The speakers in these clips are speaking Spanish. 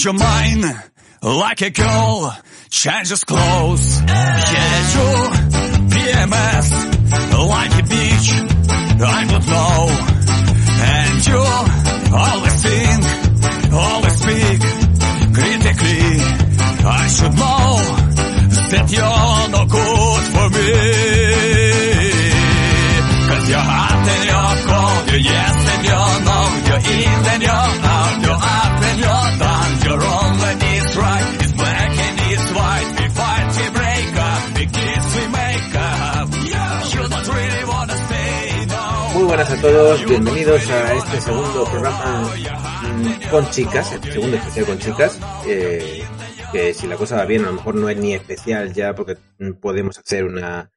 Change your mind like a girl changes clothes. Yeah, you PMS like a beach. I don't know. And you always think, always speak critically. I should know that you're no good for me. Cause you're hot and you're cold, you're yes and you're no, you're in and you're out, you're up and you're down, Muy buenas a todos, bienvenidos a este segundo programa mm, con chicas, el segundo especial con chicas. eh, que si la cosa va bien, a lo mejor no es ni especial ya porque podemos hacer una,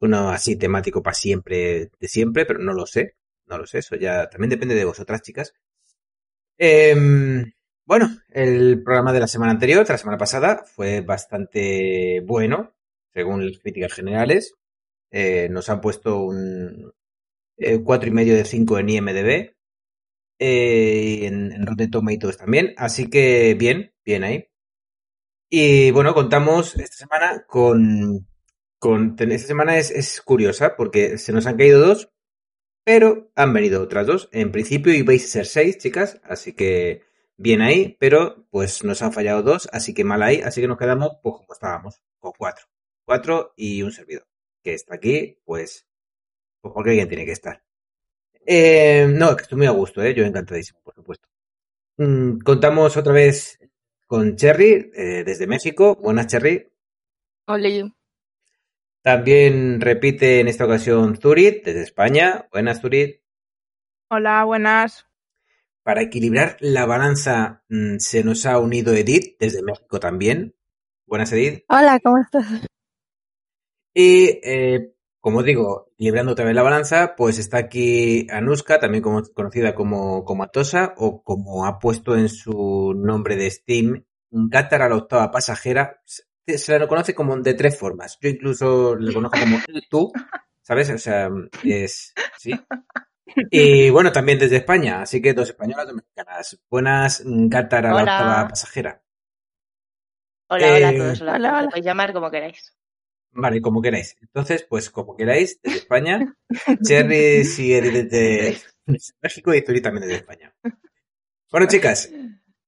uno así temático para siempre, de siempre, pero no lo sé, no lo sé, eso ya también depende de vosotras, chicas. Em, bueno, el programa de la semana anterior, de la semana pasada, fue bastante bueno, según las críticas generales. Eh, nos han puesto un, eh, cuatro y medio de 5 en IMDB eh, en, en Rotten Tomatoes también, así que bien, bien ahí. Y bueno, contamos esta semana con, con esta semana es, es curiosa porque se nos han caído dos, pero han venido otras dos. En principio ibais a ser seis, chicas, así que bien ahí, pero pues nos han fallado dos, así que mal ahí, así que nos quedamos pues como estábamos, con cuatro. Cuatro y un servidor, que está aquí, pues, pues porque alguien tiene que estar. Eh, no, es que estoy muy a gusto, ¿eh? yo encantadísimo, por supuesto. Mm, contamos otra vez con Cherry, eh, desde México. Buenas, Cherry. Oli, También repite en esta ocasión Zurit, desde España. Buenas, Zurit. hola, buenas. Para equilibrar la balanza, mm, se nos ha unido Edith, desde México también. Buenas, Edith. Hola, ¿cómo estás? Y, eh, como digo, equilibrando otra vez la balanza, pues está aquí Anuska, también como- conocida como, como Atosa, o como ha puesto en su nombre de Steam, Gatar a la octava pasajera. Se se la conoce como de tres formas. Yo incluso le conozco como tú, ¿sabes? O sea, es, sí. Y bueno, también desde España, así que dos españolas, dos mexicanas. Buenas, Gatar a la Hola. octava pasajera. Hola, hola a Eh, todos. Hola, hola, hola. podéis llamar como queráis. Vale, como queráis. Entonces, pues como queráis, desde España. Cherry sigue desde México y Zuri también desde España. Bueno, chicas,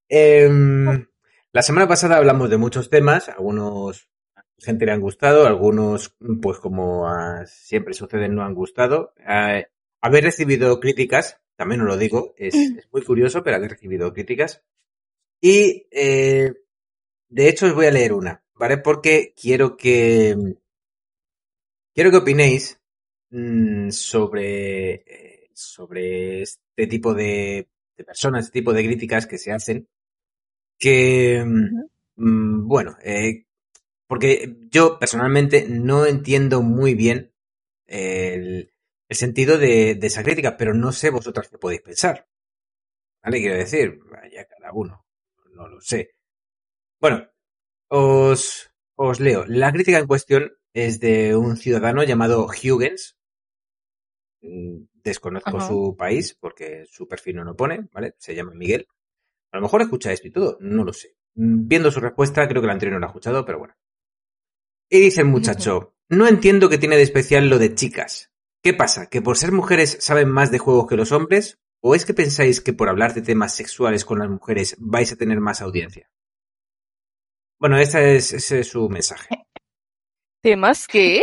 em, la semana pasada hablamos de muchos temas, algunos a la gente le han gustado, algunos, pues como siempre sucede, no han gustado. Ah, haber recibido críticas, también os lo digo, es, es muy curioso, pero haber recibido críticas. Y eh, de hecho os voy a leer una, ¿vale? Porque quiero que quiero que opinéis mm, sobre eh, sobre este tipo de, de personas, este tipo de críticas que se hacen, que mm, bueno, eh, porque yo personalmente no entiendo muy bien el, el sentido de, de esa crítica, pero no sé vosotras qué podéis pensar. ¿Vale? Quiero decir, vaya cada uno, no lo sé. Bueno, os, os leo. La crítica en cuestión es de un ciudadano llamado Huygens. Mm, Desconozco Ajá. su país porque su perfil no lo pone, ¿vale? Se llama Miguel. A lo mejor escucha esto y todo, no lo sé. Mm, Viendo su respuesta, creo que la anterior no la ha escuchado, pero bueno. Y dice el muchacho, no entiendo qué tiene de especial lo de chicas. ¿Qué pasa? ¿Que por ser mujeres saben más de juegos que los hombres? ¿O es que pensáis que por hablar de temas sexuales con las mujeres vais a tener más audiencia? Bueno, ese es, ese es su mensaje. ¿Temas qué?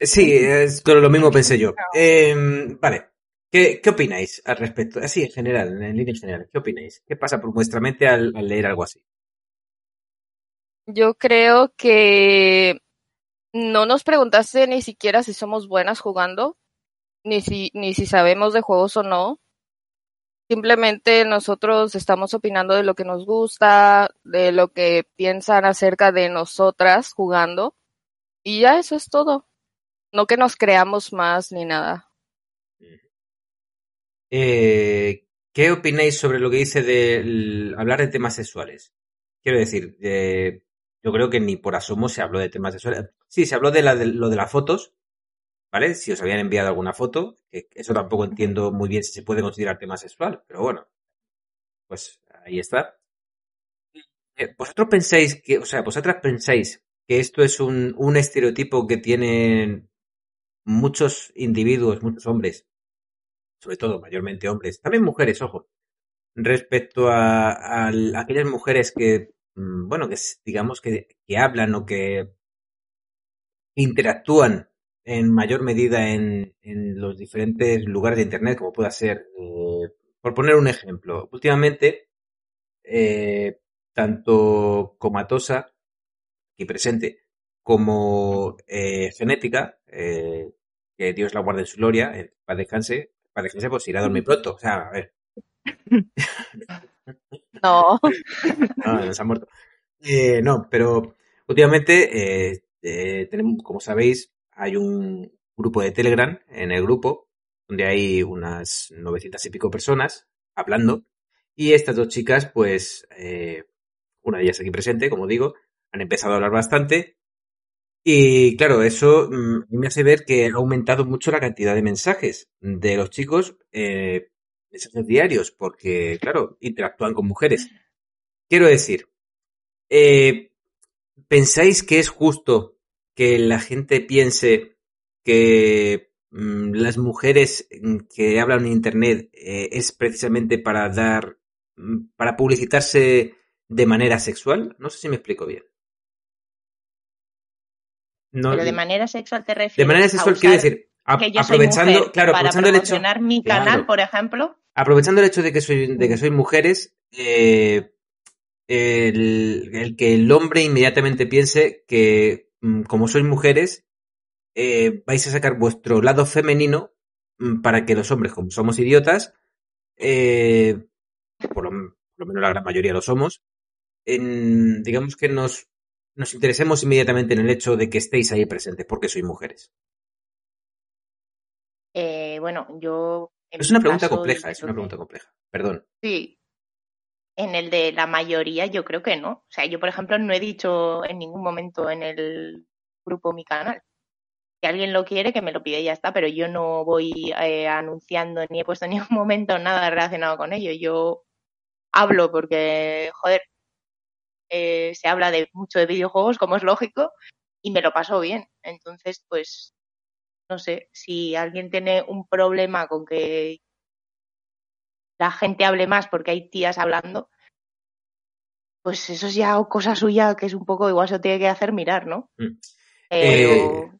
Sí, es lo mismo pensé yo. Eh, vale. ¿Qué, ¿Qué opináis al respecto? Así, en general, en línea general, ¿qué opináis? ¿Qué pasa por vuestra mente al, al leer algo así? Yo creo que no nos preguntaste ni siquiera si somos buenas jugando, ni si, ni si sabemos de juegos o no. Simplemente nosotros estamos opinando de lo que nos gusta, de lo que piensan acerca de nosotras jugando. Y ya eso es todo. No que nos creamos más ni nada. Eh, ¿Qué opináis sobre lo que dice de hablar de temas sexuales? Quiero decir, eh, yo creo que ni por asomo se habló de temas sexuales. Sí, se habló de, de lo de la fotos, ¿vale? Si os habían enviado alguna foto, que eso tampoco entiendo muy bien si se puede considerar tema sexual, pero bueno, pues ahí está. eh, vosotros pensáis que, o sea, vosotras pensáis que esto es un, un estereotipo que tienen muchos individuos, muchos hombres, sobre todo mayormente hombres, también mujeres, ojo, respecto a, aquellas mujeres que, bueno, que digamos que, hablan o que interactúan en mayor medida en, en los diferentes lugares de Internet, como pueda ser, eh, por poner un ejemplo, últimamente, eh, tanto Comatosa, aquí presente, como eh, Genética, que Dios la guarde en su gloria, para descanse, para descanse, pues irá a dormir pronto. O sea, a ver, No. no, no se muerto. Eh, no, pero últimamente, eh, eh, tenemos, como sabéis, hay un grupo de Telegram en el grupo donde hay unas 900 y pico personas hablando y estas dos chicas, pues, eh, una de ellas aquí presente, como digo, han empezado a hablar bastante y claro, eso mm, me hace ver que ha aumentado mucho la cantidad de mensajes de los chicos, mensajes diarios, porque claro, interactúan con mujeres. Quiero decir, eh, ¿pensáis que es justo que la gente piense que mm, las mujeres mm, que hablan en internet eh, es precisamente para dar, mm, para publicitarse de manera sexual? No sé si me explico bien. No, Pero de manera sexual te refieres. de manera sexual quiero usar decir, a- que yo soy aprovechando, mujer claro, para aprovechando el hecho, mi Claro. canal, por ejemplo. aprovechando el hecho de que soy, de que sois mujeres, eh, el, el que el hombre inmediatamente piense que mm, como sois mujeres, eh, vais a sacar vuestro lado femenino mm, para que los hombres, como somos idiotas, eh, por, lo, por lo menos la gran mayoría lo somos, en- digamos que nos, nos interesemos inmediatamente en el hecho de que estéis ahí presentes porque sois mujeres. Eh, bueno, yo. Es una pregunta caso, compleja, es una que- pregunta compleja. Perdón. Sí. En el de la mayoría, yo creo que no. O sea, yo, por ejemplo, no he dicho en ningún momento en el grupo mi canal. Si alguien lo quiere, que me lo pide y ya está, pero yo no voy eh, anunciando ni he puesto en ningún momento nada relacionado con ello. Yo hablo porque, joder, eh, se habla de mucho de videojuegos, como es lógico, y me lo paso bien. Entonces, pues, no sé, si alguien tiene un problema con que la gente hable más porque hay tías hablando, pues eso es ya cosa suya que es un poco igual se lo tiene que hacer mirar, ¿no? Mm. Pero Eh,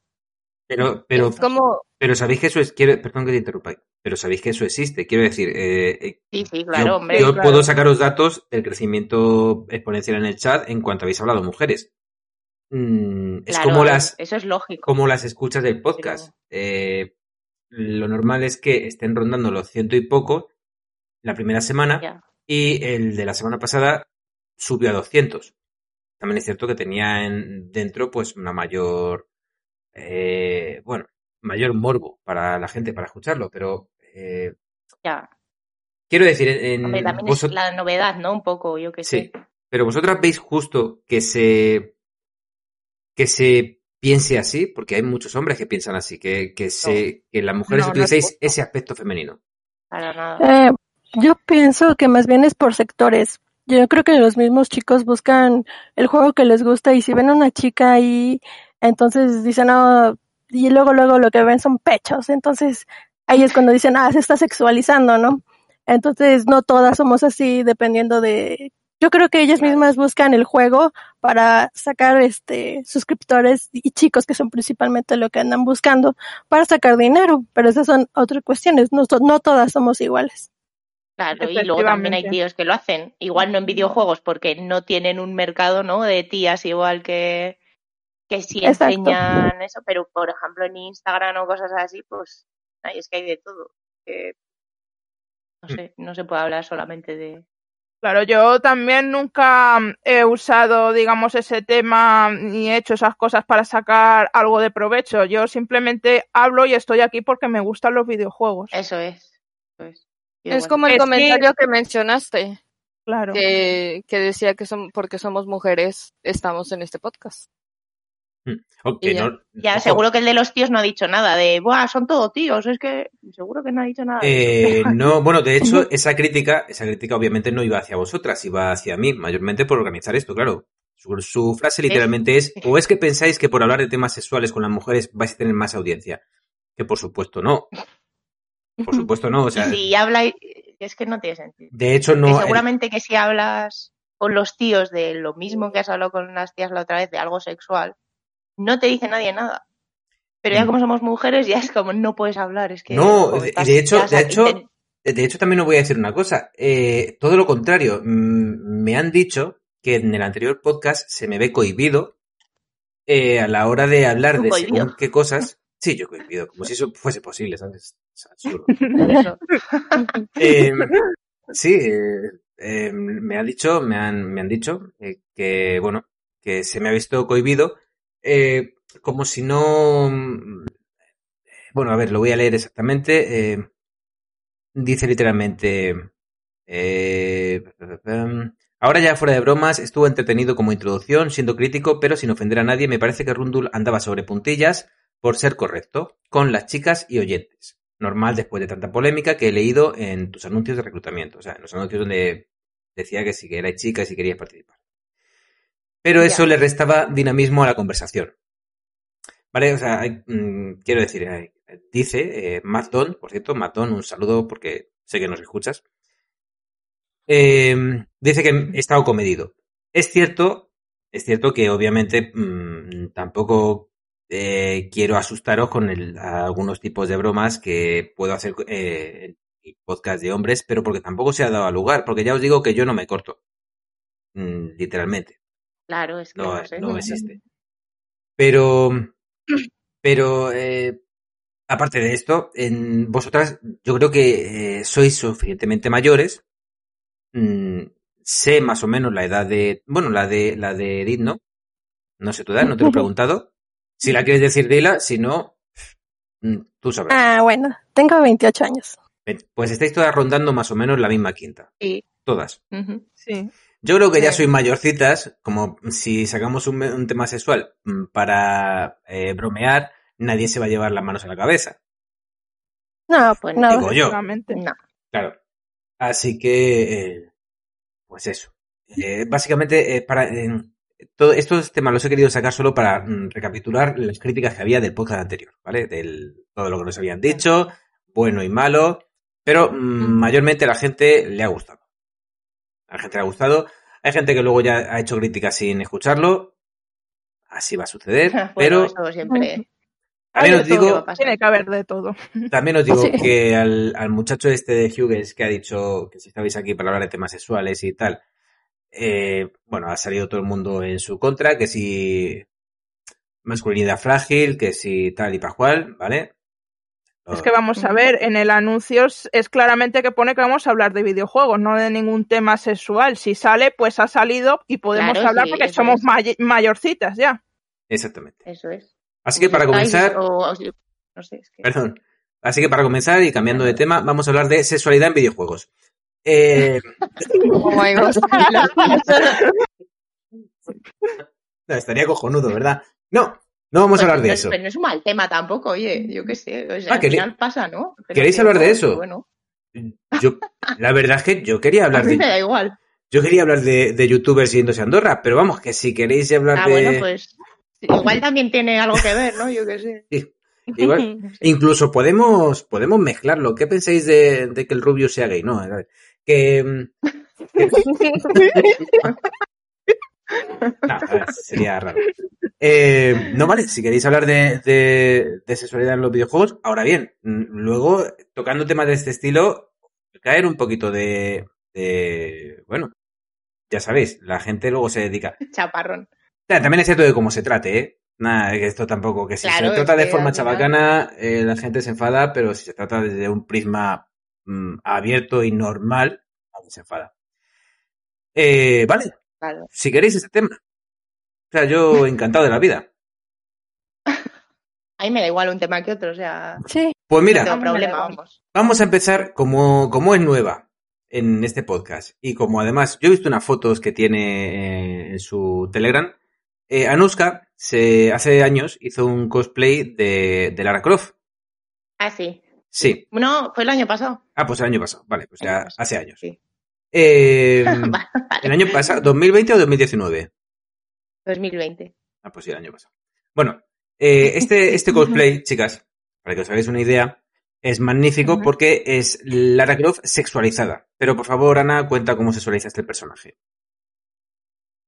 Pero, pero, Es como, pero sabéis que eso es, quiero, perdón que te interrumpa, pero sabéis que eso existe. Quiero decir, eh, sí, sí, yo, claro, hombre. yo claro. puedo sacaros datos del crecimiento exponencial en el chat en cuanto habéis hablado mujeres. Mm, es Claro, como las, Eso es lógico. como las escuchas del podcast. Eh, lo normal es que estén rondando los ciento y poco la primera semana y el de la semana pasada subió a 200. También es cierto que tenía en, dentro pues una mayor, eh, bueno, mayor morbo para la gente para escucharlo, pero eh, ya. quiero decir, en, Hombre, también es la novedad, ¿no? Un poco, yo qué Sí, sé. pero vosotras veis justo que se que se piense así, porque hay muchos hombres que piensan así, que, que se que las mujeres No, no es utilicéis ese aspecto femenino. Para nada. Eh, yo pienso que más bien es por sectores. Yo creo que los mismos chicos buscan el juego que les gusta y si ven a una chica ahí, entonces dicen, no, y luego, luego lo que ven son pechos. Entonces ahí es cuando dicen, ah, se está sexualizando, ¿no? Entonces no todas somos así dependiendo de... Yo creo que ellas mismas buscan el juego para sacar este suscriptores y chicos que son principalmente lo que andan buscando para sacar dinero, pero esas son otras cuestiones, no, to- no todas somos iguales. Claro, y luego también hay tíos que lo hacen. Igual no en videojuegos porque no tienen un mercado, ¿no? De tías igual que, que sí Exacto. enseñan eso, pero por ejemplo en Instagram o cosas así, pues ay, es que hay de todo. No Mm. sé, no se puede hablar solamente de... Claro, yo también nunca mm, he usado, digamos, ese tema ni he hecho esas cosas para sacar algo de provecho. Yo simplemente hablo y estoy aquí porque me gustan los videojuegos. Eso es. Eso es. Es bueno, como el Es que- comentario que mencionaste, Claro. que, que decía que son, porque somos mujeres estamos en este podcast. Y ya. no- Ya, ojo, seguro que el de los tíos no ha dicho nada de, Buah, son todos tíos, es que seguro que no ha dicho nada. Eh, no, bueno, de hecho, esa crítica, esa crítica obviamente no iba hacia vosotras, iba hacia mí, mayormente por organizar esto, claro. Su, su frase literalmente es, o es que pensáis que por hablar de temas sexuales con las mujeres vais a tener más audiencia. Que por supuesto no. Por supuesto no, o sea, si habla, es que no tiene sentido. de hecho Que no. seguramente que si hablas con los tíos de lo mismo que has hablado con las tías la otra vez, de algo sexual, no te dice nadie nada. Pero ya Mm. como somos mujeres, ya es como no puedes hablar, es que... No, de- estás- de hecho- de hecho- De hecho, también os voy a decir una cosa. eh, todo lo contrario, mm, me han dicho que en el anterior podcast se me ve cohibido eh, a la hora de hablar ¿Tú de cohibido? según qué cosas. Sí, yo cohibido, como si eso fuese posible, ¿sabes? Es absurdo. Eh, sí, eh, eh, me ha dicho, me han, me han dicho eh, que, bueno, que se me ha visto cohibido, eh, como si no. Bueno, a ver, lo voy a leer exactamente. eh, dice literalmente. eh, ahora ya fuera de bromas, estuvo entretenido como introducción, siendo crítico, pero sin ofender a nadie, me parece que Rundul andaba sobre puntillas por ser correcto con las chicas y oyentes. Normal después de tanta polémica que he leído en tus anuncios de reclutamiento. O sea, en los anuncios donde decía que si que erais chicas y querías participar. Pero Ya. eso le restaba dinamismo a la conversación. Vale, o sea, hay- mm, quiero decir, eh, dice eh, Matt Don, por cierto, Matt Don, un saludo porque sé que nos escuchas. Eh, dice que he estado comedido. Es cierto, es cierto que obviamente mm, tampoco eh, quiero asustaros con el- algunos tipos de bromas que puedo hacer eh, en mi podcast de hombres, pero porque tampoco se ha dado lugar, porque ya os digo que yo no me corto. Mm, literalmente Claro, es que no, no, sé. no existe. Pero, pero eh, aparte de esto, en vosotras, yo creo que eh, sois suficientemente mayores. Mm, sé más o menos la edad de, bueno, la de la de Edith, ¿no? No sé tu edad, no te lo he preguntado. Si la quieres decir, dila. Si no, mm, tú sabrás. Ah, bueno, tengo 28 años. Pues estáis todas rondando más o menos la misma quinta. Sí. Todas. Sí. Yo creo que ya sois mayorcitas, como si sacamos un, un tema sexual mm, para eh, bromear, nadie se va a llevar las manos a la cabeza. No, Pues no. Digo yo, Seguramente. No. claro. Así que, eh, pues eso. Eh, básicamente, eh, para eh, todo estos temas los he querido sacar solo para mm, recapitular las críticas que había del podcast anterior, ¿vale? Del todo lo que nos habían dicho, bueno y malo, pero mm, mayormente a la gente le ha gustado. A la gente le ha gustado. Hay gente que luego ya ha hecho críticas sin escucharlo. Así va a suceder, Bueno, pero eso siempre. también os digo, Tiene que haber de todo. también os digo Sí. que al, al muchacho este de Hughes que ha dicho que si estabais aquí para hablar de temas sexuales y tal, eh, bueno, ha salido todo el mundo en su contra, que si masculinidad frágil, que si tal y pascual, ¿vale? Es que vamos a ver, en el anuncio es claramente que pone que vamos a hablar de videojuegos, no de ningún tema sexual. Si sale, pues ha salido y podemos Claro, hablar sí, porque somos may- mayorcitas ya. Exactamente. Eso es. Así que para comenzar, o- o- no sé, es que- perdón. Así que para comenzar y cambiando de tema, vamos a hablar de sexualidad en videojuegos. Eh, Oh my God. no, estaría cojonudo, ¿verdad? No, no vamos a hablar de eso. Pero no es un mal tema tampoco, oye, yo qué sé. O sea, Ah, al ¿queréis- final pasa, ¿no? Pero ¿queréis que hablar de eso? Bueno, Yo, la verdad es que yo quería a hablar mí me de, da igual. yo quería hablar de, de youtubers yéndose a Andorra, pero vamos, que si queréis hablar Ah, de, bueno, pues igual también tiene algo que ver, ¿no? Yo qué sé. igual, incluso podemos, podemos mezclarlo. ¿Qué pensáis de, de que el Rubio sea gay? No, a ver, que, mm, no, a ver, sería raro. Eh, no, vale, si queréis hablar de, de, de sexualidad en los videojuegos, ahora bien, mm, luego, tocando temas de este estilo, caer un poquito de, de, bueno, ya sabéis, la gente luego se dedica. Chaparrón. También es cierto de cómo se trate, ¿eh? Nada, que esto tampoco, que si Claro, se trata de forma chabacana, eh, la gente se enfada, pero si se trata desde un prisma mm, abierto y normal, nadie se enfada. Eh, vale, Si queréis ese tema. O sea, yo encantado de la vida. A mí me da igual un tema que otro, o sea, Sí, Pues no mira, tengo me da problema, vamos. Vamos a empezar como, como es nueva en este podcast. Y como además yo he visto unas fotos que tiene eh, en su Telegram, eh, Anuska se, hace años hizo un cosplay de, de Lara Croft. Ah, sí. Sí. No, fue el año pasado. Ah, pues el año pasado. Vale, pues ya año hace años. Sí. Eh, Vale, ¿El año pasado? ¿2020 o 2019? 2020. Ah, pues sí, el año pasado. Bueno, eh, este, este cosplay, chicas, para que os hagáis una idea, es magnífico porque es Lara Croft sexualizada. Pero por favor, Ana, cuenta cómo sexualiza este personaje.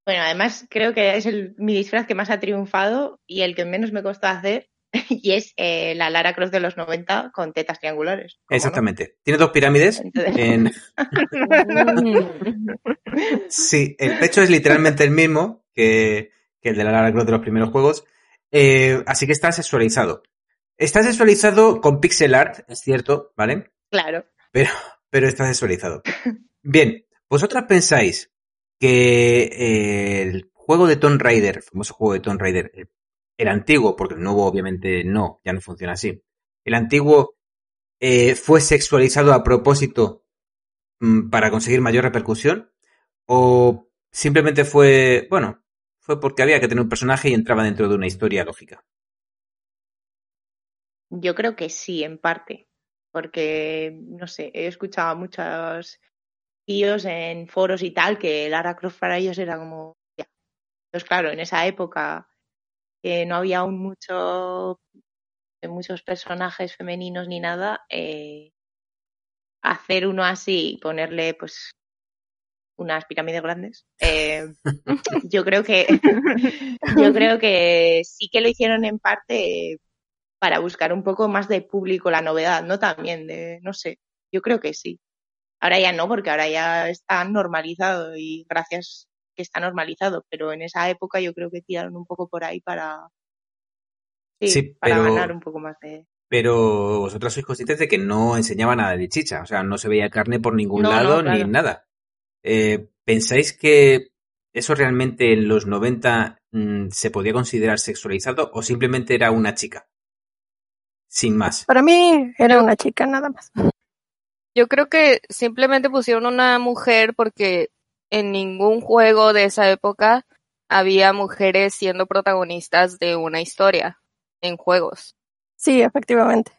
Bueno, además creo que es el, mi disfraz que más ha triunfado y el que menos me costó hacer y es eh, la Lara Croft de los 90 con tetas triangulares. Exactamente. Tiene dos pirámides. Entonces- En... Sí, el pecho es literalmente el mismo que, que el de la Lara Croft de los primeros juegos. Eh, así que está sexualizado. Está sexualizado con pixel art, es cierto, ¿vale? Claro. Pero, pero está sexualizado. Bien, ¿vosotras pensáis que eh, el juego de Tomb Raider, el famoso juego de Tomb Raider, el, el antiguo, porque el nuevo obviamente no, ya no funciona así, el antiguo eh, fue sexualizado a propósito mm, para conseguir mayor repercusión? ¿O simplemente fue, bueno, fue porque había que tener un personaje y entraba dentro de una historia lógica? Yo creo que sí, en parte. Porque, no sé, he escuchado a muchos tíos en foros y tal que Lara Croft para ellos era como. Entonces, claro, en esa época que no había aún mucho, muchos personajes femeninos ni nada, eh, hacer uno así y ponerle, pues, unas pirámides grandes. eh, yo creo que yo creo que sí que lo hicieron en parte eh, para buscar un poco más de público la novedad, ¿no? También de, no sé, yo creo que sí. Ahora ya no, porque ahora ya está normalizado y gracias que está normalizado, pero en esa época yo creo que tiraron un poco por ahí para sí, Sí, para pero- ganar un poco más de Pero vosotras sois conscientes de que no enseñaba nada de chicha, o sea, no se veía carne por ningún No, no, lado ni nada. Eh, ¿Pensáis que eso realmente en los 90 mm, se podía considerar sexualizado o simplemente era una chica? Sin más. Para mí era una chica nada más. Yo creo que simplemente pusieron una mujer porque en ningún juego de esa época había mujeres siendo protagonistas de una historia en juegos. Sí, efectivamente.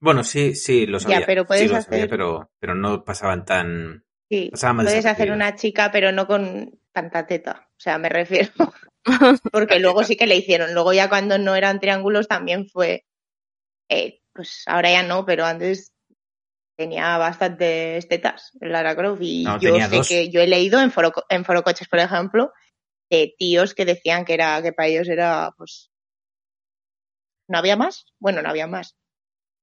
Bueno, sí, sí, lo Ya, sabía. pero sí, puedes lo sabía, hacer- pero, pero no pasaban tan... sí, Pasaban más puedes hacer una chica, pero no con tanta teta. O sea, me refiero. Porque luego sí que le hicieron. Luego ya cuando no eran triángulos también fue, eh, pues ahora ya no, pero antes tenía bastantes tetas en Lara Croft y No, yo sé dos. que yo he leído en foro, en forocoches, por ejemplo, de tíos que decían que era que para ellos era pues no había más. Bueno, no había más.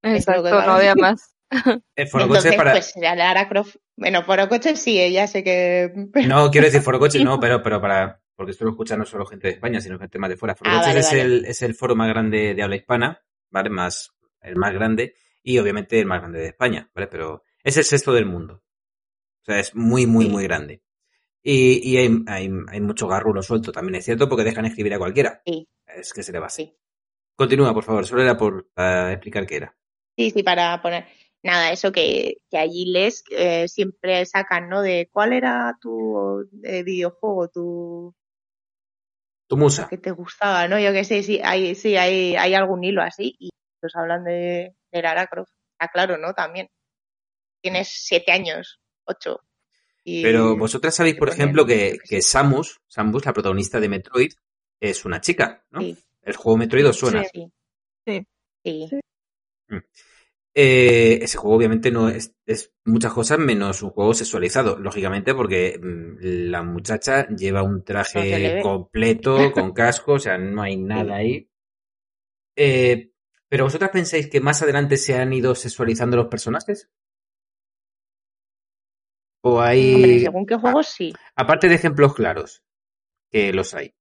Exacto, que no había más. Eh, Forocoches Entonces, para... pues la Lara Croft, bueno, forocoches sí, ella sé que No, quiero decir Forocoches, no, pero, pero para... Porque esto lo escucha no solo gente de España, sino gente más de fuera. Forocoches vale, es, vale. El, es el foro más grande de habla hispana, ¿vale? Más, el más grande y obviamente el más grande de España, ¿vale? Pero es el sexto del mundo. O sea, es muy, muy, Sí. muy grande. Y, y hay, hay, hay mucho garrulo suelto, también es cierto, porque dejan escribir a cualquiera. Sí. Es que se le va así. Sí. Continúa, por favor, solo era por para explicar qué era. Sí, sí, para poner. Nada, eso que, que allí les eh, siempre sacan, ¿no? De cuál era tu eh, videojuego, tu Tu musa. que te gustaba, ¿no? Yo que sé, sí, hay, sí, hay, hay algún hilo así y nos hablan de, de Lara Croft. Está claro, ¿no? También. Tienes siete años, ocho. Y Pero vosotras sabéis, por ejemplo, que, que. Samus, Samus, la protagonista de Metroid, es una chica, ¿no? Sí. El juego Metroid os suena. Sí. Sí. Sí. Eh, ese juego obviamente no es, es muchas cosas menos un juego sexualizado, lógicamente, porque mm, la muchacha lleva un traje completo, con casco, o sea, no hay nada ahí. Eh, pero vosotras pensáis que más adelante se han ido sexualizando los personajes? ¿O hay... Hombre, según qué juegos, sí. Aparte de ejemplos claros, que los hay.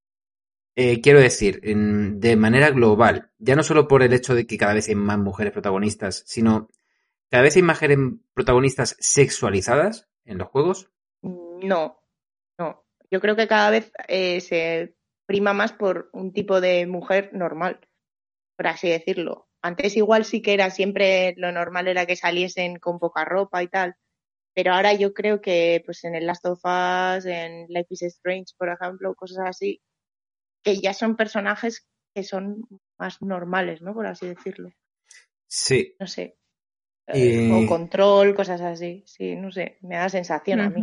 Eh, quiero decir, en- de manera global, ya no solo por el hecho de que cada vez hay más mujeres protagonistas, sino cada vez hay más mujeres protagonistas sexualizadas en los juegos. No, no. Yo creo que cada vez eh, se prima más por un tipo de mujer normal, por así decirlo. Antes igual sí que era siempre lo normal era que saliesen con poca ropa y tal, pero ahora yo creo que pues en el Last of Us, en Life is Strange, por ejemplo, cosas así, que ya son personajes que son más normales, ¿no? Por así decirlo. Sí. No sé. Y- O control, cosas así. Sí, no sé. Me da sensación a mí.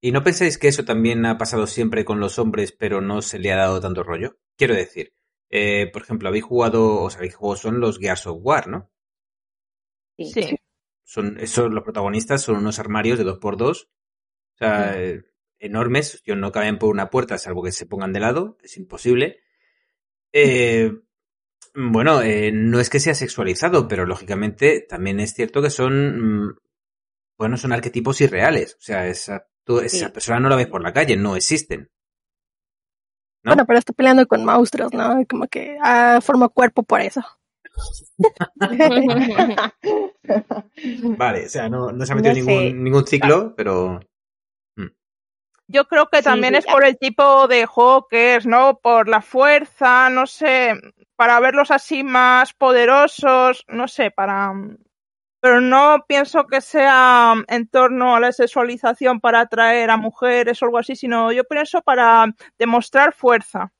¿Y no pensáis que eso también ha pasado siempre con los hombres, pero no se le ha dado tanto rollo? Quiero decir, eh, por ejemplo, habéis jugado, os habéis jugado, son los Gears of War, ¿no? Sí. Sí. Son, esos, los protagonistas son unos armarios de dos por dos, o sea, eh, enormes, yo no caben por una puerta, salvo que se pongan de lado, es imposible. Eh, bueno, eh, no es que sea sexualizado, pero lógicamente también es cierto que son, mm, bueno, son arquetipos irreales, o sea, esa, tú- esa Sí. persona no la ves por la calle, no existen. ¿No? Bueno, pero está peleando con monstruos, ¿no? Como que ah, forma cuerpo por eso. Vale, o sea, no, no se ha metido No ningún, sé. ningún ciclo, pero Yo creo que Sí, también es por el tipo de juego que es, ¿no? Por la fuerza, no sé, para verlos así más poderosos, no sé, para... Pero no pienso que sea en torno a la sexualización para atraer a mujeres o algo así, sino yo pienso para demostrar fuerza.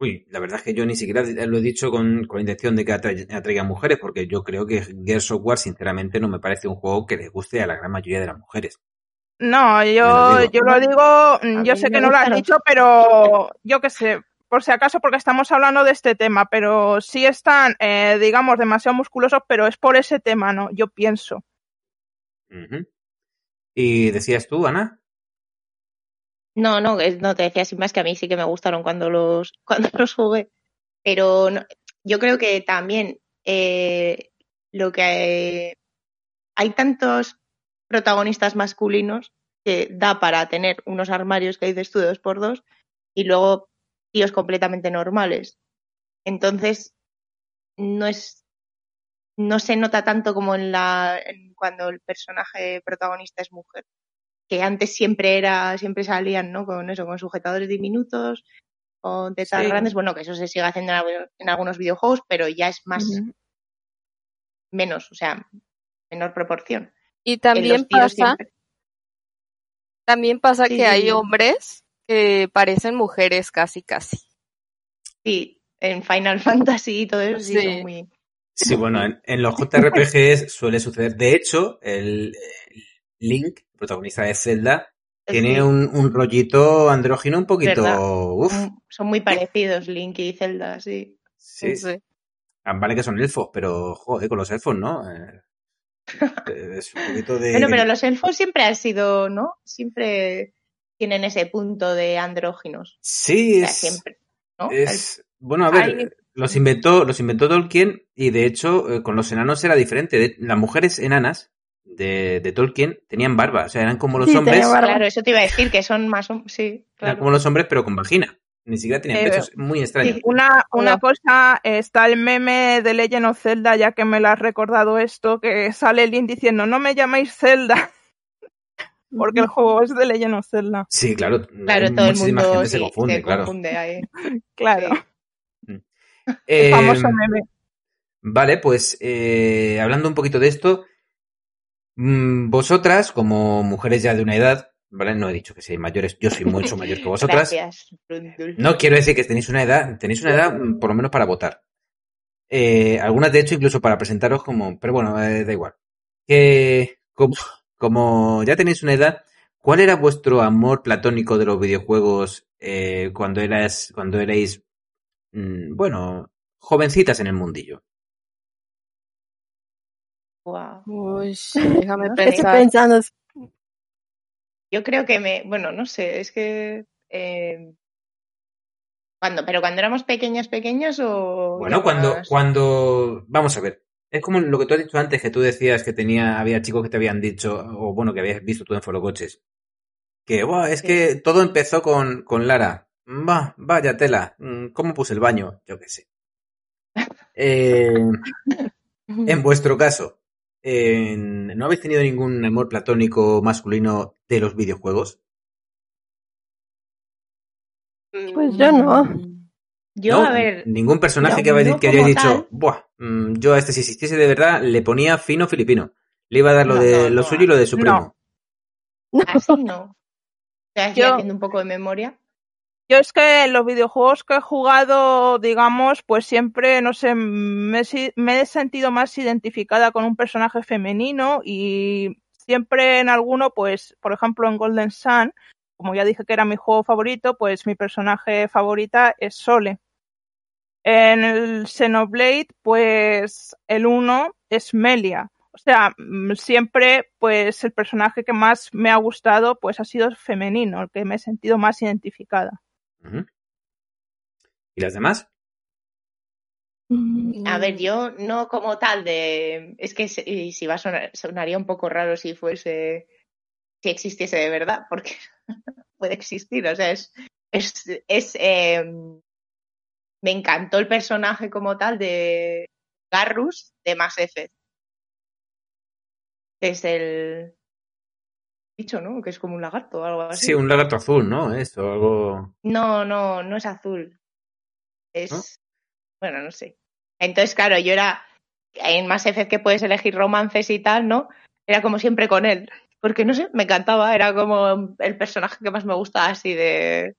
Uy, la verdad es que yo ni siquiera lo he dicho con, con la intención de que atra- atraiga mujeres, porque yo creo que Gears of War, sinceramente, no me parece un juego que les guste a la gran mayoría de las mujeres. No, lo yo, digo. yo lo digo, yo sé que no lo has dicho, pero yo qué sé, por si acaso, porque estamos hablando de este tema, pero sí están, eh, digamos, demasiado musculosos, pero es por ese tema, ¿no? Yo pienso. ¿Y decías tú, Ana? No, no, no te decía sin más que a mí sí que me gustaron cuando los, cuando los jugué. Pero no- yo creo que también eh, lo que hay tantos protagonistas masculinos que da para tener unos armarios que dices tú de dos por dos y luego tíos completamente normales. Entonces, no es no se nota tanto como en la en cuando el personaje protagonista es mujer que antes siempre era siempre salían no con eso con sujetadores diminutos con tetas Sí. grandes bueno que eso se sigue haciendo en, algu- en algunos videojuegos pero ya es más menos o sea menor proporción Y también pasa, siempre- también pasa Sí, que sí, hay sí. hombres que parecen mujeres casi casi. sí en Final Fantasy y todo eso sí, Sí. son muy Sí, bueno, en, en los JRPGs suele suceder. De hecho, el, el Link, protagonista de Zelda, tiene un, un rollito andrógino un poquito. Uf, son- son muy parecidos Link y Zelda sí sí. Sí. Ah, Vale que son elfos, pero joder, con los elfos, ¿no? Eh, es un poquito de. bueno pero los elfos siempre han sido no siempre tienen ese punto de andróginos Sí, o sea, es. siempre ¿no? Es, bueno, a ver, Hay- los inventó, los inventó Tolkien y de hecho eh, con los enanos era diferente. De- las mujeres enanas de, de Tolkien tenían barba, o sea, eran como los Sí, hombres. Claro, eso te iba a decir, que son más... Sí, eran claro. como los hombres pero con vagina. Ni siquiera tenían Eh, pechos, muy extraño. sí. Una, una cosa, está el meme de Legend of Zelda, ya que me lo has recordado esto, que sale Link diciendo, no me llaméis Zelda, porque el juego es de Legend of Zelda. Sí, claro, Claro, todo el muchísima mundo gente sí, se confunde, claro. confunde ahí. Claro, Sí. Eh, famoso meme. Vale, pues eh, hablando un poquito de esto, mm, vosotras, como mujeres ya de una edad, ¿vale? No he dicho que seáis mayores, yo soy mucho mayor que vosotras. Gracias. No quiero decir que tenéis una edad, tenéis una edad mm, por lo menos para votar. Eh, algunas de hecho incluso para presentaros como, pero bueno, eh, da igual. Que como, como ya tenéis una edad, ¿cuál era vuestro amor platónico de los videojuegos eh, cuando eras, cuando erais, mm, bueno, jovencitas en el mundillo? Uy, déjame No sé. Estoy pensar. pensando, Yo creo que me... Bueno, no sé, es que... eh, ¿Cuándo? ¿Pero cuando éramos pequeñas, pequeñas o...? Bueno, cuando, más? cuando, vamos a ver. Es como lo que tú has dicho antes, que tú decías que tenía, había chicos que te habían dicho, o bueno, que habías visto tú en Forocoches. Que, "Buah, es Sí. que todo empezó con, con Lara. Va, vaya tela. Mm, ¿Cómo puse el baño? Yo qué sé. Eh, en vuestro caso, en- ¿no habéis tenido ningún amor platónico masculino de los videojuegos? Pues yo no. Yo, ¿No? a ver... Ningún personaje que, habéis- que hayáis dicho, tal. Buah, mm, yo a este si existiese de verdad le ponía fino filipino. Le iba a dar lo No, de no, lo no, suyo y lo de su no. primo. Así no. Estoy Yo- haciendo un poco de memoria. Yo es que en los videojuegos que he jugado, digamos, pues siempre, no sé, me he sentido más identificada con un personaje femenino y siempre en alguno, pues, por ejemplo, en Golden Sun, como ya dije que era mi juego favorito, pues mi personaje favorita es Sole. En el Xenoblade, pues el uno es Melia. O sea, mm, siempre, pues el personaje que más me ha gustado, pues ha sido femenino, el que me he sentido más identificada. ¿Y las demás? Mm, A ver, yo no como tal de. Es que si va a sonar, sonaría un poco raro si fuese. Si existiese de verdad, porque puede existir. O sea, es. Es. es eh, me encantó el personaje como tal de Garrus de Mass Effect. Es el. Dicho, ¿no? Que es como un lagarto o algo así. Sí, un lagarto azul, ¿no? Eso, algo. No, no, no es azul. Es. ¿No? Bueno, no sé. Entonces, claro, yo era. En Mass Effect que puedes elegir romances y tal, ¿no? Era como siempre con él. Porque no sé, me encantaba. Era como el personaje que más me gustaba así de.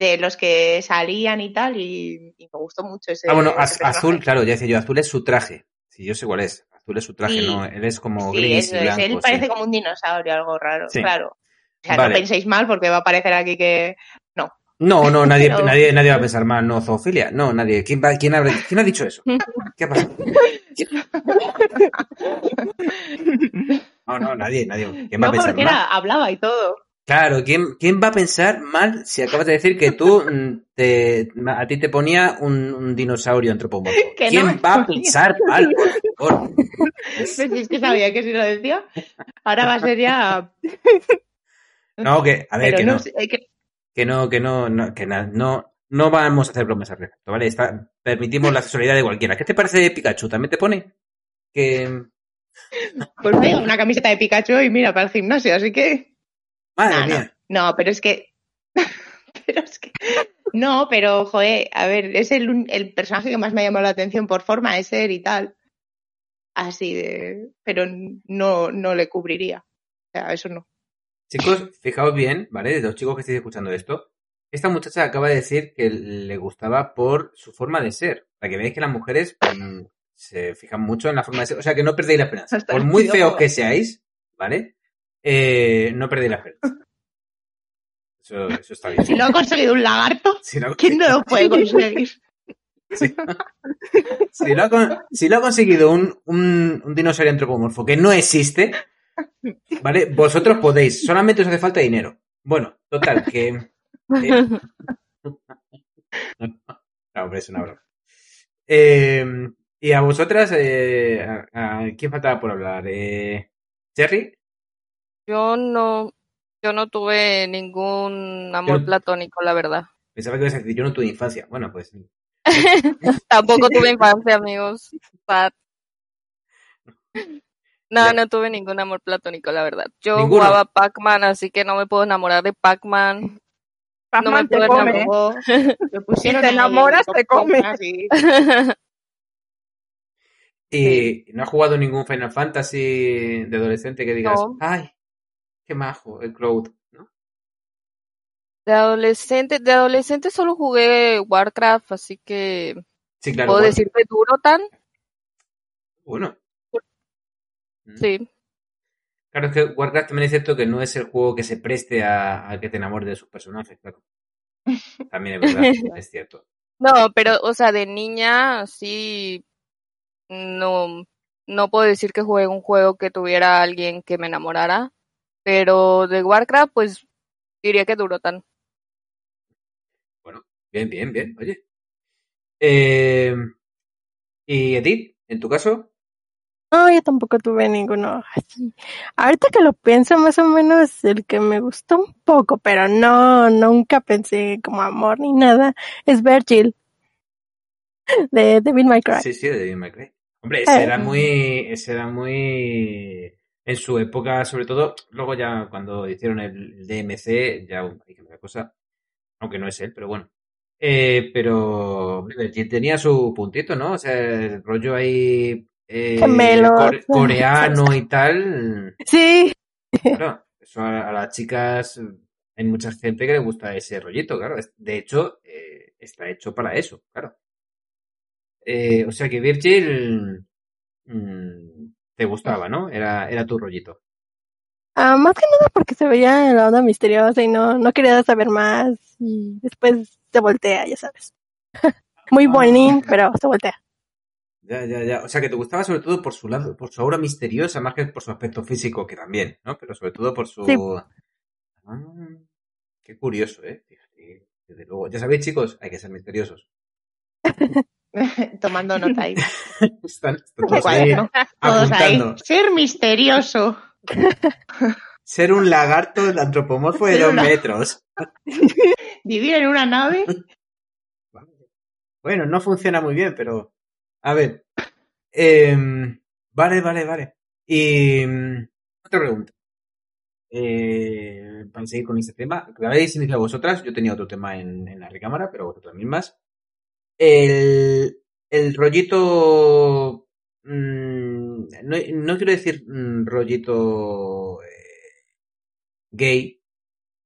De los que salían y tal. Y, y me gustó mucho ese. Ah, bueno, ese azul, claro, ya decía yo, azul es su traje. Sí, yo sé cuál es. Azul es su traje, Sí. no, él es como Sí, gris eso y blanco. Él sí. parece como un dinosaurio, algo raro. Claro. O sea, Vale. no penséis mal porque va a parecer aquí que. No, no, nadie, Pero- nadie, nadie va a pensar mal, no, zoofilia. No, nadie. ¿Quién, va, quién, habrá- quién ha dicho eso? ¿Qué ha pasado? No, no, nadie, nadie. ¿Quién va a No, pensar porque mal? era, hablaba y todo. Claro, ¿quién, ¿quién va a pensar mal si acabas de decir que tú mm, te, a ti te ponía un, un dinosaurio antropomorfo? No ¿Quién va a pensar mal, por favor? Pues es que sabía que si lo decía, ahora va a ser ya. No, que, a ver, Pero que no, no, sé, que- que no, que no, no, que na- no, no vamos a hacer bromas al respecto, ¿vale? Está, permitimos la sexualidad de cualquiera. ¿Qué te parece de Pikachu? ¿También te pone? Que, Pues me una camiseta de Pikachu y mira para el gimnasio, así que. Madre No, no. mía. No, pero es que. pero es que. No, pero, joder, a ver, es el, el personaje que más me ha llamado la atención por forma de ser y tal. Así de. Pero no, no le cubriría. O sea, eso no. Chicos, fijaos bien, ¿vale? De los chicos que estáis escuchando esto, esta muchacha acaba de decir que le gustaba por su forma de ser. Para que veáis que las mujeres mm, se fijan mucho en la forma de ser. O sea, que no perdéis la esperanza. Por muy feos que seáis, ¿vale? Eh, no perdéis la esperanza. Eso, eso está bien. Si lo ha conseguido un lagarto, Si lo, ¿quién no lo puede conseguir? si- si lo ha, con- si lo ha conseguido un, un, un dinosaurio antropomorfo que no existe, ¿vale? Vosotros podéis. Solamente os hace falta dinero. Bueno, total, que... eh, No, hombre, es una broma. Eh, y a vosotras, eh, a, a- ¿quién faltaba por hablar? Eh, ¿Jerry? Yo no, yo no tuve ningún amor Yo- platónico, la verdad. Pensaba que ibas a decir, yo no tuve infancia. Bueno, pues Tampoco tuve infancia, amigos. Sad. No, Ya. no tuve ningún amor platónico, la verdad. Yo ¿Ninguno? jugaba Pac-Man, así que no me puedo enamorar de Pac-Man. No me Pac-Man te puedo come. ¿eh? enamorar. Pusieron te enamoras, te come. ¿Y no has jugado ningún Final Fantasy de adolescente que digas, No. ay, qué majo, el Cloud, ¿no? De adolescente, de adolescente solo jugué Warcraft, así que Sí, claro. puedo bueno, decir que duro tan, Bueno. Mm. sí. Claro, es que Warcraft también es cierto que no es el juego que se preste a, a que te enamores de sus personajes, claro. También es verdad, es cierto. No, pero, o sea, de niña sí, no, no puedo decir que jugué un juego que tuviera a alguien que me enamorara, pero de Warcraft, pues diría que duró tan. Bueno, bien, bien, bien, oye. Eh, ¿Y Edith, en tu caso? No, yo tampoco tuve ninguno así. Ahorita que lo pienso, más o menos el que me gustó un poco, pero no, nunca pensé como amor ni nada, es Virgil de Devil May Cry. Sí, sí, de Devil May Cry. Hombre, ese Eh. era muy, ese era muy, en su época, sobre todo, luego ya cuando hicieron el DMC, ya hay que cosa, aunque no es él, pero bueno. Eh, pero tenía su puntito, ¿no? O sea, el rollo ahí eh, core- coreano y tal. Sí, Claro, eso a, a las chicas, hay mucha gente que le gusta ese rollito, claro. De hecho, eh, está hecho para eso, claro. Eh, o sea que Virgil mm, te gustaba, ¿no? Era, era tu rollito. Ah, más que nada porque se veía la onda misteriosa y no, no quería saber más y después se voltea, ya sabes. Muy Ah. bonín, pero se voltea. Ya, ya, ya. O sea que te gustaba sobre todo por su lado, por su aura misteriosa, más que por su aspecto físico, que también, ¿no? Pero sobre todo por su. Sí. Ah, qué curioso, ¿eh? Desde luego. Ya sabéis, chicos, hay que ser misteriosos. Tomando nota ahí. Están, están todos ahí ¿no? Todos ahí. Ser misterioso. Ser un lagarto de antropomorfo de dos una- metros. Vivir en una nave. Bueno, no funciona muy bien, pero. A ver. Em, vale, vale, vale. Y. mm, Otra pregunta. Eh, para seguir con este tema, lo habéis iniciado vosotras, yo tenía otro tema en, en la recámara, pero vosotras mismas. El, el rollito. mm, no, no quiero decir mm, rollito eh, gay,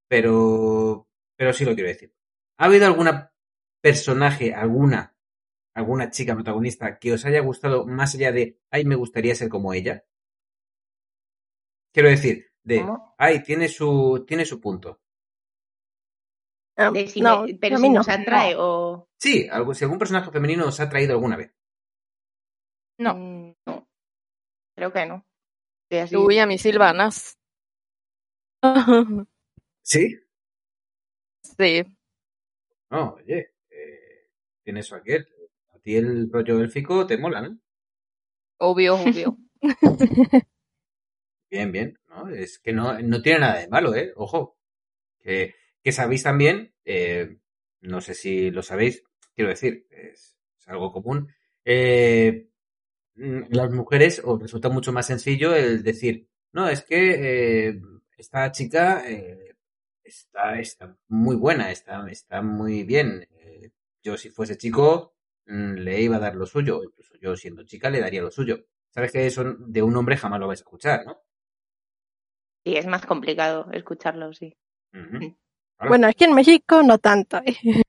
pero, pero sí lo quiero decir. ¿Ha habido alguna personaje, alguna, alguna chica protagonista que os haya gustado más allá de, ay, me gustaría ser como ella? Quiero decir, de, ¿Cómo? ay, tiene su, tiene su punto. Ah, De si no, me- pero a si no. nos atrae o. Sí, algo, si algún personaje femenino os ha traído alguna vez. No. Mm, no. Creo que no. Así. Uy, a mí Silvanas. ¿Sí? Sí. No, oye, eh, tienes eso aquel. A ti el rollo élfico te mola, ¿no? Obvio, obvio. Bien, bien. ¿no? Es que no, no tiene nada de malo, ¿eh? Ojo. Que, que sabéis también, eh, no sé si lo sabéis, quiero decir, es, es algo común. Eh, mm, las mujeres os resulta mucho más sencillo el decir, no, es que eh, esta chica eh, está, está muy buena, está, está muy bien. Yo si fuese chico mm, le iba a dar lo suyo, incluso yo siendo chica le daría lo suyo. Sabes que eso de un hombre jamás lo vais a escuchar, ¿no? Sí, es más complicado escucharlo. Sí. Ahora- Bueno, aquí en México no tanto. ¿eh?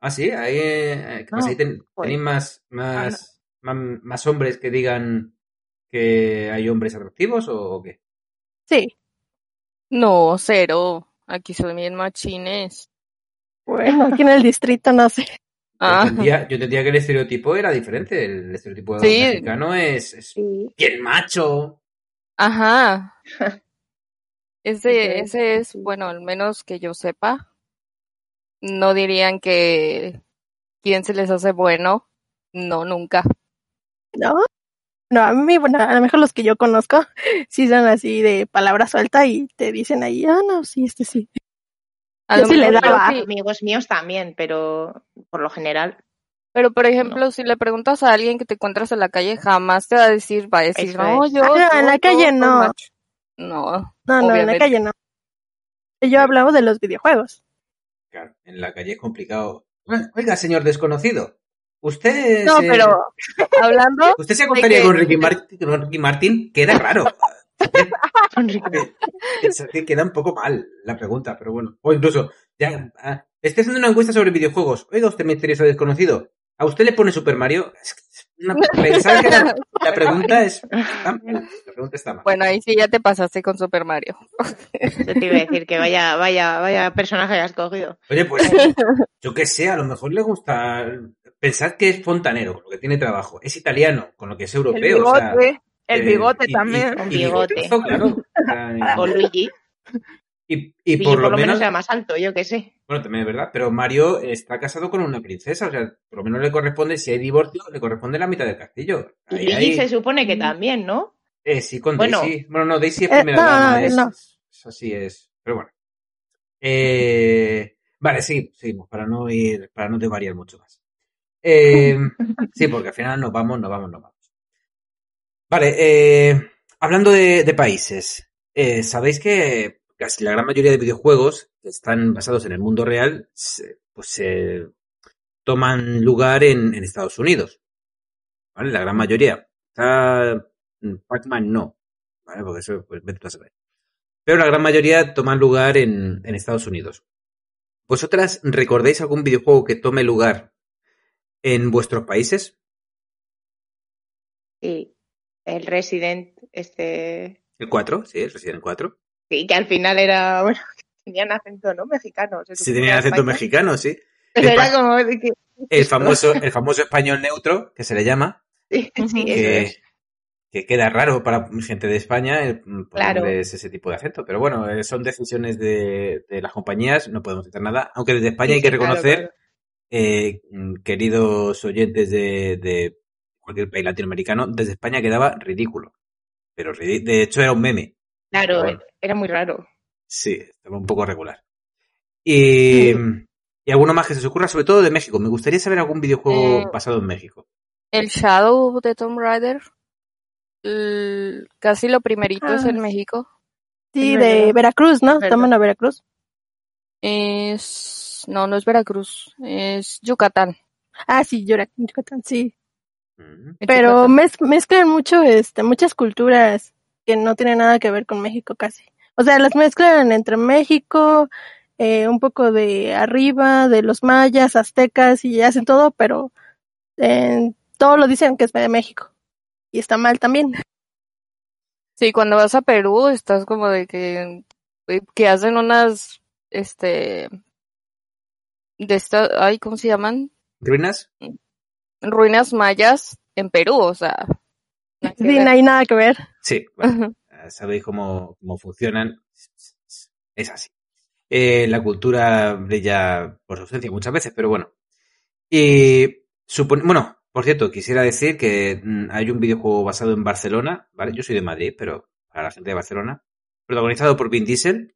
Ah, sí, ahí, eh, ¿qué pasa? No, Ahí ten- pues, tenéis más, más, más, más hombres que digan que hay hombres atractivos o, o qué? Sí. No, cero. Aquí soy bien machines. Bueno, aquí en el distrito no sé. Yo Ah, entendía, yo entendía que el estereotipo era diferente. El estereotipo Sí. mexicano es, es Sí. bien macho. ajá. Ese, ese es, bueno, al menos que yo sepa. No dirían que quién se les hace bueno. No, nunca. ¿No? No, a mí, bueno, a lo mejor los que yo conozco sí son así de palabra suelta y te dicen ahí, ah, no, sí, este sí. A Yo sí le daba. sí, Amigos míos también, pero por lo general. Pero, por ejemplo, si le preguntas a alguien que te encuentras en la calle, jamás te va a decir, va a decir, Eso no, es. yo. Ah, en la calle soy no. macho". No. No, no, en la calle no. Yo hablaba de los videojuegos. Claro, en la calle es complicado. Oiga, señor desconocido, usted No, se, pero hablando, usted se acompañaría que- con Ricky, Martin, con Ricky Martin, queda raro. Que queda un poco mal la pregunta, pero bueno. O incluso, ya, ah, estoy haciendo una encuesta sobre videojuegos. Oiga, usted misterioso desconocido. ¿A usted le pone Super Mario? Es que una- pensar que la, la pregunta es. La pregunta está mal. bueno, ahí sí ya te pasaste con Super Mario. Yo te iba a decir que vaya, vaya, vaya personaje has cogido. Oye, pues, yo qué sé, a lo mejor le gusta. Pensar que es fontanero, con lo que tiene trabajo. Es italiano, con lo que es El europeo. o sea, bigote, el eh, bigote y- y- también. Un y bigote. bigotazo, claro. O sea, O Luigi. Y, y Luigi por lo menos, era más alto, yo qué sé. bueno, también es verdad, pero Mario está casado con una princesa, o sea, por lo menos le corresponde, si hay divorcio, le corresponde la mitad del castillo. Y Ahí Luigi hay- se supone que también, ¿no? eh, sí, con Bueno. Daisy. Bueno, no, Daisy es Eh, primera no, dama, es, no. es- así es. Pero bueno. Eh, vale, sí, seguimos, para no ir, para no variar mucho más. Eh, sí, porque al final nos vamos, nos vamos, nos vamos. Vale, eh, hablando de, de países, eh, sabéis que casi la gran mayoría de videojuegos que están basados en el mundo real, se- pues se toman lugar en, en Estados Unidos. ¿Vale? La gran mayoría. Está mm, Pac-Man no. ¿Vale? Porque eso, pues vete a saber. pero la gran mayoría toman lugar en, en Estados Unidos. ¿Vosotras recordáis algún videojuego que tome lugar en vuestros países? Sí, el Resident, este. El 4, sí, el Resident 4. Sí, que al final era. Bueno, tenían acento, ¿no? Mexicano. Sí, supone, tenía acento mexicano, sí. Pero El era como. El famoso, el famoso español neutro, que se le llama, Sí, sí, que, es. que queda raro para gente de España eh, Claro. ese tipo de acento. Pero bueno, eh, son decisiones de, de las compañías, no podemos hacer nada. Aunque desde España Sí, hay que claro, reconocer, claro. eh, queridos oyentes de, de cualquier país latinoamericano, desde España quedaba ridículo. Pero de hecho era un meme. Claro, Bueno. era muy raro. Sí, estaba un poco regular. Y, y alguno más que se os ocurra, sobre todo de México. Me gustaría saber algún videojuego Eh, basado en México. El Shadow de Tomb Raider. casi lo primerito es Ah, en México. Sí, de. Veracruz, ¿no? Es Toman a Veracruz. Es. No, no es Veracruz. Es Yucatán. Ah, sí, Yucatán, sí. Mm. Pero Yucatán. mez- mezclan mucho, este, muchas culturas que no tienen nada que ver con México casi. O sea, las mezclan entre México, eh, un poco de arriba, de los mayas, aztecas y hacen todo, pero en todo lo dicen que es de México. Y está mal también. Sí, cuando vas a Perú estás como de que, que hacen unas, este, de estas, ay, ¿cómo se llaman? ¿Ruinas? Ruinas mayas en Perú, o sea. Nada que Sí, ver. no hay nada que ver. Sí, bueno, sabéis cómo, cómo funcionan. Es así. Eh, la cultura brilla por su ausencia muchas veces, pero bueno. Y supone, bueno, por cierto, quisiera decir que mm, hay un videojuego basado en Barcelona, ¿vale? Yo soy de Madrid, pero para la gente de Barcelona, protagonizado por Vin Diesel,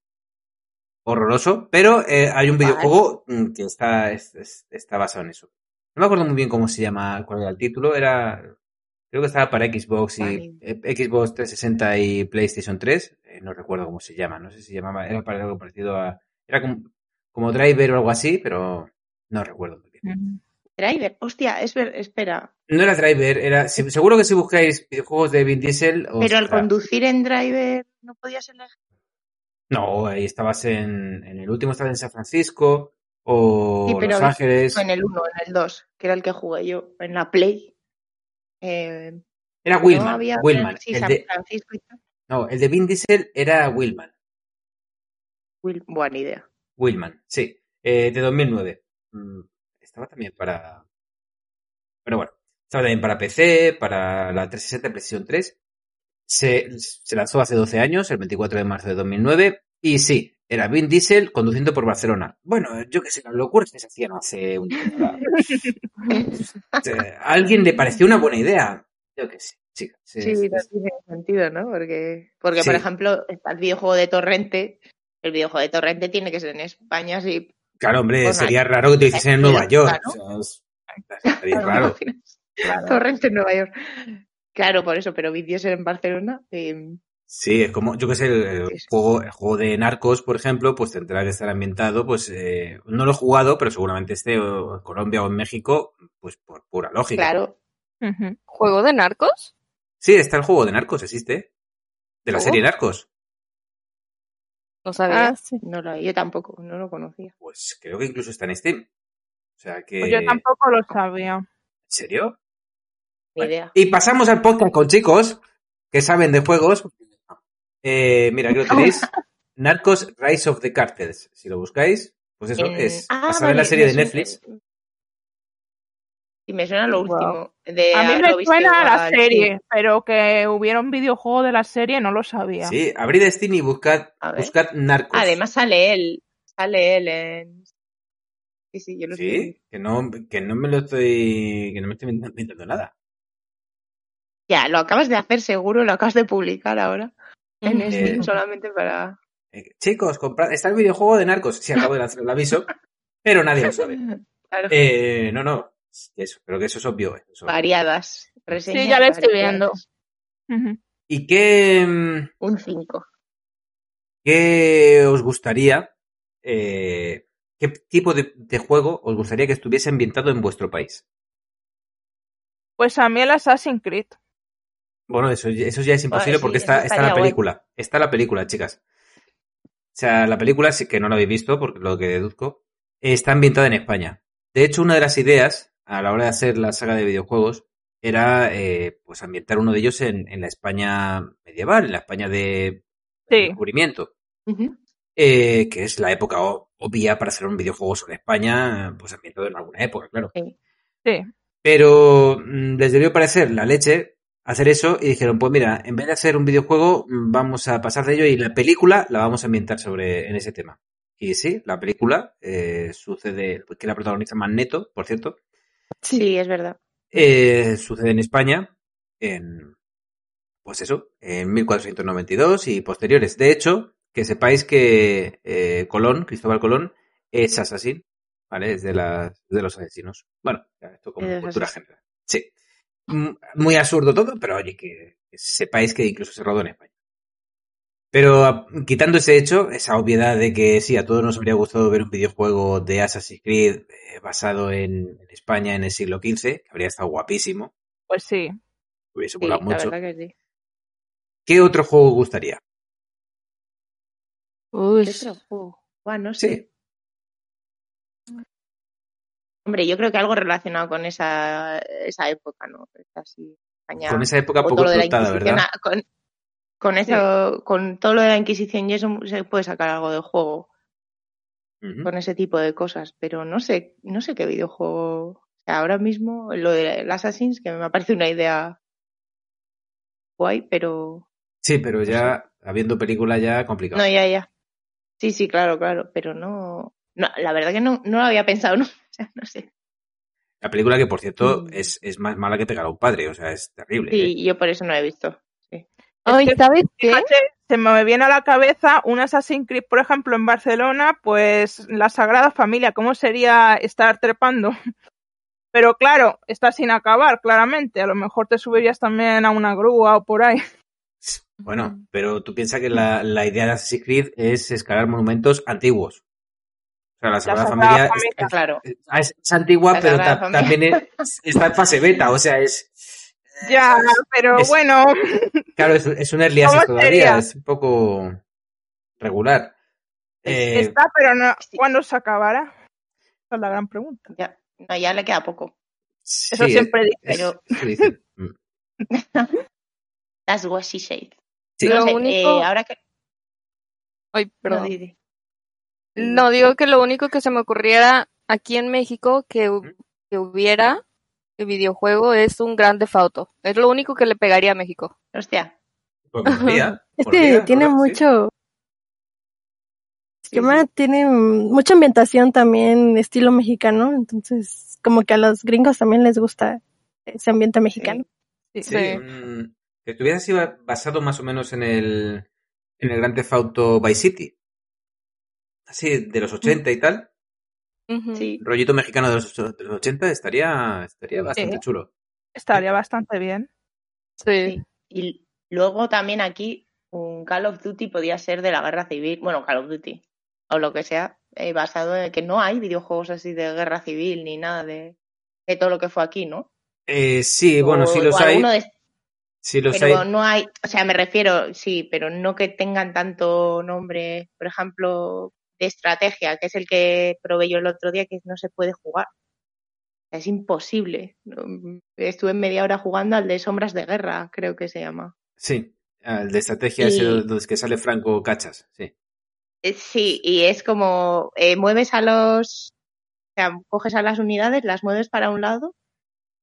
horroroso, pero eh, hay un videojuego mm, que está, es- es- está basado en eso. No me acuerdo muy bien cómo se llama, cuál era el título, era, creo que estaba para Xbox y eh, Xbox 360 y PlayStation 3, eh, no recuerdo cómo se llama, no sé si llamaba, era para algo parecido a, era como, como Driver o algo así, pero no recuerdo muy bien. Driver, hostia, es ver, espera. No era Driver, era, seguro que si buscáis videojuegos de Vin Diesel, os Pero al conducir en Driver no podías elegir. No, ahí estabas en, en el último estabas en San Francisco o Sí, pero Los Ángeles. En el 1, en el 2, que era el que jugué yo, en la Play. Eh, Era no Willman, había Willman. sí, El San de, Francisco y tal. no, el de Vin Diesel era Willman. Will- buena idea. Willman, sí. Eh, de 2009. Mm, Estaba también para... Pero bueno, estaba también para PC, para la 360 y PlayStation 3. Se, se lanzó hace 12 años, el 24 de marzo de 2009. Y sí, era Vin Diesel conduciendo por Barcelona. Bueno, yo qué sé, las locuras que se hacían hace un tiempo. A alguien le pareció una buena idea. Yo qué sé, chicas. Sí, es- no es- tiene sentido, ¿no? Porque, porque Sí. por ejemplo, está el videojuego de Torrente. El videojuego de Torrente tiene que ser en España, sí. Claro, hombre, sería raro que te hiciesen en Nueva York. claro. O sea, es- sería raro. Torrente en Nueva York. Claro, por eso, pero vídeos en Barcelona. eh, Sí, es como, yo qué sé, el, juego, el juego de Narcos, por ejemplo, pues tendrá que estar ambientado, pues, eh, no lo he jugado, pero seguramente esté o en Colombia o en México, pues por pura lógica. claro. ¿Juego de narcos? Sí, está el juego de Narcos, existe. De la serie Narcos. No sabía. Ah, sí. No lo, yo tampoco, no lo conocía. Pues creo que incluso está en Steam. O sea que. Pues yo tampoco lo sabía. ¿En serio? Ni Bueno, idea. Y pasamos al podcast con chicos que saben de juegos. Eh, mira, aquí lo tenéis. Narcos Rise of the Cartels. Si lo buscáis, pues eso, En- es Ah, basado en la vale, serie de suena- Netflix. Y me suena lo Wow. último. De A mí me suena la sí. serie, pero que hubiera un videojuego de la serie no lo sabía. Sí, abrid Steam y buscad, buscad Narcos. Además sale él. Sale él en. Sí, sí, yo lo estoy Sí, que no, que no me lo estoy, que no me estoy inventando nada. Ya, lo acabas de hacer seguro, lo acabas de publicar ahora. En. Steam Eh. solamente para. Eh, chicos, comprad, está el videojuego de Narcos. Sí, acabo de lanzar el aviso, pero nadie lo sabe. Claro, Eh, no, no, eso, pero que eso es obvio. eso es obvio. variadas. Reseñas Sí, ya lo estoy variadas. viendo. ¿Y qué, mm, Un 5. qué os gustaría, eh, qué tipo de, de juego os gustaría que estuviese ambientado en vuestro país? Pues a mí el Assassin's Creed. Bueno, eso, eso ya es imposible Vale, sí, porque está, está la guay. película. Está la película, chicas. sea, la película, que no la habéis visto, porque lo que deduzco, está ambientada en España. De hecho, una de las ideas a la hora de hacer la saga de videojuegos era eh, pues ambientar uno de ellos en, en la España medieval, en la España de Sí. descubrimiento, eh, que es la época o- obvia para hacer un videojuego sobre España, pues ambientado en alguna época, claro. Sí. Pero mm, les debió parecer la leche hacer eso y dijeron, pues mira, en vez de hacer un videojuego, vamos a pasar de ello y la película la vamos a ambientar sobre en ese tema. Y sí, la película eh, sucede, que la protagoniza Magneto, por cierto, Sí, es verdad. eh, sucede en España, en, pues eso, en 1492 y posteriores. De hecho, que sepáis que eh, Colón, Cristóbal Colón, es asesino, ¿vale? Es de, las, de los asesinos. Bueno, ya esto como cultura general. Sí. Muy absurdo todo, pero oye, que, sepáis que incluso se rodó en España. Pero a- quitando ese hecho, esa obviedad de que sí, a todos nos habría gustado ver un videojuego de Assassin's Creed eh, basado en, en España en el siglo XV, que habría estado guapísimo, Pues sí. hubiese Sí, la mucho. verdad que sí. ¿Qué otro juego os gustaría? Uy, ¿Qué otro juego? Buah, no sé. Sí. Hombre, yo creo que algo relacionado con esa, esa época, ¿no? Es así, España, Con esa época poco Inquisición, ¿verdad? a- Con, con eso, con todo lo de la Inquisición y eso se puede sacar algo de juego con ese tipo de cosas, pero no sé, no sé qué videojuego. Ahora mismo lo del Assassin's, que me parece una idea guay, pero Sí, pero ya, habiendo película ya complicado. no, ya, ya. Sí, sí, claro, claro, pero no, no la verdad que no, no lo había pensado, ¿no? O sea, no sé. La película que, por cierto, Mm. es, es más mala que pegar a un padre, o sea, es terrible. ¿eh? Sí, yo por eso no la he visto. Sí. Ay, ¿sabes qué? fíjate, se me viene a la cabeza un Assassin's Creed, por ejemplo, en Barcelona, pues la Sagrada Familia, ¿cómo sería estar trepando? Pero claro, está sin acabar, claramente. A lo mejor te subirías también a una grúa o por ahí. Bueno, pero tú piensas que la, la idea de Assassin's Creed es escalar monumentos antiguos. O sea, la Sagrada Sagrada Familia Familia. es, Claro. es- es antigua, La pero ta- también es- está en fase beta, o sea, es... Ya, pero Es- bueno, Claro, es, es un early ¿Cómo access todavía, sería? es un poco regular. Eh, está, pero no. ¿Cuándo se acabará? Esa es la gran pregunta. Ya, no, ya le queda poco. Eso sí, siempre es- dice. es- eso dicen. Mm. That's what she said. Sí. Lo No sé, único- eh, ahora que... Ay, No, perdón. di. No, digo que lo único que se me ocurriera aquí en México que, que hubiera de videojuego es un Grand Theft Auto. Es lo único que le pegaría a México. Hostia. Pues Es tiene. Sí. mucho. Sí, tiene mucha ambientación también estilo mexicano, entonces como que a los gringos también les gusta ese ambiente mexicano. Sí, Sí. que estuviera así ba- basado más o menos en el, en el Grand Theft Auto Vice City. Así, de los 80 y tal. Sí. Rollito mexicano de los, de los 80 estaría, estaría bastante Sí. chulo. Estaría bastante bien. Sí. Sí. Y luego también aquí un Call of Duty podía ser de la guerra civil, bueno, Call of Duty o lo que sea, eh, basado en que no hay videojuegos así de guerra civil ni nada de, de todo lo que fue aquí, ¿no? Eh, sí, bueno, O- sí los hay. de- Sí los pero hay. no hay, o sea, me refiero, sí, pero no que tengan tanto nombre, por ejemplo, de estrategia, que es el que probé yo el otro día, que no se puede jugar. Es imposible. Estuve media hora jugando al de Sombras de Guerra, creo que se llama. Sí, el de estrategia Y- es que sale Franco Cachas, sí. Eh, Sí, y es como eh, mueves a los, o sea, coges a las unidades, las mueves para un lado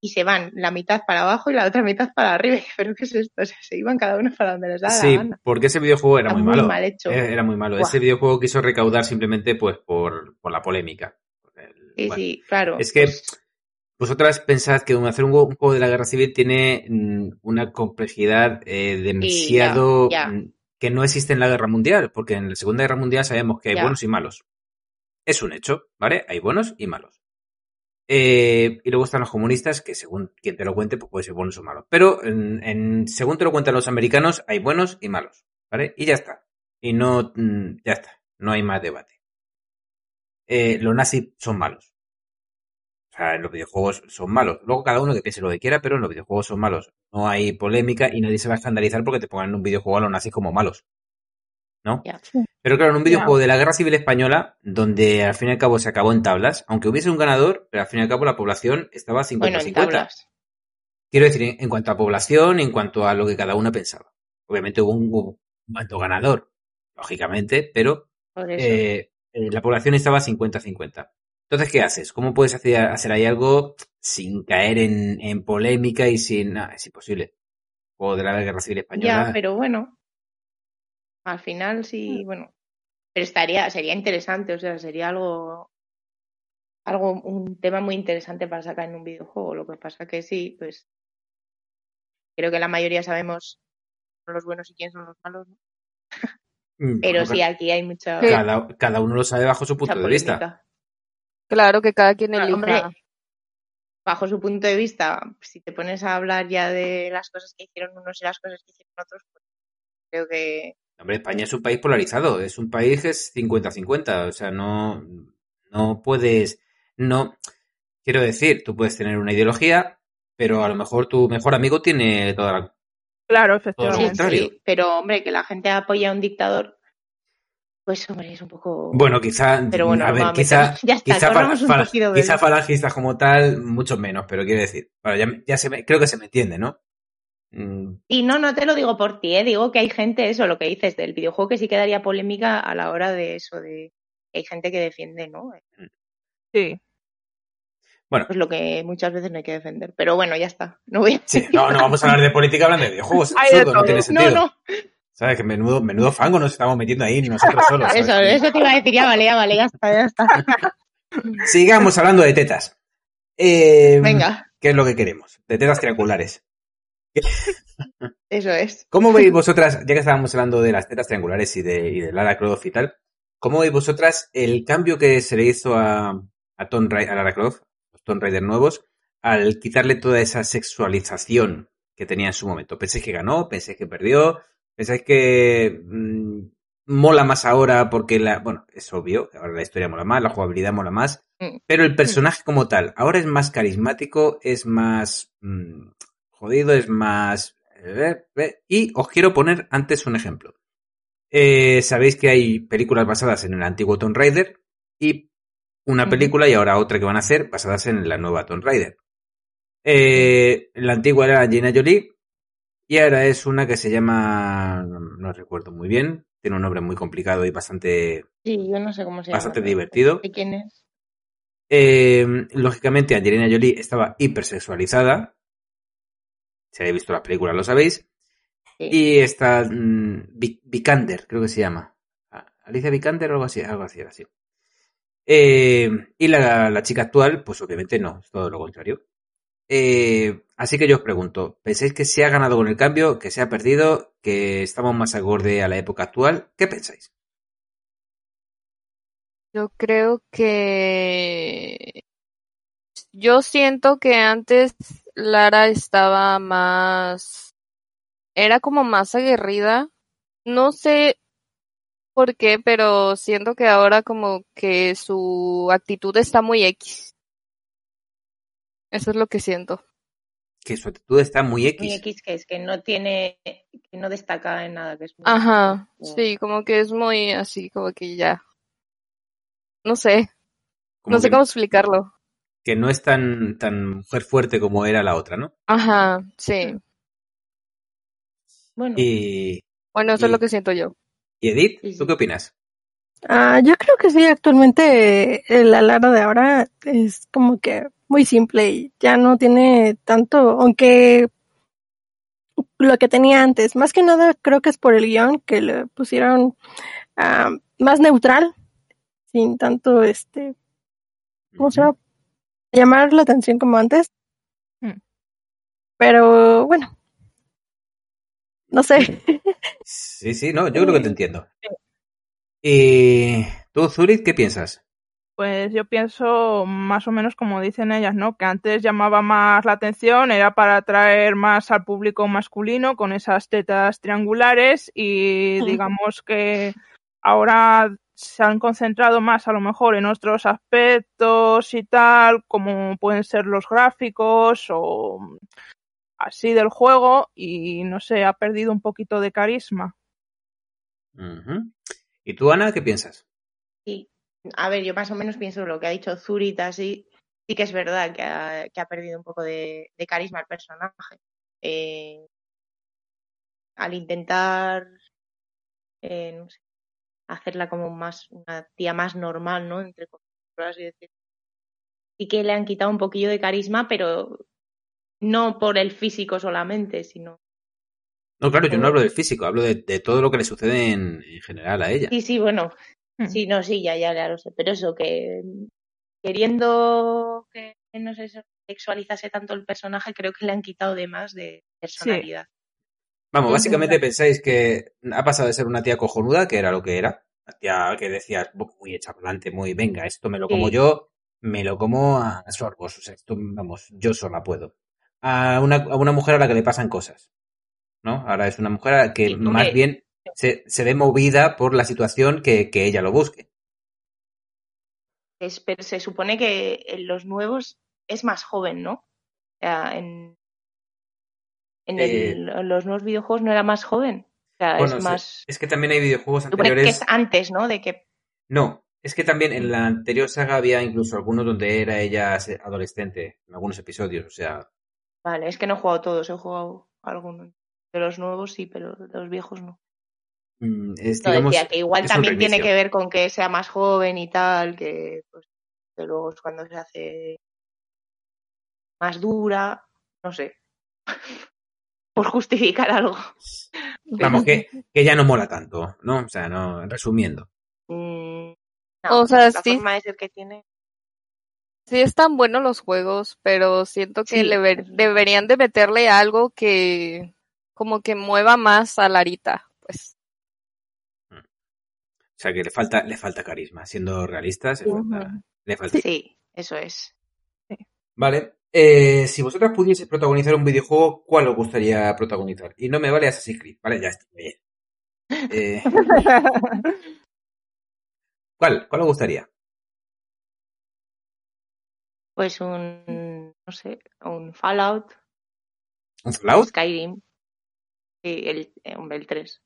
y se van la mitad para abajo y la otra mitad para arriba. Pero ¿qué es esto? O sea, se iban cada uno para donde les da Sí, la gana. porque ese videojuego era Está muy muy malo. mal hecho. Eh, Era muy malo. Buah. Ese videojuego quiso recaudar simplemente pues por, por la polémica. El- Sí, bueno, sí, claro. Es que pues, vosotras pensad que hacer un juego, de la guerra civil tiene mm, una complejidad eh, demasiado ya. mm, que no existe en la guerra mundial, porque en la Segunda Guerra Mundial sabemos que hay Ya. buenos y malos. Es un hecho, ¿vale? Hay buenos y malos. Eh, y luego están los comunistas, que según quien te lo cuente, pues puede ser buenos o malos. Pero en, según te lo cuentan los americanos, hay buenos y malos, ¿vale? Y ya está. Y no, mm, ya está. No hay más debate. Eh, los nazis son malos. O sea, en los videojuegos son malos. Luego cada uno que piense lo que quiera, pero en los videojuegos son malos. No hay polémica y nadie se va a escandalizar porque te pongan en un videojuego a los nazis como malos. ¿No? Pero claro, en un videojuego de la Guerra Civil Española, donde al fin y al cabo se acabó en tablas, aunque hubiese un ganador, pero al fin y al cabo la población estaba 50-50. Bueno, en tablas. Quiero decir, en, cuanto a población, en cuanto a lo que cada una pensaba. Obviamente hubo un, hubo un cuanto ganador, lógicamente, pero eh, eh, la población estaba 50-50. Entonces, ¿qué haces? ¿Cómo puedes hacer, hacer ahí algo sin caer en, en polémica y sin... ah, es imposible. O de la Guerra Civil Española. Ya, pero bueno. Al final Mm. sí, bueno. Pero estaría, sería interesante, o sea, sería algo, algo, un tema muy interesante para sacar en un videojuego. Lo que pasa que sí, pues creo que la mayoría sabemos quién son los buenos y quién son los malos, ¿no? Mm, Pero bueno, sí, aquí hay mucha, cada, cada uno lo sabe bajo su punto de vista. Claro que cada quien elija. hombre, bajo su punto de vista, si te pones a hablar ya de las cosas que hicieron unos y las cosas que hicieron otros, pues creo que Hombre, España es un país polarizado, es un país que es 50-50, o sea, no, no puedes, no, quiero decir, tú puedes tener una ideología, pero a lo mejor tu mejor amigo tiene toda la... Claro, Todo lo efectivamente. contrario. sí, pero hombre, que la gente apoya a un dictador, pues hombre, es un poco... Bueno, quizá, Pero bueno, a ver, vamos quizá, ya está, quizá, quizá falangistas como tal, mucho menos, pero quiero decir, bueno, ya, ya se me, creo que se me entiende, ¿no? Mm, Y no, no te lo digo por ti, ¿eh? digo que hay gente, eso, lo que dices del videojuego, que sí que daría polémica a la hora de eso, de que hay gente que defiende, ¿no? Sí. Bueno, Pues lo que muchas veces no hay que defender. Pero bueno, ya está. No voy a sí, no, no vamos a hablar de política hablando de videojuegos, absurdo, no No, sentido. no, ¿Sabes? Que menudo, menudo fango nos estamos metiendo ahí nosotros solos. ¿sabes? eso, eso te iba a decir, ya vale, ya vale, ya está, ya está. Sigamos hablando de tetas. Eh, Venga, ¿Qué es lo que queremos? De tetas triangulares. eso es. ¿Cómo veis vosotras, ya que estábamos hablando de las tetas triangulares y de, y de Lara Croft y tal, ¿cómo veis vosotras el cambio que se le hizo a, a, Tomb Ra- a Lara Croft, los Tomb Raider nuevos, al quitarle toda esa sexualización que tenía en su momento? ¿Pensáis que ganó? ¿Pensáis que perdió? ¿Pensáis que mm, mola más ahora porque la... Bueno, es obvio, ahora la historia mola más, la jugabilidad mola más, Mm. pero el personaje como tal, ahora es más carismático, es más mm, jodido, es más... eh, eh, Y os quiero poner antes un ejemplo. Eh, Sabéis que hay películas basadas en el antiguo Tomb Raider y una película y ahora otra que van a hacer basadas en la nueva Tomb Raider. Eh, la antigua era Gina Jolie y ahora es una que se llama, no, no recuerdo muy bien, tiene un nombre muy complicado y bastante Sí, yo no sé cómo se llama. Bastante pero- divertido. ¿De quién es? Eh, lógicamente, Angelina Jolie estaba hipersexualizada. Si habéis visto las películas, lo sabéis. Sí. Y está mm, Vi- Vikander, creo que se llama. Ah, Alicia Vikander o algo así, algo así, así. Eh, y la, la chica actual, pues obviamente no, es todo lo contrario. Eh, así que yo os pregunto, ¿pensáis que se ha ganado con el cambio, que se ha perdido, que estamos más acorde a la época actual? ¿Qué pensáis? Yo creo que yo siento que antes Lara estaba más, era como más aguerrida. No sé por qué, pero siento que ahora como que su actitud está muy X. Eso es lo que siento. Que su actitud está muy X. Muy X, que es que no tiene, que no destaca en nada, que es muy- Ajá, como- sí, como que es muy así, como que ya. No sé, Como no sé cómo explicarlo. Que no es tan, tan mujer fuerte como era la otra, ¿no? Ajá, sí. Bueno, Y, Bueno, eso es lo que siento yo. y Edith. ¿tú qué opinas? Ah, yo creo que sí, actualmente eh, la Lara de ahora es como que muy simple y ya no tiene tanto, aunque lo que tenía antes, más que nada creo que es por el guion que le pusieron ah, más neutral, sin tanto este, ¿cómo se llama? Llamar la atención como antes. Mm. Pero bueno, no sé. Sí, sí, no, yo creo que te entiendo. Y tú, Zurich, ¿qué piensas? Pues yo pienso más o menos como dicen ellas, ¿no? Que antes llamaba más la atención, era para atraer más al público masculino con esas tetas triangulares y digamos que ahora se han concentrado más a lo mejor en otros aspectos y tal, como pueden ser los gráficos o así del juego y no sé, ha perdido un poquito de carisma. ¿Y tú, Ana, qué piensas? Sí. A ver, yo más o menos pienso lo que ha dicho Zurita, así. Sí que es verdad que ha, que ha perdido un poco de, de carisma el personaje. Eh, al intentar, eh, no sé, hacerla como más, una tía más normal, ¿no? Entre comillas, por así decirlo. Sí que le han quitado un poquillo de carisma, pero no por el físico solamente, sino No, claro, yo no hablo del físico, hablo de, de todo lo que le sucede en, en general a ella. Sí, sí, bueno. Hmm. Sí, no, sí, ya, ya, ya lo sé. Pero eso, que queriendo que no se sexualizase tanto el personaje, creo que le han quitado de más de personalidad. Vamos, básicamente pensáis que ha pasado de ser una tía cojonuda, que era lo que era, una tía que decías muy hecha adelante, muy venga, esto me lo como Sí. yo, me lo como a sorbos, o sea, esto, vamos, yo sola puedo. A una, a una mujer a la que le pasan cosas, ¿no? Ahora es una mujer a la que Sí, más bien se, se ve movida por la situación que, que ella lo busque. Es- pero se supone que en los nuevos es más joven, ¿no? En, en, Eh. el- los nuevos videojuegos no era más joven. O sea, Bueno, es más. es que también hay videojuegos que anteriores. es antes, ¿no? De que. No, es que también en la anterior saga había incluso algunos donde era ella adolescente, en algunos episodios, o sea, Vale, es que no he jugado todos, he jugado algunos. De los nuevos sí, pero de los viejos no. mm, es, No, digamos, decía que igual también tiene que ver con que sea más joven y tal, que pues que luego es cuando se hace más dura, no sé. Por justificar algo. Vamos, que, que ya no mola tanto, ¿no? O sea, no, resumiendo. Mm, no, O sea, la sí, forma de ser que tiene. sí están buenos los juegos, pero siento que Sí. le ver- deberían de meterle algo que como que mueva más a Larita, pues. O sea, que le falta, le falta carisma. Siendo realistas, le falta, Ujú. le falta. Sí, eso es. Vale. Eh, si vosotras pudieseis protagonizar un videojuego, ¿cuál os gustaría protagonizar? Y no me vale Assassin's Creed. Vale, ya está bien. Eh, ¿Cuál? ¿Cuál os gustaría? Pues un, no sé, un Fallout, ¿Un Fallout? Skyrim. Sí, el, eh, hombre, el 3.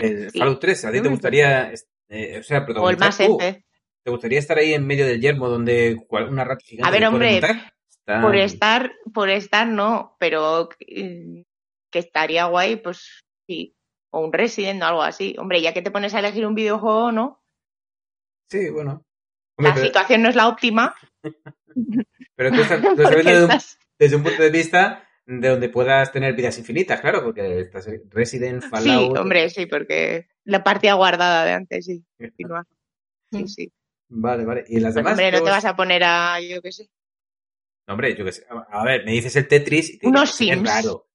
El Sí. Fallout 3. ¿A ti te gustaría, eh, o sea, O el protagonizar más tú? F. ¿Te gustaría estar ahí en medio del yermo donde una rata gigante A ver, hombre? Está- Por estar, por estar no, pero que estaría guay, pues sí. O un Resident o algo así. Hombre, ya que te pones a elegir un videojuego, ¿no? Sí, bueno. Hombre, La pero, situación no es la óptima. pero tú estás, tú estás porque viendo de un- desde un punto de vista de donde puedas tener vidas infinitas, claro, porque estás en Resident, Sí, Fallout. hombre, sí, porque la partida guardada de antes, sí. continúa. Sí, sí. Vale, vale. ¿Y las Pues, demás? hombre, no te vas a poner a, yo qué sé. No, hombre, yo qué sé. A ver, me dices el Tetris y te Unos digo, es Sims. raro.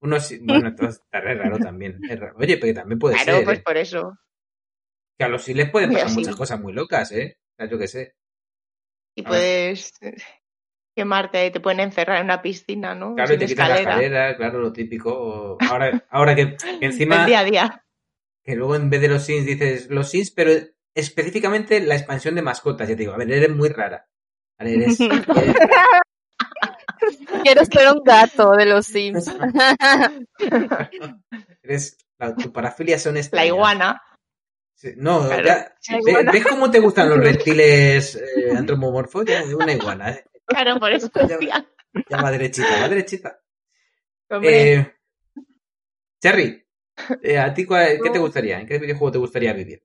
Unos Sims. Bueno, entonces está re raro también. Es raro. Oye, pero que también puede Claro, ser. pues ¿eh? por eso. Que a los Sims les pueden Mira, pasar sí. muchas cosas muy locas, ¿eh? O sea, yo qué sé. Y A ver. puedes eh, quemarte, te pueden encerrar en una piscina, ¿no? Claro, y Sin te quitan la escalera. escalera, claro, lo típico. Ahora, ahora que, que encima, El día a día. que luego en vez de los Sims dices los Sims, pero específicamente la expansión de mascotas. Ya te digo, a ver, eres muy rara. Vale, eres, eres. Quiero ser un gato de los Sims. Eres- la- tu parafilia son La extrañas. iguana. Sí, No, Claro, ya, la ve- iguana. ¿ves cómo te gustan los reptiles eh, antropomorfos? Ya, una iguana, ¿eh? Claro, por eso Ya, ya va derechita, va derechita. Hombre, Eh, Cherry, eh, ¿a ti cuál- qué te gustaría? ¿En qué videojuego te gustaría vivir?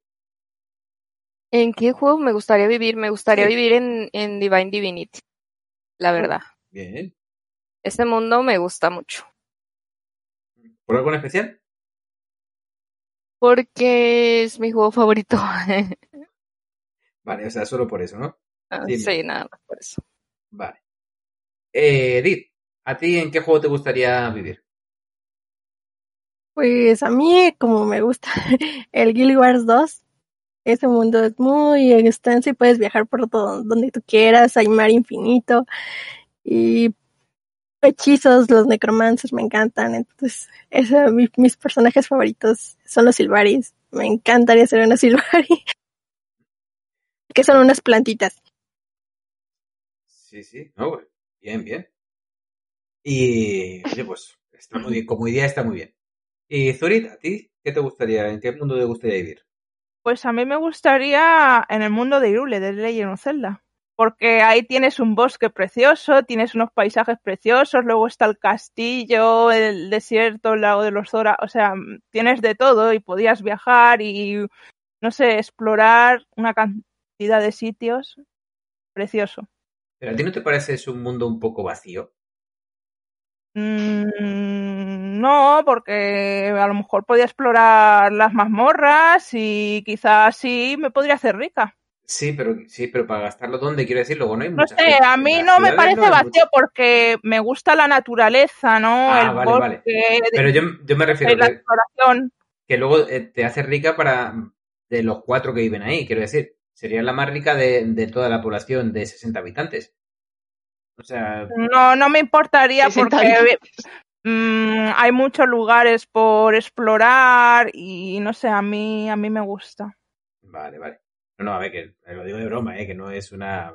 ¿En qué juego me gustaría vivir? Me gustaría Sí. vivir en, en Divine Divinity, la verdad. Bien. Este mundo me gusta mucho. ¿Por algo en especial? Porque es mi juego favorito. Vale, o sea, solo por eso, ¿no? Ah, sí, nada más por eso. Vale. Eh, Edith, ¿a ti en qué juego te gustaría vivir? Pues a mí, como me gusta el Guild Wars 2, ese mundo es muy extenso y puedes viajar por todo donde tú quieras, hay mar infinito y hechizos, los necromancers me encantan, entonces ese, mi- mis personajes favoritos son los Silvaris, me encantaría ser una Silvari, que son unas plantitas. Sí, sí, no, bien, bien. Y, oye, pues, está muy bien, como idea está muy bien. Y Zurit, ¿a ti qué te gustaría, en qué mundo te gustaría vivir? Pues a mí me gustaría en el mundo de Irule, de Legend of Zelda. Porque ahí tienes un bosque precioso, tienes unos paisajes preciosos, luego está el castillo, el desierto, el lago de los Zora, o sea, tienes de todo y podías viajar y, no sé, explorar una cantidad de sitios precioso. ¿Pero a ti no te parece es un mundo un poco vacío? Mm, no, porque a lo mejor podía explorar las mazmorras y quizás sí me podría hacer rica. Sí, pero sí, pero para gastarlo dónde quiero decir, luego no hay No sé, gente. a mí no me parece no vacío mucha- porque me gusta la naturaleza, ¿no? Ah, el vale, vale. Pero yo, yo me refiero la que, exploración. que luego eh, te hace rica para de los cuatro que viven ahí, quiero decir. Sería la más rica de, de toda la población de 60 habitantes. O sea, No, no me importaría 60 porque mm, hay muchos lugares por explorar y no sé, a mí, a mí me gusta. vale, vale. No, no, a ver, que eh, lo digo de broma, ¿eh? que no es una...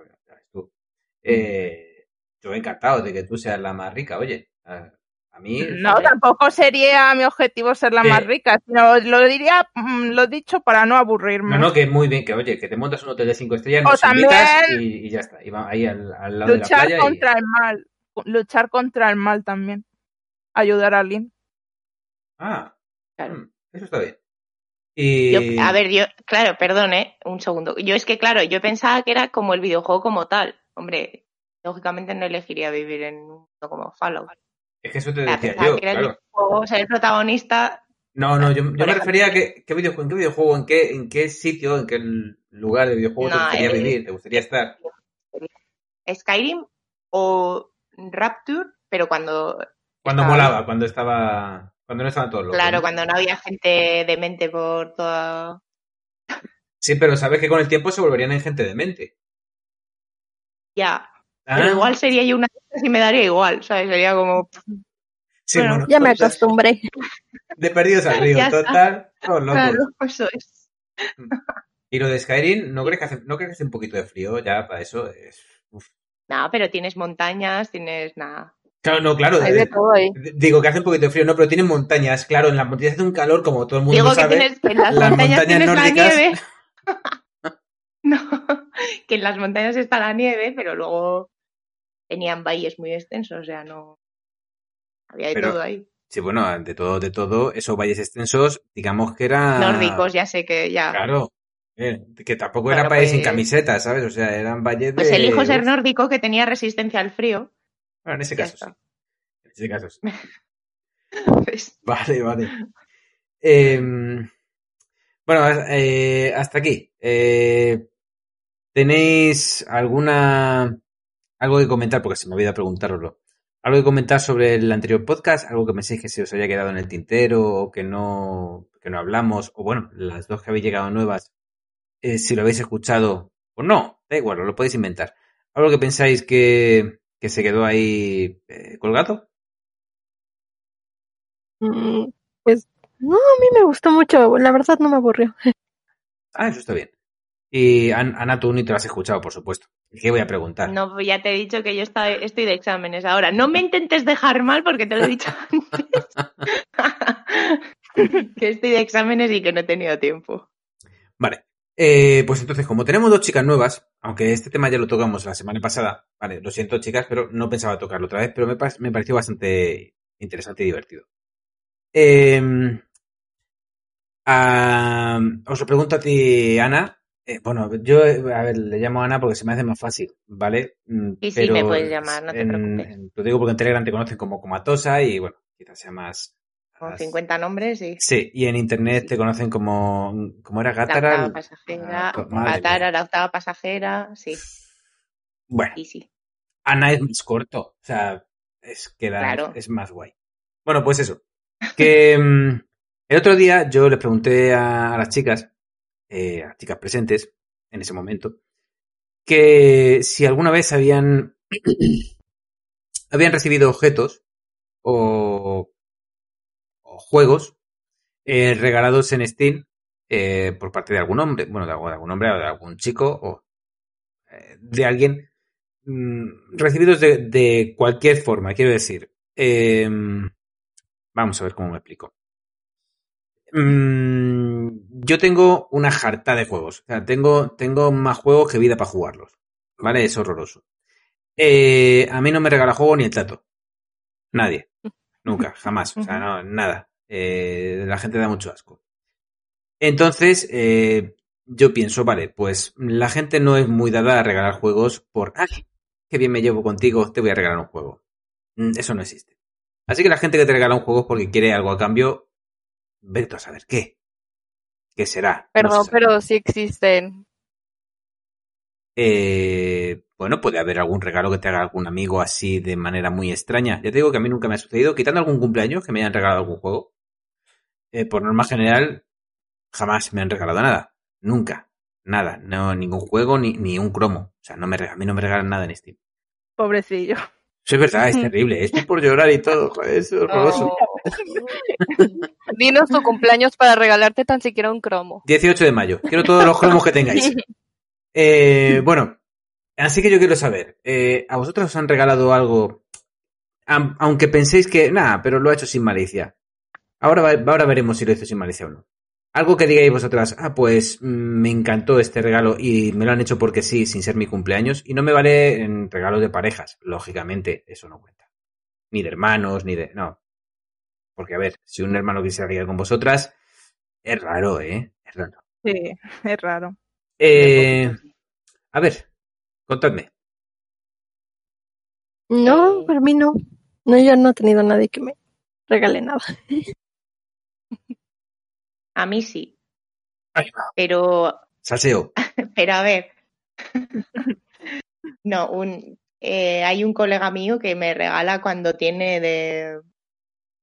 Eh, yo encantado de que tú seas la más rica, oye. A, a mí... No, tampoco sería mi objetivo ser la más rica, sino lo diría, mm, lo dicho para no aburrirme. No, no, que muy bien, que oye, que te montas un hotel de cinco estrellas, nos invitas y, y ya está. Y va ahí al, al lado de la luchar playa. y- contra el mal, luchar contra el mal también, ayudar a alguien. Ah, Claro. mm, eso está bien. Y... Yo- a ver, yo, claro, perdón, ¿eh? Un segundo. Yo es que, claro, yo pensaba que era como el videojuego como tal. Hombre, lógicamente no elegiría vivir en un mundo como Fallout. Es que eso te decía yo, que era el claro. videojuego, ser el protagonista. No, no, yo, yo me refería a qué videojuego, en qué videojuego, en qué, en qué sitio, en qué lugar de videojuego te gustaría vivir, te gustaría estar. Skyrim o Rapture, pero cuando. Cuando estaba molaba, cuando estaba, cuando no estaban todos locos. Claro, ¿no? cuando no había gente demente por toda. Sí, pero sabes que con el tiempo se volverían en gente demente. Ya. Ah, Pero igual sería yo una y me daría igual, ¿sabes? Sería como. sí, bueno, bueno, Ya me sea, acostumbré. De perdidos al río, Ya total, locos. Claro, eso es. Y lo de Skyrim, ¿no crees que hace, no crees que hace un poquito de frío ya para eso? Es... uf. No, pero tienes montañas, tienes nada. Claro, no, claro. Hay de eh, todo ahí. Digo que hace un poquito de frío, no, pero tienen montañas, claro, en las montañas hace un calor como todo el mundo Digo que sabe. tienes que en las, las montañas, montañas tienes nórdicas- la nieve. no, que en las montañas está la nieve, pero luego tenían valles muy extensos, o sea, no. Había de Pero- todo ahí. Sí, bueno, de todo, de todo, esos valles extensos, digamos que era... Nórdicos, ya sé que ya. Claro. eh, que tampoco era país sin pues- camiseta, ¿sabes? O sea, eran valles de... Pues elijo ser nórdico que tenía resistencia al frío. bueno, en ese Ya caso sí. En ese caso sí. Pues, Vale, vale. Eh, bueno, eh, hasta aquí. Eh, ¿Tenéis alguna algo que comentar? Porque se me olvidó preguntároslo. ¿Algo que comentar sobre el anterior podcast? ¿Algo que penséis que se os haya quedado en el tintero o que no, que no hablamos? O bueno, las dos que habéis llegado nuevas, eh, si lo habéis escuchado o no, da igual, lo podéis inventar. ¿Algo que pensáis que, que se quedó ahí eh, colgado? Mm, Pues no, a mí me gustó mucho. La verdad no me aburrió. Ah, eso está bien. Y An- Ana, tú ni te lo has escuchado, por supuesto. ¿Y ¿Qué voy a preguntar? no, ya te he dicho que yo está- estoy de exámenes ahora. No me intentes dejar mal porque te lo he dicho antes. que estoy de exámenes y que no he tenido tiempo. Vale. Eh, pues entonces, como tenemos dos chicas nuevas, aunque este tema ya lo tocamos la semana pasada, vale, lo siento chicas, pero no pensaba tocarlo otra vez, pero me, me pareció bastante interesante y divertido. Eh, ah, os lo pregunto a ti, Ana. Eh, bueno, yo, a ver, le llamo Ana porque se me hace más fácil, ¿vale? Mm, Sí, sí, me puedes llamar, no te en- preocupes. en- lo digo porque en Telegram te conocen como Comatosa y bueno, quizás sea más... Con más- 50 nombres y Sí, y en internet te conocen como... ¿Cómo era la Gátara? octava pasajera, Ah, mía. la octava pasajera, sí, Bueno, sí, sí. Ana es más corto, o sea, es queda, Claro. es más guay. Bueno, pues eso. Que mm, el otro día yo les pregunté a, a las chicas, eh, chicas presentes en ese momento, que si alguna vez habían habían recibido objetos o, juegos eh, regalados en Steam eh, por parte de algún hombre, bueno, de algún, hombre o de algún chico o eh, de alguien mm, recibidos de, de cualquier forma, quiero decir. eh, vamos a ver cómo me explico. Mm, yo tengo una jarta de juegos. O sea, tengo, tengo más juegos que vida para jugarlos. ¿Vale? Es horroroso. Eh, a mí no me regala juego ni el tato. Nadie. Nunca, jamás. O sea, no, nada. Eh, la gente da mucho asco. Entonces, eh, yo pienso, vale, pues la gente no es muy dada a regalar juegos por, ay, qué bien me llevo contigo, te voy a regalar un juego. Mm, Eso no existe. Así que la gente que te regala un juego es porque quiere algo a cambio, vete a saber qué. ¿Qué será? No Perdón, se pero sí existen. Eh, bueno, puede haber algún regalo que te haga algún amigo así de manera muy extraña. Ya te digo que a mí nunca me ha sucedido, quitando algún cumpleaños que me hayan regalado algún juego. Eh, por norma general, jamás me han regalado nada. Nunca. Nada. No, ningún juego ni, ni un cromo. O sea, no me, a mí no me regalan nada en Steam. Pobrecillo. Eso es verdad, es terrible. Estoy por llorar y todo. joder, es horroroso. Dinos tu cumpleaños para regalarte tan siquiera un cromo. 18 de mayo. Quiero todos los cromos que tengáis. Eh, bueno, así que yo quiero saber, eh, ¿a vosotros os han regalado algo, aunque penséis que, nada, pero lo ha hecho sin malicia? Ahora, ahora veremos si lo hizo sin malicia o no. Algo que digáis vosotras, ah, pues mm, me encantó este regalo y me lo han hecho porque sí, sin ser mi cumpleaños, y no me vale en regalos de parejas, lógicamente, eso no cuenta. Ni de hermanos, ni de... No. Porque, a ver, si un hermano quisiera ligar con vosotras, es raro, ¿eh? Es raro. Sí, es raro. Eh, a ver, contadme. No, para mí no. No, yo no he tenido nadie que me regale nada. A mí sí. Ahí va. Pero, Salseo. pero a ver. No, un, eh, hay un colega mío que me regala cuando tiene de.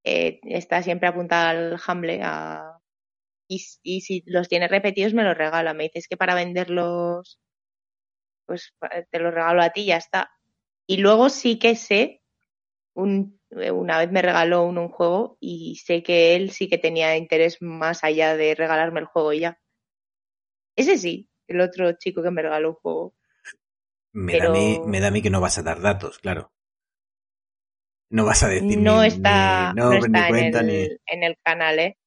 Eh, está siempre apuntada al Hamble a, y, si los tiene repetidos me los regala. Me dice, es que para venderlos, pues te los regalo a ti y ya está. Y luego sí que sé, un, eh, una vez me regaló un, un juego y sé que él sí que tenía interés más allá de regalarme el juego y ya. Ese sí, el otro chico que me regaló un juego. Me, Pero- da a mí, me da a mí que no vas a dar datos, claro. No vas a decir No ni, está, ni no está ni cuenta, en, ni... el, en el canal, ¿eh?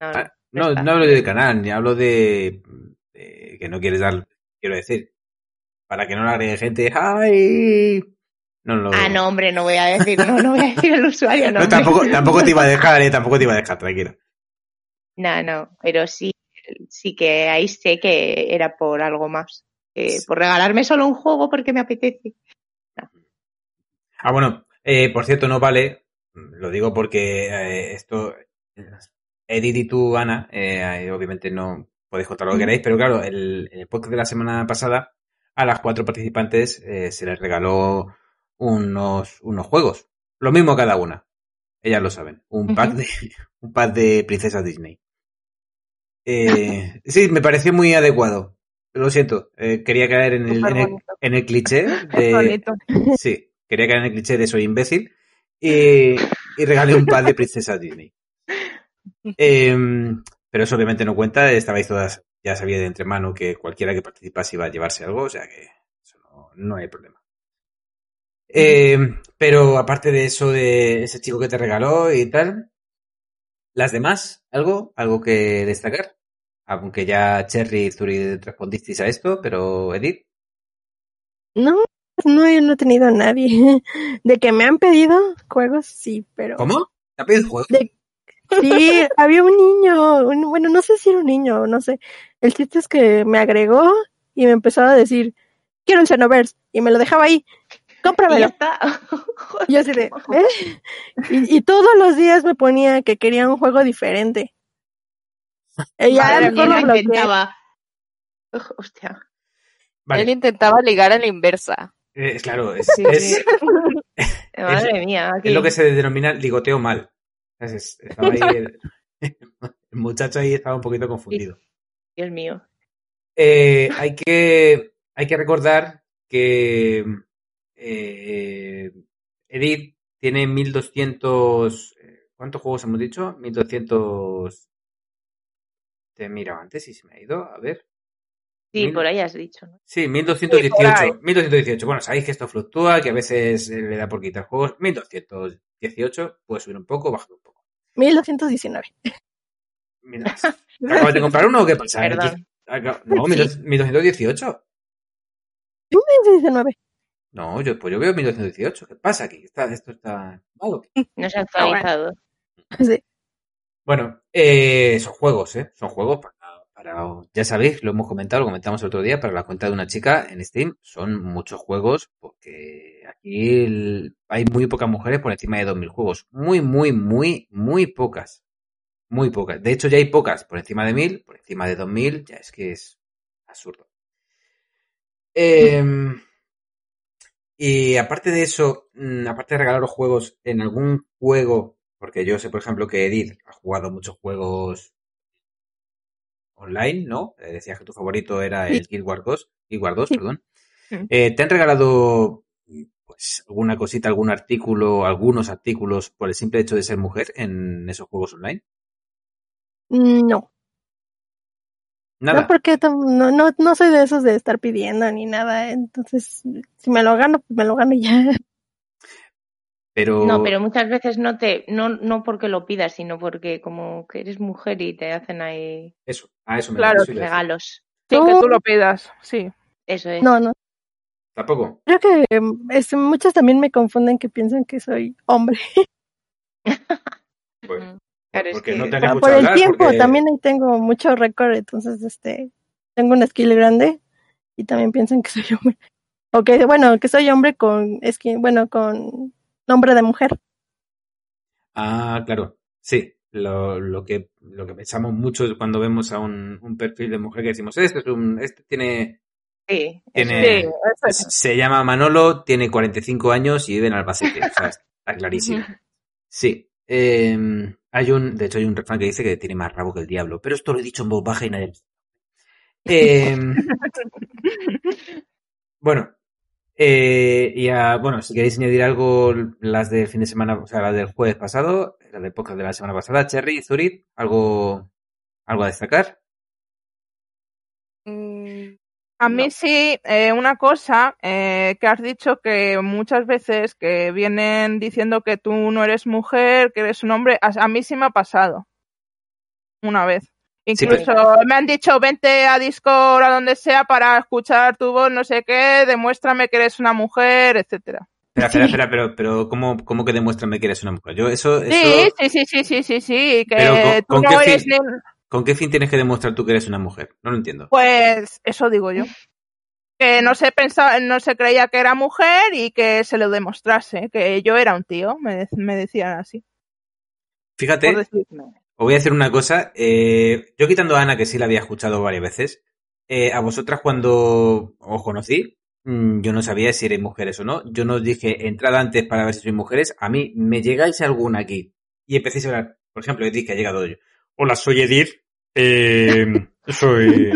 No, no, Ah, no no, no hablo del canal, ni hablo de, de que no quieres dar, quiero decir, para que no lo agregue gente, ¡ay! No, lo- Ah, no, hombre, no voy a decir, no, no voy a decir el usuario, no. No, tampoco, tampoco te iba a dejar, eh, tampoco te iba a dejar, tranquila. No, no, pero sí, sí que ahí sé que era por algo más. por regalarme solo un juego porque me apetece. Ah, bueno, eh, por cierto, no vale, lo digo porque eh, esto, Edith y tú, Ana, eh, obviamente no podéis contar lo que queráis, pero claro, el, en el podcast de la semana pasada, a las cuatro participantes eh, se les regaló unos, unos juegos, lo mismo cada una, ellas lo saben, un pack de, un pack de princesas Disney. Eh, sí, me pareció muy adecuado. Lo siento, eh, quería caer en el, en, el, en el cliché de. Sí, quería caer en el cliché de soy imbécil y, y regalé un par de princesas Disney. Em, pero eso obviamente no cuenta, estabais todas, ya sabía de antemano que cualquiera que participase iba a llevarse algo, o sea que eso no, no hay problema. Em, pero aparte de eso de ese chico que te regaló y tal, las demás, ¿algo? ¿Algo que destacar? Aunque ya Cherry y Zuri respondisteis a esto, pero Edith, No, no, yo no he tenido a nadie. De que me han pedido juegos, sí, pero. ¿cómo? ¿Te ha pedido juego? De- Sí, había un niño, un- bueno, no sé si era un niño, no sé. El chiste es que me agregó y me empezó a decir, quiero el Xenoverse, y me lo dejaba ahí, cómpramelo. está. Y yo así de, ¿eh? Y, y todos los días me ponía que quería un juego diferente. Y ya Madre lo bloqueé. intentaba. Uf, Hostia. Vale. Él intentaba ligar a la inversa. Eh, claro, es, Sí, es- sí. Madre mía. aquí. es lo que se denomina ligoteo mal. Es- es- estaba ahí el, el muchacho ahí estaba un poquito confundido. Dios mío. Eh, hay, que, hay que recordar que eh, Edith tiene 1200... eh, ¿Cuántos juegos hemos dicho? 1200... Te miro antes y se me ha ido. A ver. Sí, por ahí has dicho, ¿no? Sí, Sí, por 1218. ahí. 1218. Bueno, sabéis que esto fluctúa, que a veces eh, le da por quitar juegos. 1218. Puede subir un poco, bajar un poco. 1219. Mira, ¿Acabas de comprar uno o qué pasa? Perdón. Acá- No, 1218. 19. No, yo, pues yo veo 1218. ¿Qué pasa aquí? Está, esto está malo. No se ha actualizado. Sí. Bueno, eh, son juegos, ¿eh? Son juegos para, para- Ya sabéis, lo hemos comentado, lo comentamos el otro día, para la cuenta de una chica en Steam son muchos juegos porque aquí hay muy pocas mujeres por encima de 2.000 juegos. Muy, muy, muy, muy pocas. Muy pocas. De hecho, ya hay pocas por encima de 1.000, por encima de 2.000, ya es que es absurdo. Em, y aparte de eso, mm, aparte de regalar los juegos en algún juego, porque yo sé, por ejemplo, que Edith ha jugado muchos juegos online, ¿no? Eh, decías que tu favorito era el Guild Wars 2, Guild Wars 2, Sí. perdón. Mm. Eh, ¿Te han regalado pues alguna cosita, algún artículo, algunos artículos por el simple hecho de ser mujer en esos juegos online? No. Nada. No, porque no, no, no soy de esos de estar pidiendo ni nada. Entonces, si me lo gano, pues me lo gano ya. Pero, No, pero muchas veces no te, no, no porque lo pidas, sino porque como que eres mujer y te hacen ahí eso, a eso me Claro, regalos. Sí, que tú lo pidas, sí. Eso es. No, no. Tampoco. Creo que em, es, muchos también me confunden que piensan que soy hombre. Pues, es porque que- no te han Ah, escuchado por el hablar, tiempo, porque- también ahí tengo mucho récord, entonces este tengo una skill grande y también piensan que soy hombre. O que, bueno, que soy hombre con skin, bueno, con nombre de mujer. Ah, claro. Sí. Lo, lo que lo que pensamos mucho es cuando vemos a un, un perfil de mujer que decimos, este es un, este tiene, Sí, tiene Sí, es. se llama Manolo, tiene 45 años y vive en Albacete. O sea, está clarísimo. Sí. Eh, hay un, de hecho hay un refrán que dice que tiene más rabo que el diablo, pero esto lo he dicho en voz baja y nadie. Eh, bueno, eh, y a- bueno, si queréis añadir algo, las del fin de semana, o sea, las del jueves pasado, las del podcast de la semana pasada, Cherry, Zurit, algo, algo a destacar. Mm, A mí No. sí, eh, una cosa eh, que has dicho que muchas veces que vienen diciendo que tú no eres mujer, que eres un hombre, a, a mí sí me ha pasado. Una vez. Sí, Incluso me han dicho, vente a Discord, a donde sea, para escuchar tu voz, no sé qué, demuéstrame que eres una mujer, etcétera. Espera, espera, espera, pero, pero ¿cómo, cómo que demuéstrame que eres una mujer? Yo, eso, Sí, eso, sí, sí, sí, sí, sí, sí, que Pero ¿con- tú con no qué eres fin? ni... ¿con qué fin tienes que demostrar tú que eres una mujer? No lo entiendo. Pues eso digo yo. Que no se pensaba, no se creía que era mujer y que se lo demostrase, que yo era un tío, me, me decían así. Fíjate, os voy a decir una cosa. eh, yo quitando a Ana, que sí la había escuchado varias veces, eh, a vosotras cuando os conocí, mm, yo no sabía si erais mujeres o no. Yo no os dije, entrad antes para ver si sois mujeres. A mí, ¿me llegáis alguna aquí? Y empecéis a hablar. Por ejemplo, Edith, que ha llegado yo. Hola, soy Edith. eh, soy...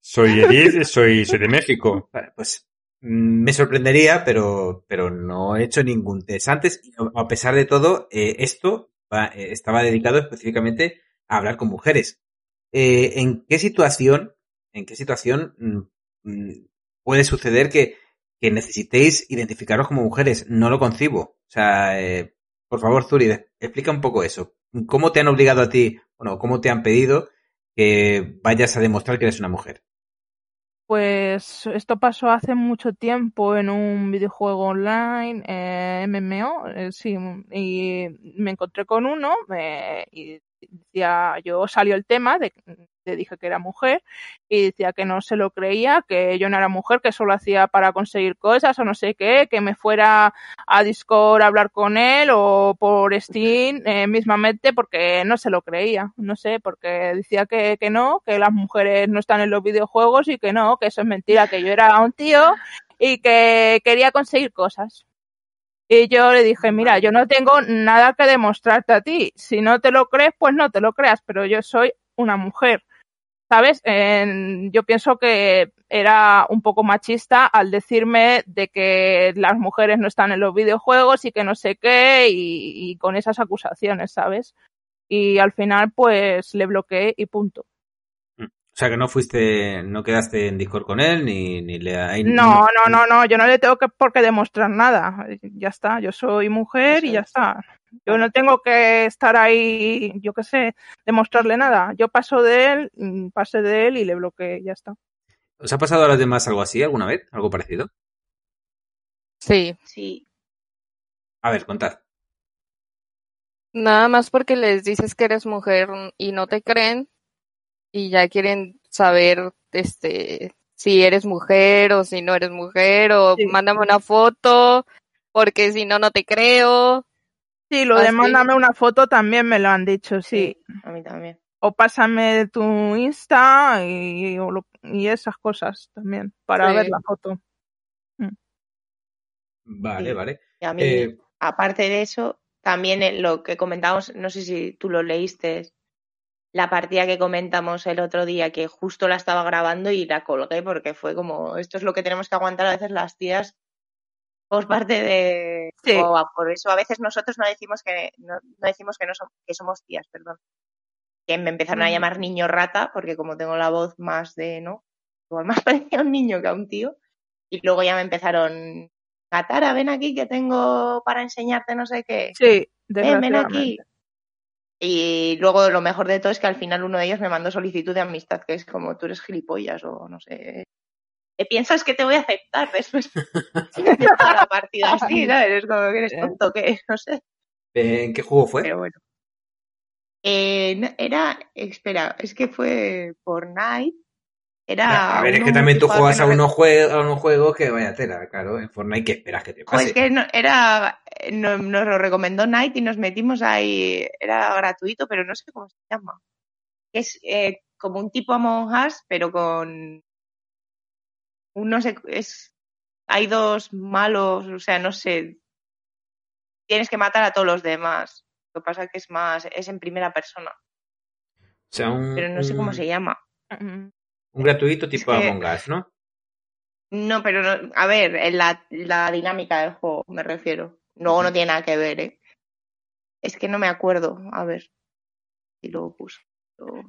Soy Edith, soy, soy de México. Pues mm, me sorprendería, pero, pero no he hecho ningún test antes. A pesar de todo, eh, esto eh, estaba dedicado específicamente a hablar con mujeres. Eh, ¿En qué situación, en qué situación mm, mm, puede suceder que, necesitéis identificaros como mujeres? No lo concibo. O sea, eh, por favor, Zuri, explica un poco eso. ¿Cómo te han obligado a ti, bueno, cómo te han pedido que vayas a demostrar que eres una mujer? Pues esto pasó hace mucho tiempo en un videojuego online, eh, MMO, eh, sí, y me encontré con uno eh, y decía, yo salió el tema de le dije que era mujer y decía que no se lo creía, que yo no era mujer, que solo hacía para conseguir cosas o no sé qué, que me fuera a Discord a hablar con él o por Steam eh, mismamente porque no se lo creía, no sé, porque decía que, que no, que las mujeres no están en los videojuegos y que no, que eso es mentira, que yo era un tío y que quería conseguir cosas. Y yo le dije, mira, yo no tengo nada que demostrarte a ti. Si no te lo crees, pues no te lo creas, pero yo soy una mujer. ¿Sabes? En- yo pienso que era un poco machista al decirme de que las mujeres no están en los videojuegos y que no sé qué y, y con esas acusaciones, ¿sabes? Y al final pues le bloqueé y punto. O sea, que no fuiste, no quedaste en Discord con él, ni, ni le... ahí- No, no, no, no, yo no le tengo que por qué demostrar nada. Ya está, yo soy mujer y ya está. Yo no tengo que estar ahí, yo qué sé, demostrarle nada. Yo paso de él, mm, pase de él y le bloqueé, ya está. ¿Os ha pasado a los demás algo así alguna vez? ¿Algo parecido? Sí, Sí. A ver, contad. nada más porque les dices que eres mujer y no te creen y ya quieren saber este si eres mujer o si no eres mujer o Sí. mándame una foto porque si no no te creo. Sí, lo Ah, de sí. mándame una foto también me lo han dicho, sí. A mí también. O pásame tu Insta y, o lo- y esas cosas también, para Sí. ver la foto. Vale, Sí. vale. Y a mí, Eh, aparte de eso, también en lo que comentamos, no sé si tú lo leíste, la partida que comentamos el otro día, que justo la estaba grabando y la colgué porque fue como, esto es lo que tenemos que aguantar a veces las tías por parte de... Sí. o por eso a veces nosotros no decimos que no, no decimos que no somos, que somos tías, perdón. Que me empezaron a Ujú. llamar niño rata porque como tengo la voz más de, ¿no? Igual más parecía un niño que a un tío. Y luego ya me empezaron, Katara, ven aquí que tengo para enseñarte no sé qué. Sí, Ven, ven aquí. Y luego lo mejor de todo es que al final uno de ellos me mandó solicitud de amistad, que es como tú eres gilipollas o no sé. ¿Te piensas que te voy a aceptar después de toda la partida así, ¿sabes? Es como que eres tonto, que no sé. ¿En qué juego fue? Pero bueno. Eh, no- era, espera, es que fue Night. Era a ver, es que también tú juegas a no unos, juegos, a unos juegos que vaya tela, claro. En Fortnite, ¿qué esperas que te pase? Pues que no, era, no- nos lo recomendó Night y nos metimos ahí, era gratuito, pero no sé cómo se llama. Es eh, como un tipo Among Us, pero con un no sé, es, hay dos malos, o sea, no sé, tienes que matar a todos los demás. Lo que pasa es que es más, es en primera persona, O sea, un, pero no sé cómo se llama. Un gratuito tipo que- Among Us, ¿no? No, pero no- a ver, en la, la dinámica del juego me refiero. Luego no tiene nada que ver, ¿eh? Es que no me acuerdo. A ver si lo puso.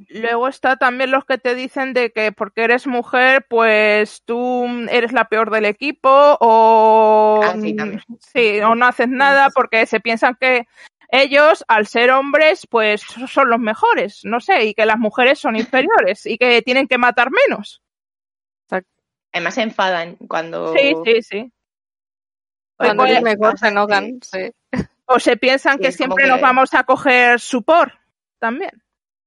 Luego está también los que te dicen de que porque eres mujer, pues tú eres la peor del equipo o Ah, sí, sí, o no haces nada porque se piensan que ellos, al ser hombres, pues son los mejores, no sé, y que las mujeres son inferiores y que tienen que matar menos. Además se enfadan cuando. Sí, sí, sí. Cuando eres mejor se enojan, sí. O se piensan Sí, que siempre que- nos vamos a coger support también.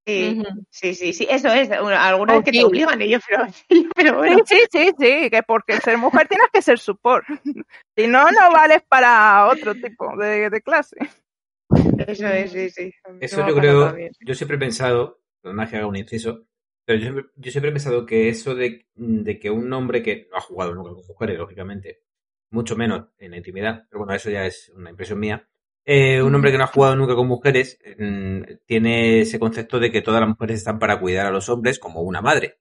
Sí, sí, sí, sí, eso es. Bueno, Alguna vez que te obligan ellos, pero, pero bueno. Sí, sí, sí, sí, que porque ser mujer tienes que ser support. Si no, no vales para otro tipo de, de clase. Eso es, sí, sí. Eso yo creo, también. yo siempre he pensado, perdona que haga un inciso, pero yo siempre, yo siempre he pensado que eso de, de que un hombre que no ha jugado nunca con mujeres, lógicamente, mucho menos en la intimidad, pero bueno, eso ya es una impresión mía, eh, un hombre que no ha jugado nunca con mujeres mm, tiene ese concepto de que todas las mujeres están para cuidar a los hombres como una madre.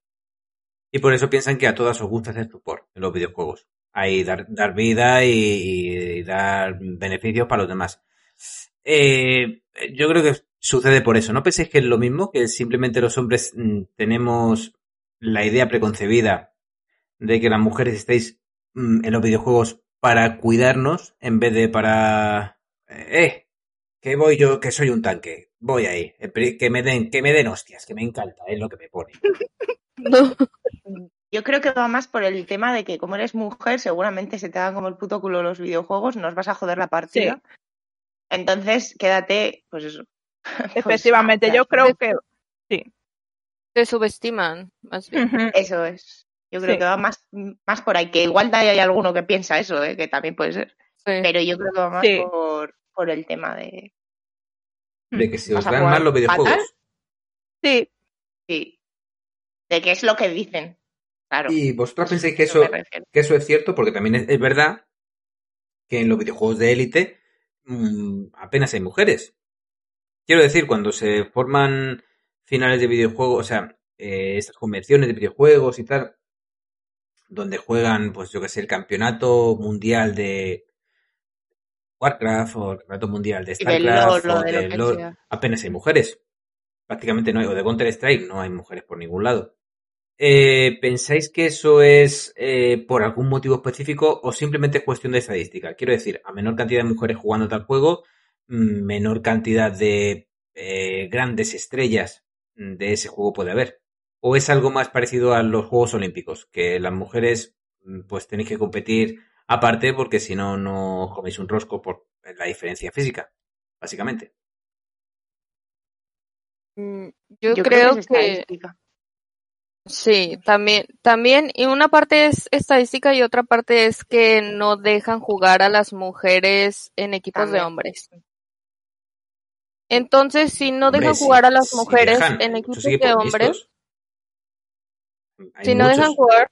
Y por eso piensan que a todas os gusta hacer support en los videojuegos. Ahí dar, dar vida y, y dar beneficios para los demás. Eh, yo creo que sucede por eso. ¿No penséis que es lo mismo? Que simplemente los hombres mm, tenemos la idea preconcebida de que las mujeres estéis mm, en los videojuegos para cuidarnos en vez de para... Eh, que voy yo, que soy un tanque. Voy ahí. eh, Que me den, que me den hostias, que me encanta, es lo que me pone. No. Yo creo que va más por el tema de que como eres mujer, seguramente se te hagan como el puto culo los videojuegos, nos vas a joder la partida. Entonces, quédate, pues eso. Pues, Efectivamente, yo creo que Te subestiman, más bien. Eso es. Yo creo Sí. que va más, más por ahí, que igual hay alguno que piensa eso, ¿eh? que también puede ser. Pero yo creo que va más Sí. por, por el tema de. De que se os ¿Vas a dan mal los videojuegos. sí, Sí. De qué es lo que dicen. Claro. Y vosotros pensáis que eso que eso es cierto, porque también es, es verdad que en los videojuegos de élite mm, apenas hay mujeres. Quiero decir, cuando se forman finales de videojuegos, o sea, eh, estas convenciones de videojuegos y tal, donde juegan, pues yo que sé, el campeonato mundial de Warcraft o el campeonato mundial de Starcraft o de LoL, apenas hay mujeres. Prácticamente no hay, o de Counter Strike no hay mujeres por ningún lado. Eh, ¿Pensáis que eso es eh, por algún motivo específico o simplemente es cuestión de estadística? Quiero decir, a menor cantidad de mujeres jugando tal juego, mm, menor cantidad de eh, grandes estrellas de ese juego puede haber. ¿O es algo más parecido a los Juegos Olímpicos? Que las mujeres mm, pues tenéis que competir aparte porque si no, no coméis un rosco por la diferencia física, básicamente. Mm, Yo, creo, que, sí, también, también, y una parte es estadística y otra parte es que no dejan jugar a las mujeres en equipos de hombres. Entonces, si no dejan jugar a las mujeres dejan, en equipos de hombres, mixtos. Si no dejan jugar,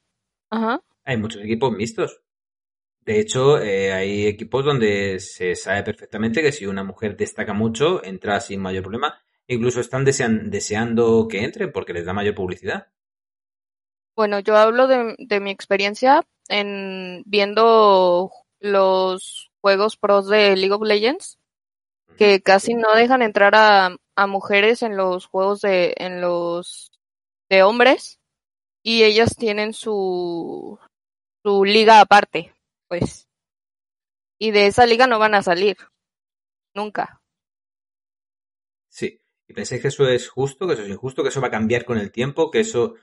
ajá, Hay muchos equipos mixtos. De hecho, eh, hay equipos donde se sabe perfectamente que si una mujer destaca mucho, entra sin mayor problema. Incluso están desean- deseando que entre porque les da mayor publicidad. Bueno, yo hablo de, de mi experiencia en viendo los juegos pros de League of Legends, que casi no dejan entrar a, a mujeres en los juegos de, en los de hombres, y ellas tienen su, su liga aparte, pues. Y de esa liga no van a salir. Nunca. Sí. ¿Y pensáis que eso es justo, que eso es injusto, que eso va a cambiar con el tiempo, que eso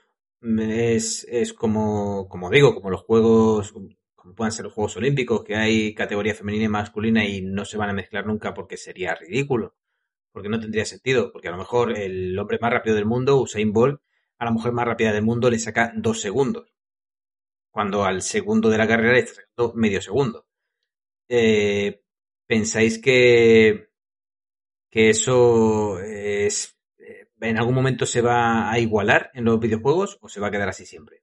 es, es como, como digo, como los juegos, como puedan ser los Juegos Olímpicos, que hay categoría femenina y masculina y no se van a mezclar nunca porque sería ridículo, porque no tendría sentido, porque a lo mejor el hombre más rápido del mundo, Usain Bolt, a la mujer más rápida del mundo le saca dos segundos, cuando al segundo de la carrera le está sacando medio segundo. Eh, ¿Pensáis que, que eso es, eh, en algún momento se va a igualar en los videojuegos o se va a quedar así siempre?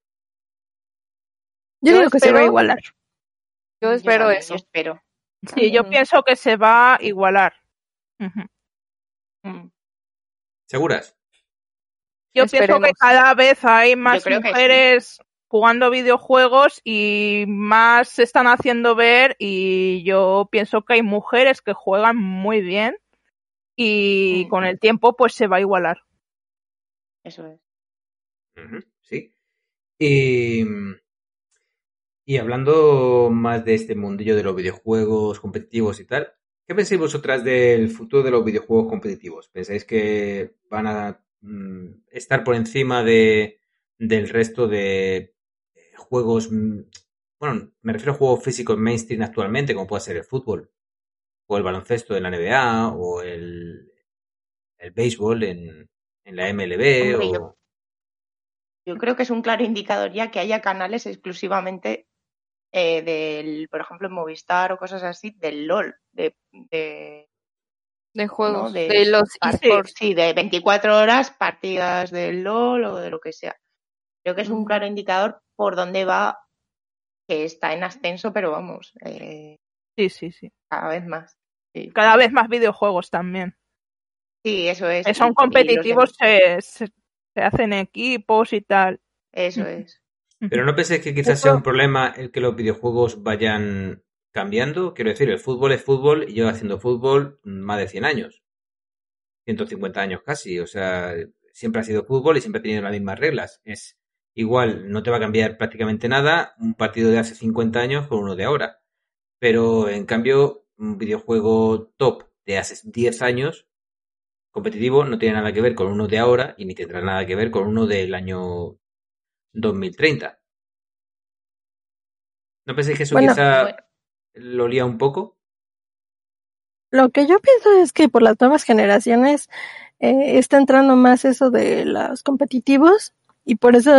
Yo, digo que se va a igualar. Yo espero eso. Yo espero. Sí, yo Mm. pienso que se va a igualar. Mm. ¿Seguras? Yo pienso que cada vez hay más creo sí. Jugando videojuegos y más se están haciendo ver y yo pienso que hay mujeres que juegan muy bien y Mm. con el tiempo pues se va a igualar. Eso es. Sí. Y, y hablando más de este mundillo de los videojuegos competitivos y tal, ¿qué pensáis vosotras del futuro de los videojuegos competitivos? ¿Pensáis que van a mm, estar por encima de, del resto de juegos, mm, bueno, me refiero a juegos físicos mainstream actualmente, como puede ser el fútbol, o el baloncesto de la NBA, o el, el béisbol en, en la MLB, Hombre, o... yo- Yo creo que es un claro indicador ya que haya canales exclusivamente eh, del, por ejemplo, en Movistar o cosas así, del LOL, de, de, De juegos, De- de los esports. sí, de 24 horas partidas del LOL o de lo que sea. Creo que es un claro indicador por dónde va, que está en ascenso, pero vamos, eh, Sí, sí, sí. cada vez más. Sí, Cada vez más videojuegos también. Sí, eso es. Son competitivos, de- se, se, se hacen equipos y tal. Eso es. Pero no penséis que quizás sea un problema el que los videojuegos vayan cambiando. Quiero decir, el fútbol es fútbol y lleva haciendo fútbol más de 100 años. 150 años casi. O sea, siempre ha sido fútbol y siempre ha tenido las mismas reglas. Es igual, no te va a cambiar prácticamente nada un partido de hace 50 años con uno de ahora. Pero en cambio, un videojuego top de hace 10 años competitivo no tiene nada que ver con uno de ahora y ni tendrá nada que ver con uno del año 2030. ¿No pensáis que eso Bueno, quizá bueno. lo lía un poco? Lo que yo pienso es que por las nuevas generaciones eh, está entrando más eso de los competitivos y por eso,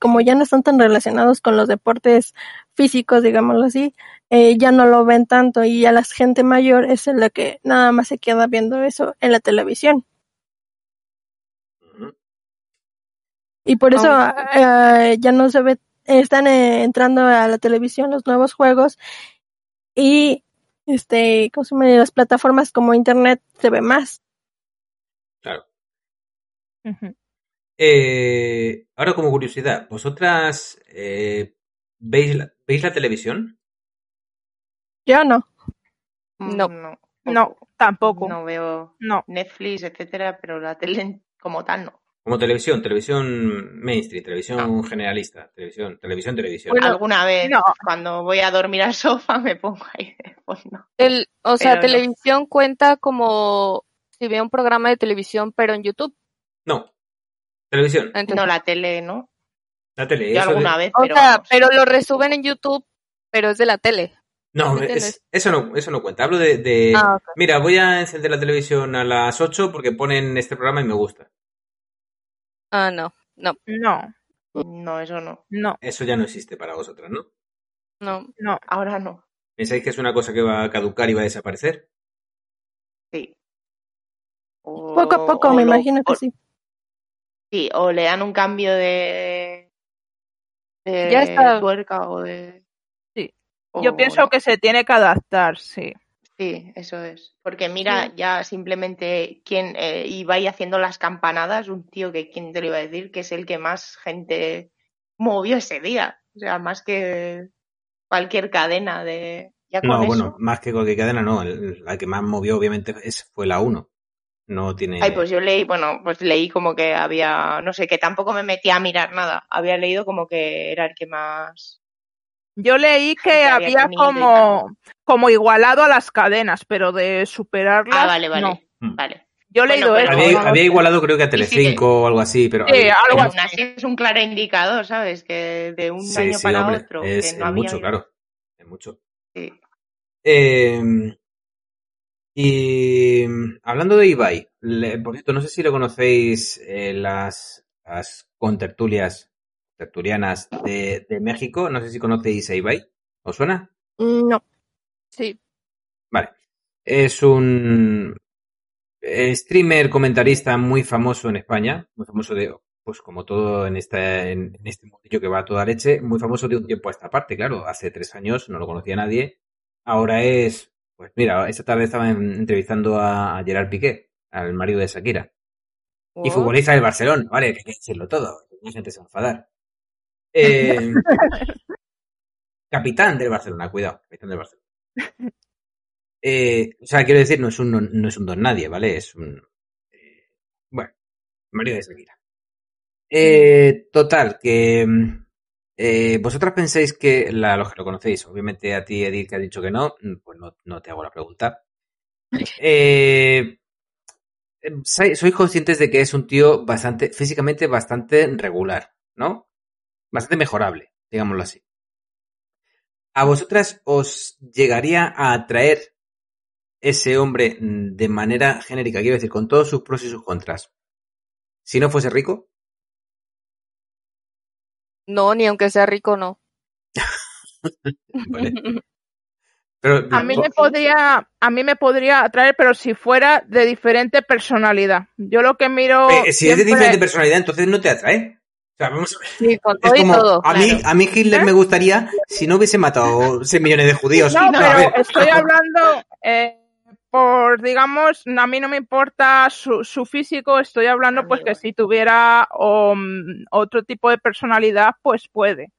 como ya no están tan relacionados con los deportes físicos, digámoslo así, eh, ya no lo ven tanto y ya la gente mayor es la que nada más se queda viendo eso en la televisión. Y por eso eh, ya no se ve, están eh, entrando a la televisión los nuevos juegos y este, ¿cómo se llama? las plataformas como internet se ve más. Claro. Ujú. Eh, ahora, como curiosidad, ¿vosotras eh, ¿veis, la, ¿veis la televisión? Yo no. No. Mm, No, No, tampoco. no veo No. Netflix, etcétera, pero la tele como tal no. Como televisión, televisión mainstream, televisión generalista, televisión, televisión, televisión. Bueno, Alguna vez, no. cuando voy a dormir al sofá, me pongo ahí. pues no. El, o sea, Pero no. televisión cuenta como si ve un programa de televisión, pero en YouTube. No. Televisión. Entonces, No, la tele, ¿no? La tele. Yo eso alguna de- vez, o pero. sea, vamos. pero lo resuben en YouTube, pero es de la tele. No, eso no, eso no cuenta. Hablo de, de- Ah. Mira, voy a encender la televisión a las 8 porque ponen este programa y me gusta. Ah, no, no, No, No, eso no. no, Eso ya no existe para vosotras, ¿no? no. no. Ahora no. ¿Pensáis que es una cosa que va a caducar y va a desaparecer? Sí. O- Poco a poco, o me lo- imagino que o- sí. Sí, o le dan un cambio de. de Ya está. tuerca o de. Sí. o Yo pienso que se tiene que adaptar, sí. Sí, eso es. Porque mira, ya simplemente quien eh, iba ahí haciendo las campanadas, un tío que quién te lo iba a decir, que es el que más gente movió ese día. O sea, más que cualquier cadena de. Ya con No, eso. bueno, más que cualquier cadena, no. El- La que más movió, obviamente, es, fue la 1. No tiene. Ay, pues yo leí, bueno, pues leí como que había, no sé, que tampoco me metí a mirar nada. Había leído como que era el que más. Yo leí que había como, como igualado a las cadenas, pero de superarlas. Ah, vale, vale. no. Mm. Vale. Yo he Bueno, leído pero- eso. había, igualado, creo que a Sí, sí, Telecinco o algo así, pero. Sí, había- algo así. aún así es un claro indicador, ¿sabes? Que de un Sí, año sí, para hombre, otro. Es, que es no había mucho, claro. Es mucho. Sí. Eh, y hablando de Ibai, le- por cierto, no sé si lo conocéis eh, las, las contertulias tertulianas de, de México. No sé si conocéis a Ibai. ¿Os suena? Mm, No. Sí, Vale. Es un eh, streamer comentarista muy famoso en España, muy famoso de, pues como todo en, esta, en, en este mundillo que va a toda leche, muy famoso de un tiempo a esta parte, claro. Hace tres años no lo conocía nadie. Ahora es, pues mira, esta tarde estaba en- entrevistando a, Gerard Piqué, al marido de Shakira. Y Wow. futbolista del Barcelona, vale, que hay que decirlo todo, la gente se va a enfadar. Eh, capitán del Barcelona, cuidado, capitán del Barcelona. Eh, o sea, quiero decir, no es un, no, no es un don nadie, ¿vale? Es un. eh, bueno, marido de Shakira. Eh, total, que. Eh, vosotras pensáis que. La, los que lo conocéis, obviamente a ti, Edith, que ha dicho que no, mm, pues no, no te hago la pregunta. Eh, sai- sois conscientes de que es un tío bastante, físicamente bastante regular, ¿no? Bastante mejorable, digámoslo así. ¿A vosotras os llegaría a atraer ese hombre mm, de manera genérica? Quiero decir, con todos sus pros y sus contras. Si no fuese rico, No, ni aunque sea rico, no. ¿vale? Pero, A mí me podría, a mí me podría atraer, pero si fuera de diferente personalidad. Yo lo que miro. eh, si es de diferente personalidad, entonces no te atrae. O sea, vamos a ver. Sí, con Es todo y como, todo. a, mí, claro. a mí Hitler ¿Eh? me gustaría si no hubiese matado 6 millones de judíos. No, pero estoy hablando eh, por, digamos, a mí no me importa su, su físico, estoy hablando pues que si tuviera um, otro tipo de personalidad, pues puede.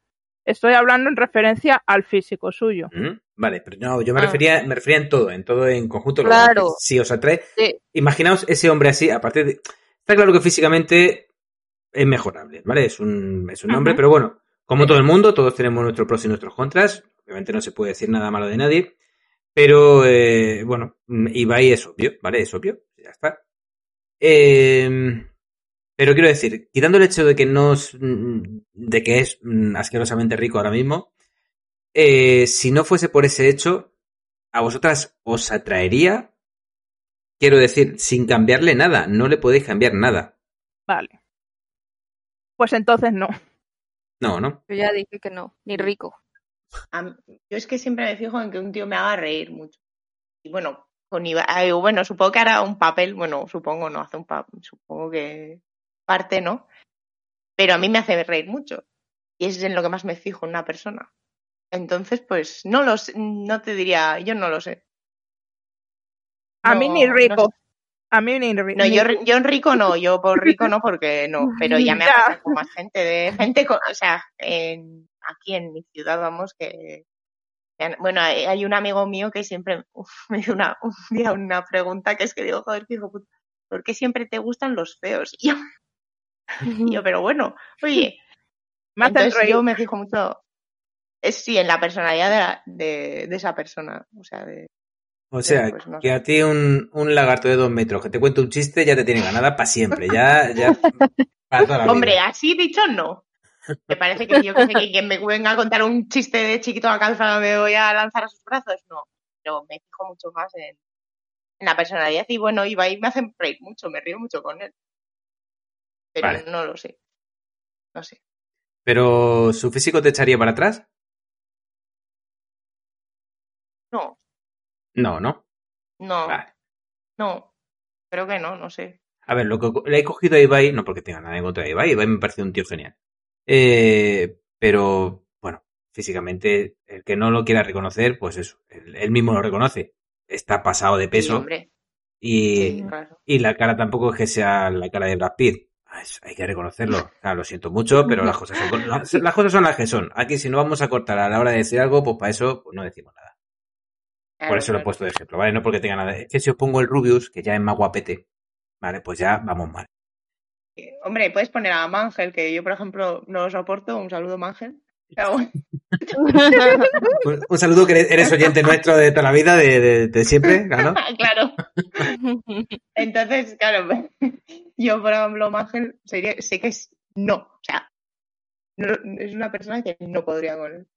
Estoy hablando en referencia al físico suyo. Mm, Vale, pero no, yo me Ah. refería, me refería en todo, en todo en conjunto. Claro. Si os atrae, Sí. imaginaos ese hombre así, aparte de. Está claro que físicamente es mejorable, ¿vale? Es un, es un hombre, pero bueno, como todo el mundo, todos tenemos nuestros pros y nuestros contras. Obviamente no se puede decir nada malo de nadie. Pero, eh, bueno, mm, Ibai es obvio, ¿vale? Es obvio, ya está. Eh, pero quiero decir, quitando el hecho de que no es, mm, de que es mm, asquerosamente rico ahora mismo, eh, si no fuese por ese hecho, ¿a vosotras os atraería? Quiero decir, sin cambiarle nada, no le podéis cambiar nada. Vale. Pues entonces no. No, ¿no? Yo ya dije que no, ni rico. A mí- yo es que siempre me fijo en que un tío me haga reír mucho. Y bueno, con Ibai, bueno, supongo que hará un papel, bueno, supongo no hace un papel, supongo que parte, ¿no? Pero a mí me hace reír mucho. Y es en lo que más me fijo en una persona. Entonces, pues, no lo sé, no te diría, yo no lo sé. A mí ni no rico. sé. A mí ni rico. No, yo, yo en rico no, yo por rico no, porque no, pero ya me ha pasado con más gente, de gente, con- o sea, en, aquí en mi ciudad, vamos, que, bueno, hay, un amigo mío que siempre uf, me hizo una, un día una pregunta que es que digo, joder, hijo puta, ¿por qué siempre te gustan los feos? Y yo, y yo, pero bueno, oye, Me hacen entonces yo me fijo mucho, Es sí, en la personalidad de, la- de, de esa persona. O sea, de, O sea, Pues no que sé. a ti un, un lagarto de dos metros que te cuente un chiste ya te tiene ganada para siempre. Ya, ya. Para toda la vida. Hombre, así dicho, no. Me parece que yo que sé que quien me venga a contar un chiste de chiquito a calza me voy a lanzar a sus brazos, no. Pero me fijo mucho más en, en la personalidad y bueno, Ibai me hace reír mucho, me río mucho con él. Pero Vale. no lo sé. No sé. Pero su físico te echaría para atrás? No, No, ¿no? no, Vale. no. Creo que no, no sé. A ver, lo que le he cogido a Ibai, no porque tenga nada en contra de Ibai, Ibai me parece un tío genial. Eh, pero, bueno, físicamente, el que no lo quiera reconocer, pues eso, él, él mismo lo reconoce. Está pasado de peso y, Sí, claro. y la cara tampoco es que sea la cara de Brad Pitt. Ah, Hay que reconocerlo. Claro, lo siento mucho, pero las cosas son las, las cosas son las que son. Aquí si no vamos a cortar a la hora de decir algo, pues para eso pues no decimos nada. Por eso lo he puesto de ejemplo, ¿vale? No porque tenga nada. Es que si os pongo el Rubius, que ya es más guapete, ¿vale? Pues ya vamos mal. Hombre, puedes poner a Mangel, que yo, por ejemplo, no lo soporto. Un saludo, Mangel. Un, un saludo que eres, oyente nuestro de toda la vida, de, de- de siempre, claro. claro. Entonces, claro, yo, por ejemplo, Mangel, sería, sé que es no. O sea, no- es una persona que no podría con él.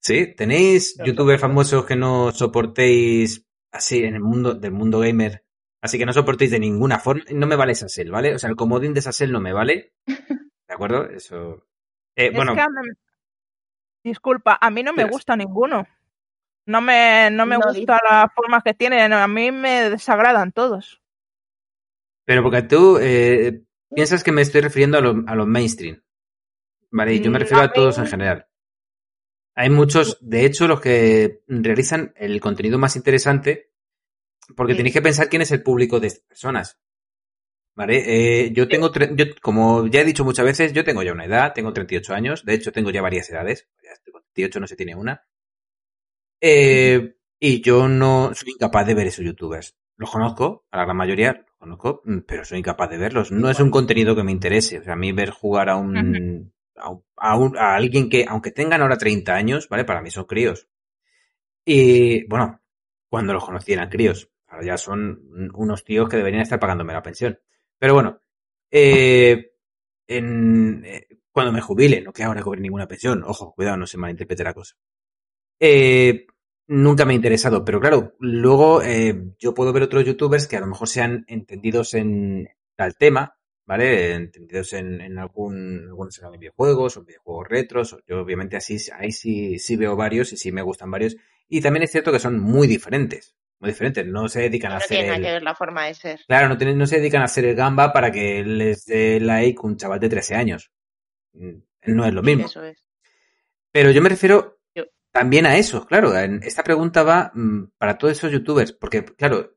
Sí, ¿tenéis No, youtubers no. famosos que no soportéis así en el mundo del mundo gamer? Así que no soportéis de ninguna forma. No me vale Sassel, ¿vale? O sea, el comodín de Sassel no me vale. ¿De acuerdo? Eso. Eh, Es bueno, que a mí- Disculpa, a mí no me gusta ninguno. No me, no me No, gusta la forma que tienen, a mí me desagradan todos. pero porque tú eh, piensas que me estoy refiriendo a los a los mainstream. ¿Vale? Y yo me Mm, refiero a a todos en general. Hay muchos, de hecho, los que realizan el contenido más interesante, porque Sí. tenéis que pensar quién es el público de estas personas. ¿Vale? Eh, yo tengo, tre- yo, como ya he dicho muchas veces, yo tengo ya una edad, tengo 38 años, de hecho tengo ya varias edades, ya estoy con 38 no se tiene una. Eh, y yo no soy incapaz de ver esos youtubers. Los conozco, a la gran mayoría los conozco, mm, pero soy incapaz de verlos. No es un contenido que me interese. O sea, a mí ver jugar a un, a, un- a un- a alguien que, aunque tengan ahora 30 años, ¿vale? Para mí son críos. Y bueno, cuando los conocí eran críos. Ahora ya son unos tíos que deberían estar pagándome la pensión. Pero bueno, eh, eh, cuando me jubile, no que ahora cobre ninguna pensión, ojo, cuidado, no se malinterprete la cosa. Eh, nunca me ha interesado, pero claro, luego eh, yo puedo ver otros youtubers que a lo mejor sean entendidos en tal tema, ¿vale? Entendidos en, en algún, algunos videojuegos o videojuegos retros. Yo obviamente así, ahí sí, sí veo varios y sí me gustan varios. Y también es cierto que son muy diferentes, muy diferentes. No se dedican a No hacer tiene nada el- que ver la forma de ser. Claro, no, tienen- no se dedican a hacer el gamba para que les dé like un chaval de 13 años. Mm, No es lo mismo. Eso es. Pero yo me refiero Yo- también a eso, claro. Esta pregunta va mm, para todos esos youtubers, porque, claro,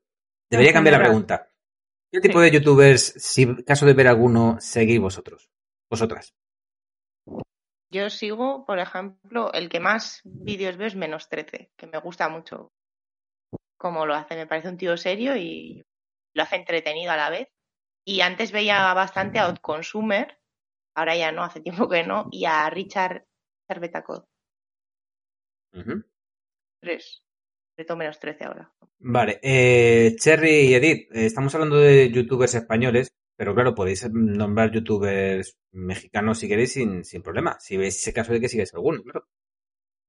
debería cambiar la pregunta. ¿Qué tipo de youtubers, si caso de ver alguno, seguís vosotros? Vosotras. Yo sigo, por ejemplo, el que más vídeos veo es menos 13, que me gusta mucho cómo lo hace. Me parece un tío serio y lo hace entretenido a la vez. Y antes veía bastante a Outconsumer, ahora ya no, hace tiempo que no, y a Richard Cervetacod. Ujú. Tres. Reto menos 13 ahora. Vale, eh, Cherry y Edith, eh, estamos hablando de youtubers españoles, pero claro, podéis nombrar youtubers mexicanos si queréis sin, sin problema. Si veis ese caso de que sigues alguno, claro.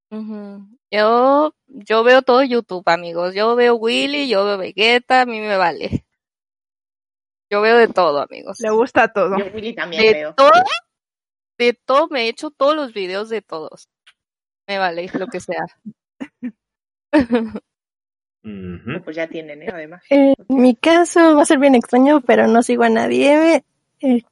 Ujú. Yo, yo veo todo YouTube, amigos. Yo veo Willy, yo veo Vegeta, a mí me vale. Yo veo de todo, amigos. Le gusta todo. Yo Willy también De veo. todo, de todo, me he hecho todos los videos de todos. Me vale lo que sea. Pues ya tienen, ¿eh? Además. En mi caso va a ser bien extraño, pero no sigo a nadie. eh,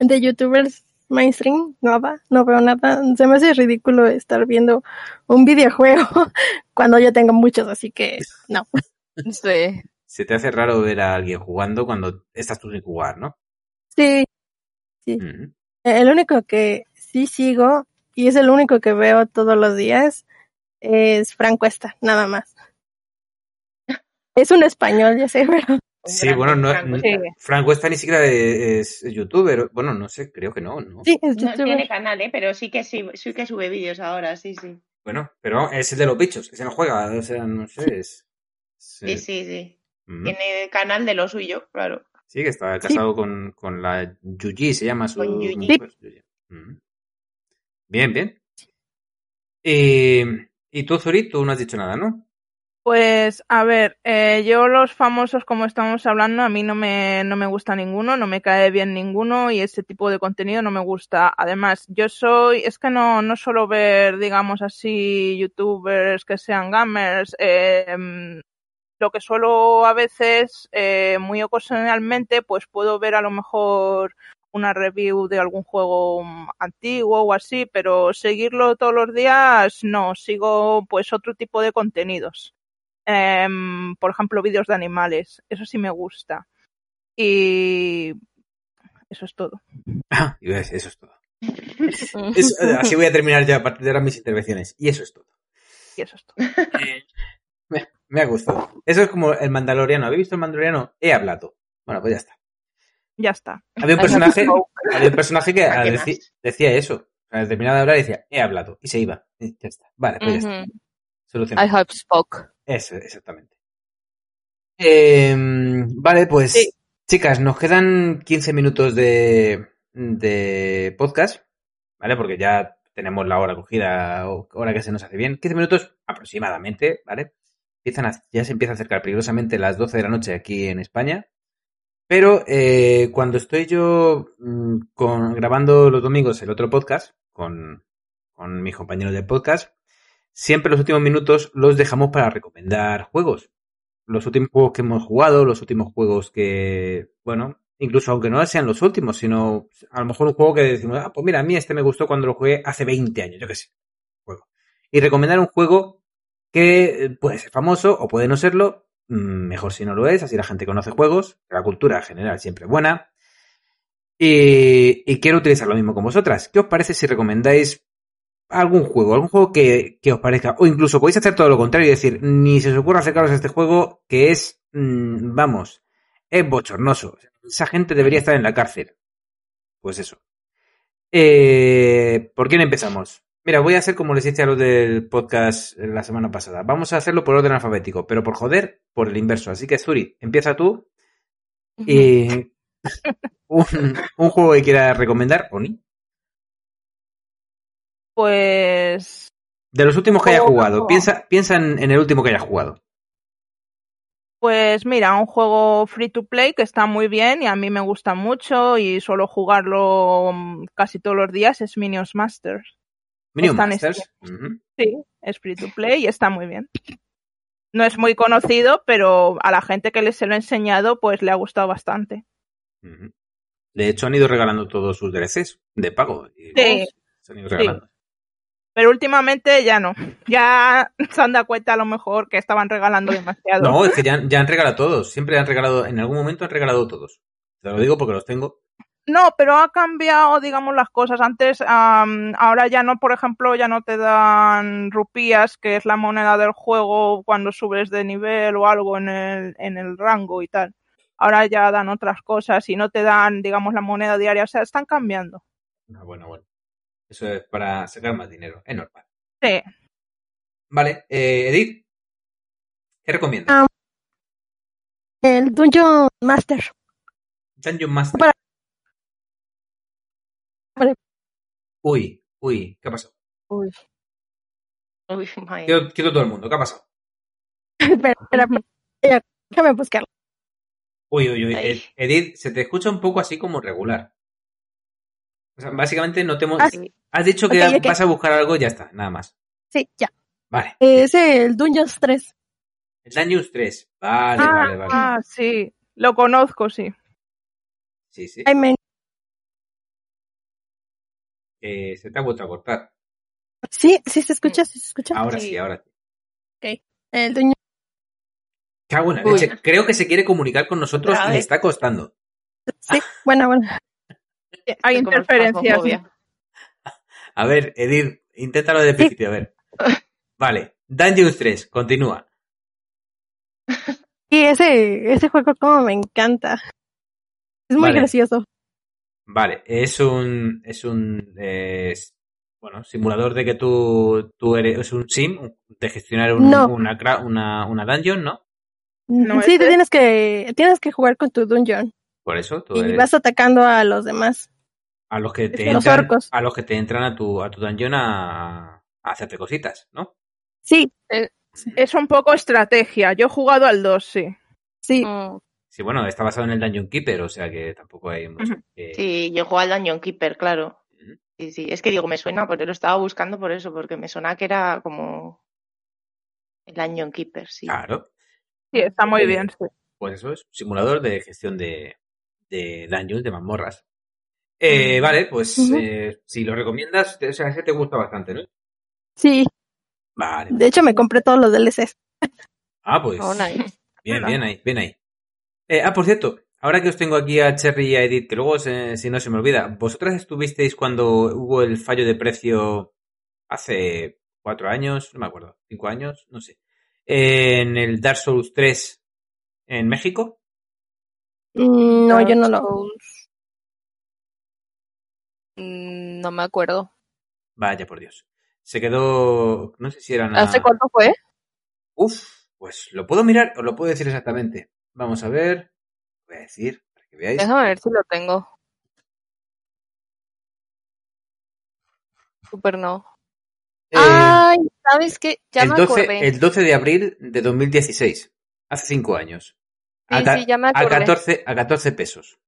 de youtubers mainstream, nada, no veo nada. Se me hace ridículo estar viendo un videojuego cuando yo tengo muchos, así que no. Sí. Se te hace raro ver a alguien jugando cuando estás tú sin jugar, ¿no? Sí, Ujú. el único que sí sigo y es el único que veo todos los días es Franco Esta, nada más. Es un español, ya sé, pero Sí, bueno, no, Franco está. Franco esta ni siquiera es youtuber. Bueno, no sé, creo que no, ¿no? sí, es No tiene canal, ¿eh? Pero sí que sí, sí que sube vídeos ahora, sí, sí. Bueno, pero es el de los bichos, ese no juega, o sea, no sé, es... Sí, sí, sí. Ujú. Tiene canal de lo suyo, claro. Sí, que está casado con, con la Yuji, se llama su... Con Yuji. pues. Bien, bien. Y, y tú, Zuri, tú no has dicho nada, ¿no? Pues, a ver, eh, yo los famosos, como estamos hablando, a mí no me, no me gusta ninguno, no me cae bien ninguno y ese tipo de contenido no me gusta. Además, yo soy, es que no, no suelo ver, digamos así, youtubers que sean gamers. mm, lo que suelo a veces, eh, muy ocasionalmente, pues puedo ver a lo mejor una review de algún juego antiguo o así, pero seguirlo todos los días, no, sigo pues otro tipo de contenidos. Em, por ejemplo, vídeos de animales, eso sí me gusta. Y eso es todo. Ah, eso es todo. Eso- eh, así voy a terminar ya a partir de ahora mis intervenciones. Y eso es todo. Y eso es todo. Me, me ha gustado. Eso es como el Mandaloriano. ¿Habéis visto el Mandaloriano? He hablado. Bueno, pues ya está. Ya está. Había un personaje, había un personaje que decía eso. Al terminar de hablar decía, he hablado. Y se iba. Y ya está. Vale, pues ya está. Solucionado. I have spoke. Eso, exactamente. Eh, vale, pues Sí. chicas, nos quedan 15 minutos de, de podcast, ¿vale? Porque ya tenemos la hora cogida, o hora que se nos hace bien. 15 minutos aproximadamente, ¿vale? Empiezan a- ya se empieza a acercar peligrosamente las 12 de la noche aquí en España. Pero eh, cuando estoy yo mm, con, grabando los domingos el otro podcast con, con mis compañeros de podcast, siempre los últimos minutos los dejamos para recomendar juegos. Los últimos juegos que hemos jugado, los últimos juegos que, bueno, incluso aunque no sean los últimos, sino a lo mejor un juego que decimos, ah, pues mira, a mí este me gustó cuando lo jugué hace 20 años, yo qué sé. Juego. Y recomendar un juego que eh, puede ser famoso o puede no serlo, mm, mejor si no lo es, así la gente conoce juegos, la cultura en general siempre es buena. Y, y quiero utilizar lo mismo con vosotras. ¿Qué os parece si recomendáis algún juego, algún juego que, que os parezca, o incluso podéis hacer todo lo contrario y decir, ni se os ocurra acercaros a este juego que es, mm, vamos, es bochornoso. Esa gente debería estar en la cárcel. Pues eso. Eh, ¿Por quién empezamos? Mira, voy a hacer como les hice a los del podcast la semana pasada. Vamos a hacerlo por orden alfabético, pero por joder, por el inverso. Así que, Zuri, empieza tú y un, un juego que quieras recomendar, o ni. Pues De los últimos que haya jugado, piensa, piensa en, en el último que haya jugado. Pues mira, un juego free to play que está muy bien y a mí me gusta mucho y suelo jugarlo mm, casi todos los días es Minions Masters. Minion Están Masters. Sí, es free to play y está muy bien. No es muy conocido, pero a la gente que les se lo he enseñado pues le ha gustado bastante. De hecho, han ido regalando todos sus DLCs de pago. Y Sí. se han ido Sí. Pero últimamente ya no. Ya se han dado cuenta a lo mejor que estaban regalando demasiado. No, es que ya, han- ya han regalado todos. Siempre han regalado, en algún momento han regalado todos. Te lo digo porque los tengo. No, pero ha cambiado, digamos, las cosas. Antes, am, ahora ya no, por ejemplo, ya no te dan rupías, que es la moneda del juego cuando subes de nivel o algo en el, en el rango y tal. Ahora ya dan otras cosas y no te dan, digamos, la moneda diaria. O sea, están cambiando. Ah, bueno, bueno. Eso es para sacar más dinero. Es normal. Sí. Vale, eh, Edith. ¿Qué recomiendas? Ah. El Dungeon Master. Dungeon Master. Para- Vale. Uy, uy, ¿qué ha pasado? Uy. Uy, todo el mundo, ¿qué ha pasado? espera, espera, espera, déjame buscarlo. Uy, uy, uy. Edith, se te escucha un poco así como regular. O sea, básicamente no te hemos... Ah, Sí. Has dicho que Ok, ok. vas a buscar algo y ya está, nada más. Sí, ya. Vale. Es el Dungeons 3. El Dungeons 3. Vale, ah, vale, vale. ah, sí. Lo conozco, sí. Sí, sí. Ay, men- Eh, se te ha vuelto a cortar. Sí, sí se escucha, sí se escucha. Ahora sí, Sí. ahora sí. El Dungeon Cago en la leche. Creo que se quiere comunicar con nosotros y le está costando. Sí, bueno, bueno. Hay como el interferencias. A ver, Edith, inténtalo desde el principio, a ver. Vale. Dungeons 3, continúa. Y ese, ese juego como me encanta. Es muy Vale. gracioso. Vale, es un. Es un. eh, Bueno, simulador de que tú, tú eres es un sim, de gestionar un- No. una, una, una dungeon, ¿no? No, sí, este- te tienes que, tienes que jugar con tu dungeon Por eso tú y eres vas atacando a los demás. A los que te los entran, orcos. a los que te entran a tu, a tu dungeon a, a hacerte cositas, ¿no? Sí, Es un poco estrategia. Yo he jugado al 2, sí. sí. Mm, Sí, bueno, está basado en el Dungeon Keeper, o sea que tampoco hay mucho. Que- Sí, yo juego al Dungeon Keeper, claro. Sí, sí. Es que digo, me suena, porque lo estaba buscando por eso, porque me suena que era como el Dungeon Keeper, sí. Claro. Sí, está muy Eh, bien, sí. Pues eso es, simulador de gestión de, de dungeons, de mazmorras. Eh, vale, pues eh, si lo recomiendas, te- o sea, ese te gusta bastante, ¿no? Sí, Vale. de hecho me compré todos los DLCs. Ah, pues oh, nice. bien, bien ahí, bien ahí. Eh, ah, por cierto, ahora que os tengo aquí a Cherry y a Edith, que luego se- si no se me olvida, ¿vosotras estuvisteis cuando hubo el fallo de precio hace cuatro años, no me acuerdo, cinco años, no sé, en el Dark Souls 3 en México? Mm, No, yo no lo. Mm, No me acuerdo. Vaya por Dios. Se quedó, no sé si eran... ¿Hace a- cuánto fue? Uf, pues lo puedo mirar o lo puedo decir exactamente. Vamos a ver. Voy a decir, para que veáis. Déjame ver si lo tengo. Super no. Eh, Ay, ¿sabes qué? Ya el, me 12, acordé. el 12 de abril de 2016. Hace cinco años. Sí, a, sí, ya me a acordé. 14, a 14 pesos.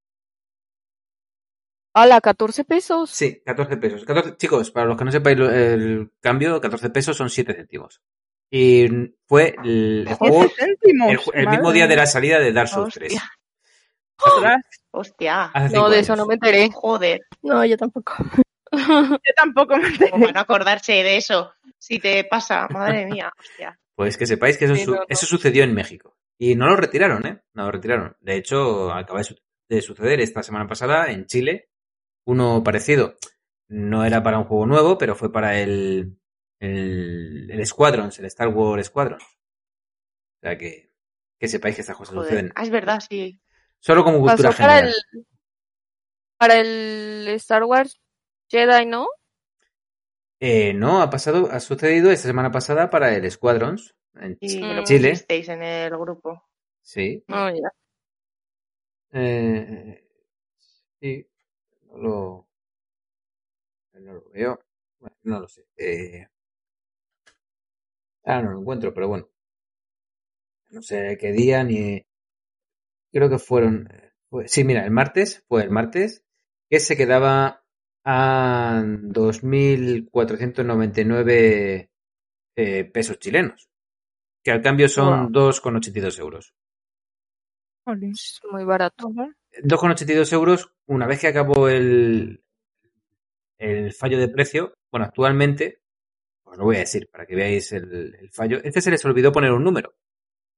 Hola, 14 pesos. Sí, 14 pesos. 14 chicos, para los que no sepáis el cambio, 14 pesos son 7 céntimos. Y fue el, el juego Siete céntimos, el, ju- el madre mismo día de la salida de Dark Souls 3. Hostia, Ostras, No, de años. eso no me enteré. Joder, No, yo tampoco. yo tampoco me enteré. como para no acordarse de eso. Si te pasa, madre mía, hostia. Pues que sepáis que eso, Sí, su- no, no. eso sucedió en México. Y no lo retiraron, ¿eh? No lo retiraron. De hecho, acaba de, su- de suceder esta semana pasada en Chile. Uno parecido. No era para un juego nuevo, pero fue para el, el, el Squadrons, el Star Wars Squadrons. O sea que, que sepáis que estas cosas Joder. suceden. Ah, es verdad, sí. Solo como cultura Pasó para general. el, para el Star Wars Jedi, ¿no? Eh, no, ha pasado, ha sucedido esta semana pasada para el Squadrons en Sí, Chile. pusisteis en el grupo. Sí. Oh, ya. Eh, sí, no lo, no lo veo. Bueno, no lo sé. Eh, ah, no lo encuentro, pero bueno. No sé qué día ni. Creo que fueron. fue- sí, mira, el martes, fue el martes, que se quedaba a 2.499 eh, pesos chilenos, que al cambio son 2,82 euros. Muy barato. 2,82 euros una vez que acabó el, el fallo de precio. Bueno, actualmente, os lo voy a decir para que veáis el, el fallo. Este se les olvidó poner un número.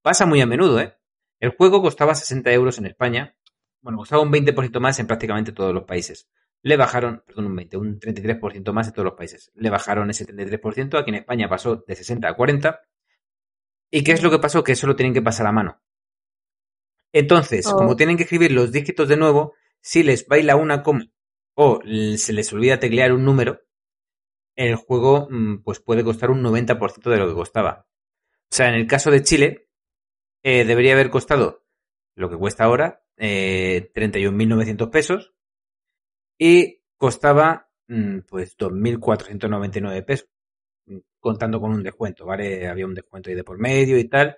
Pasa muy a menudo, ¿eh? El juego costaba 60 euros en España. Bueno, costaba un 20% más en prácticamente todos los países. Le bajaron, perdón, un 20, un 33% más en todos los países. Le bajaron ese 33%. Aquí en España pasó de 60 a 40. ¿Y qué es lo que pasó? Que eso lo tienen que pasar a mano. Entonces, Oh. como tienen que escribir los dígitos de nuevo, si les baila una coma o se les olvida teclear un número, el juego mm, pues puede costar un 90% de lo que costaba. O sea, en el caso de Chile, eh, debería haber costado lo que cuesta ahora, eh, 31.900 pesos, y costaba mm, pues 2.499 pesos, mm, contando con un descuento, ¿vale? Había un descuento ahí de por medio y tal,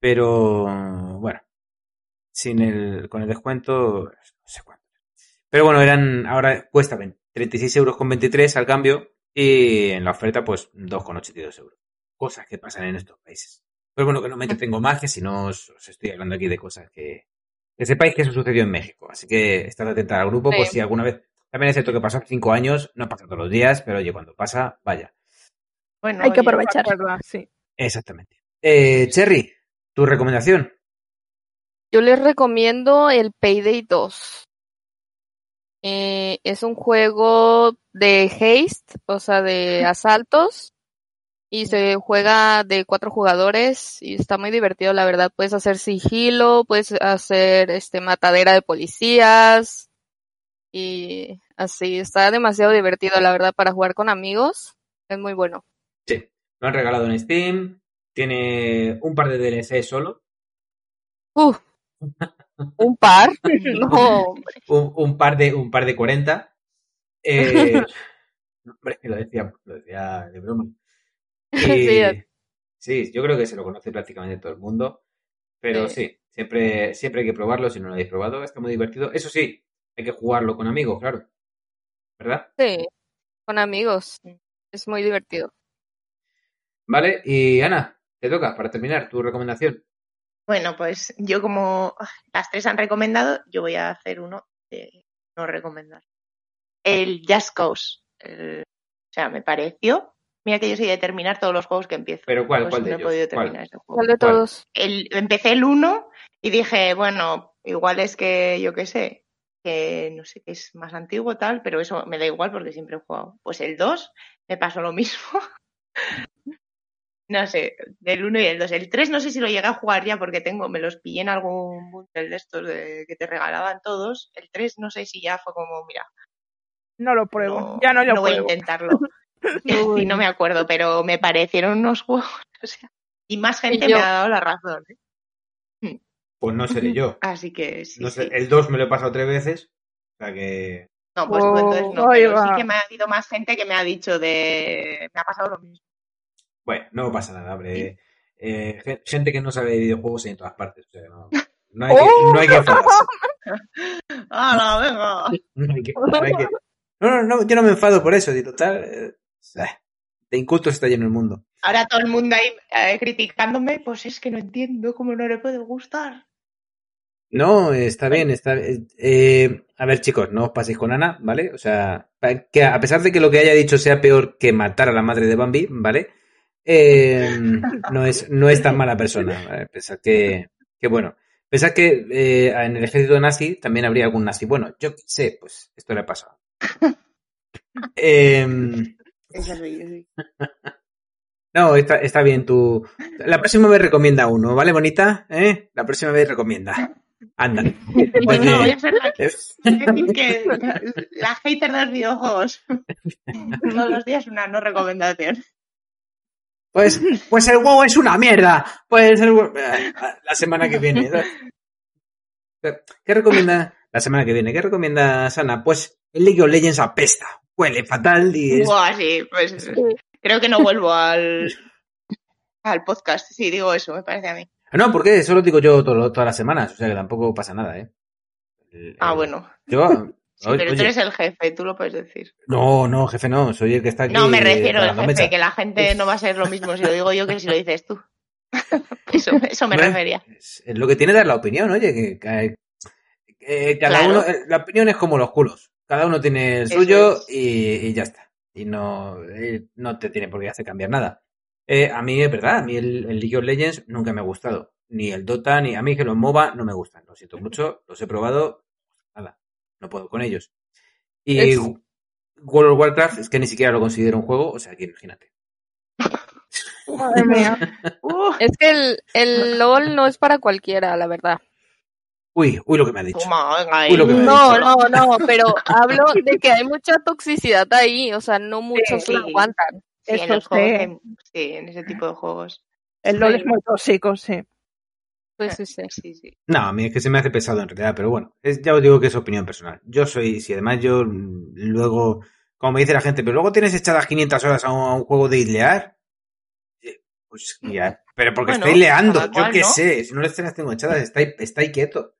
pero bueno, sin el, con el descuento, no sé cuánto. Pero bueno, eran, ahora cuesta 20 36 euros con 23 al cambio y en la oferta pues 2,82 euros. Cosas que pasan en estos países. Pero bueno, que no me entretengo más, que si no os, os estoy hablando aquí de cosas que, que sepáis que eso sucedió en México. Así que estad atenta al grupo, Sí. pues si alguna vez, también es cierto que pasó cinco años, no pasa todos los días, pero oye, cuando pasa, vaya. Bueno, Hay que aprovechar. Verdad, sí. Exactamente. Eh, Cherry, tu recomendación. Yo les recomiendo el Payday 2. Eh, es un juego de haste, o sea, de asaltos. Y se juega de cuatro jugadores y está muy divertido, la verdad. Puedes hacer sigilo, puedes hacer este matadera de policías y así. Está demasiado divertido, la verdad, para jugar con amigos. Es muy bueno. Sí, lo han regalado en Steam. Tiene un par de DLC solo. Uf, un par. no, Un, un par de un par de 40. Eh, hombre, lo decía, lo decía de broma. Y- Sí. sí, yo creo que se lo conoce prácticamente todo el mundo. Pero Sí. sí, siempre, siempre hay que probarlo si no lo habéis probado. Está muy divertido. Eso sí, hay que jugarlo con amigos, claro. ¿Verdad? sí, con amigos. Es muy divertido. Vale, y Ana, te toca para terminar tu recomendación. Bueno, pues yo como las tres han recomendado, yo voy a hacer uno de no recomendar. El Just Cause. El- o sea, me pareció. Mira que yo soy de terminar todos los juegos que empiezo. Pero ¿cuál? Pues ¿Cuál de no he ellos? podido ¿Cuál? terminar este juego. ¿Cuál de ¿Cuál? todos? El, empecé el 1 y dije, bueno, igual es que yo qué sé, que no sé, que es más antiguo tal, pero eso me da igual porque siempre he jugado. Pues el 2 me pasó lo mismo. no sé, del 1 y el 2. El 3 no sé si lo llegué a jugar ya porque tengo, me los pillé en algún bundle de estos de, que te regalaban todos. El 3 no sé si ya fue como, mira, No lo pruebo. no, ya no lo no voy a pruebo. intentarlo. Y no me acuerdo, pero me parecieron unos juegos. O sea, y más gente me ha dado la razón. ¿eh? Pues no seré yo. Así que sí. No sé, sí. el 2 me lo he pasado tres veces. O sea que. No, pues entonces no. Oh, pero sí que me ha habido más gente que me ha dicho de. Me ha pasado lo mismo. Bueno, no pasa nada, hombre. Eh, gen- gente que no sabe de videojuegos hay en todas partes. O sea, no, no hay que, ¡Oh! no hay que enfadarse. ¡Hala, venga! No, hay que- no hay que- no, no, yo no me enfado por eso. Y total, eh, eh, de incultos está lleno el mundo. Ahora todo el mundo ahí eh, criticándome, pues es que no entiendo cómo no le puede gustar. No, está bien, está bien. Eh, a ver, chicos, no os paséis con Ana, ¿vale? O sea, que a pesar de que lo que haya dicho sea peor que matar a la madre de Bambi, ¿vale? Eh, no, es, no es tan mala persona. ¿vale? Pensad que, que bueno. Pensad que eh, en el ejército nazi también habría algún nazi. Bueno, yo sé, pues esto le ha pasado. Eh, sí. no, está, está bien tú. La próxima vez recomienda uno, ¿vale, bonita? ¿Eh? La próxima vez recomienda. Anda. Pues no, voy Oye, a ser la, que la hater de los videojuegos. Todos los días una no recomendación. Pues, pues el WoW es una mierda. Pues el WoW- eh, la semana que viene. ¿Qué recomienda la semana que viene? ¿Qué recomienda Sana? Pues el League of Legends apesta, huele fatal y es- Buah, sí, pues creo que no vuelvo al, al podcast. Sí, digo eso, me parece a mí. no, porque eso lo digo yo todo- todas las semanas, o sea que tampoco pasa nada, ¿eh? El- Ah, bueno. Yo, Sí, oye, pero tú eres el jefe, tú lo puedes decir. no, no, jefe, no, soy el que está aquí. No, me refiero al pagando jefe, mecha. que la gente no va a ser lo mismo si lo digo yo que si lo dices tú. Eso, eso me refería. Es, es lo que tiene dar la opinión, oye, que, que- que cada Claro. uno, eh, la opinión es como los culos. Cada uno tiene el suyo y, y ya está. Y no, eh, no te tiene por qué hacer cambiar nada. Eh, a mí es verdad, a mí el, el League of Legends nunca me ha gustado. Ni el Dota, ni a mí que los MOBA no me gustan. Lo siento mucho, los he probado, no puedo con ellos. Y Es- World of Warcraft es que ni siquiera lo considero un juego, o sea que imagínate. Madre mía. Uh, Es que el, el LOL no es para cualquiera, la verdad. Uy, uy, lo que me ha dicho. toma, venga, Uy, lo que me ha No, dicho. no, no, pero hablo de que hay mucha toxicidad ahí, o sea, no muchos Sí. la aguantan. Sí, en Eso los juegos, sí. de- sí, en ese tipo de juegos. El LOL es muy tóxico, sí. Sí, sí, sí. Sí, sí. No, a mí es que se me hace pesado en realidad, pero bueno, es- ya os digo que es opinión personal. Yo soy, si además yo mm, luego, como me dice la gente, pero luego tienes echadas 500 horas a un, a un juego de islear, eh, pues ya, pero porque Bueno, estáis leando, yo qué ¿no? sé, si no les tengo echadas, estáis, estáis quietos.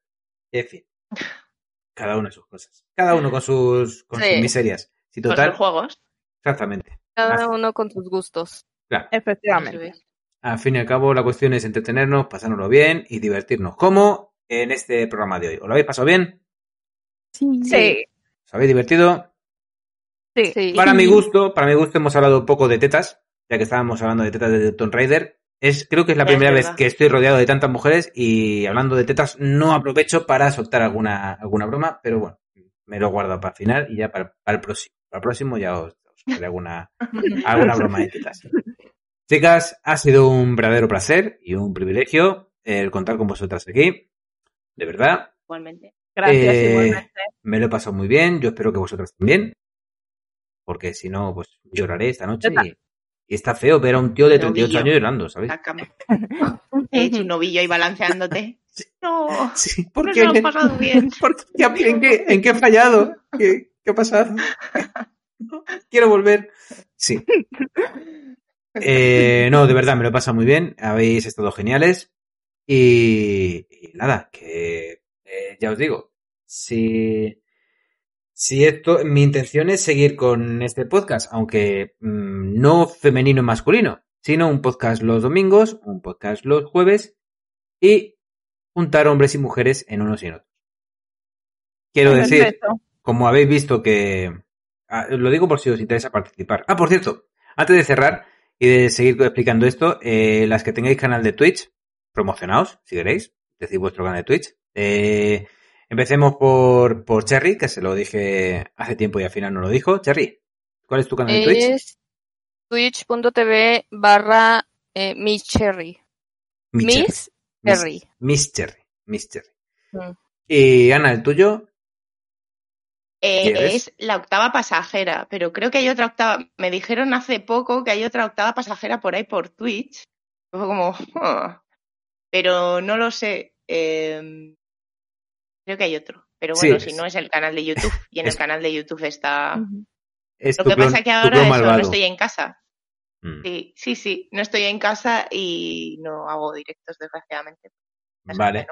En fin, cada uno sus cosas, cada uno con sus, con Sí. sus miserias. Si total, juegos. exactamente. Cada uno con sus gustos. Claro. Efectivamente. Al fin y al cabo, la cuestión es entretenernos, pasárnoslo bien y divertirnos. como en este programa de hoy? ¿Os lo habéis pasado bien? Sí, ¿Os habéis divertido? sí. Sí. Para mi gusto, para mi gusto hemos hablado un poco de tetas, ya que estábamos hablando de tetas de Tomb Raider. Es, creo que es la Es primera vez que estoy rodeado de tantas mujeres y hablando de tetas no aprovecho para soltar alguna, alguna broma, pero bueno, me lo guardo para el final y ya para, para el próximo. Para el próximo ya os, os haré alguna, alguna broma de tetas. Chicas, ha sido un verdadero placer y un privilegio el contar con vosotras aquí. De verdad. Igualmente. Gracias, Eh, igualmente. Me lo he pasado muy bien, yo espero que vosotros también. Porque si no, pues lloraré esta noche. Y, y está feo ver a un tío de 38 Novillo. años llorando, ¿sabes? He hecho un novillo ahí balanceándote. No, Sí, ¿por no lo han pasado bien. ¿En, qué, ¿En qué he fallado? ¿Qué, qué ha pasado? No, Quiero volver. Sí. Eh, no, de verdad, me lo he pasado muy bien. Habéis estado geniales. Y, y nada, que eh, ya os digo, si, si esto, mi intención es seguir con este podcast, aunque mm, no femenino y masculino, sino un podcast los domingos, un podcast los jueves y juntar hombres y mujeres en unos y en otros. Quiero decir, Perfecto. como habéis visto que... ah, lo digo por si os interesa participar. Ah, por cierto, antes de cerrar y de seguir explicando esto, eh, las que tengáis canal de Twitch, promocionaos, si queréis, decid vuestro canal de Twitch. Eh, empecemos por, por Cherry, que se lo dije hace tiempo y al final no lo dijo. Cherry, ¿cuál es tu canal de Twitch? Es twitch.tv barra eh, Cherry. Miss Cherry. Miss Cherry. Miss Cherry. Mm. Y Ana, el tuyo. Eh, es la octava pasajera, pero creo que hay otra octava. Me dijeron hace poco que hay otra octava pasajera por ahí por Twitch. Fue como, pero no lo sé. eh, creo que hay otro. Pero Sí, bueno, es- si no es el canal de YouTube. Y en es- el canal de YouTube está. Es Lo que clon- pasa es que ahora eso, no estoy en casa. Mm, Sí, sí, sí, no estoy en casa y no hago directos, desgraciadamente. Vale.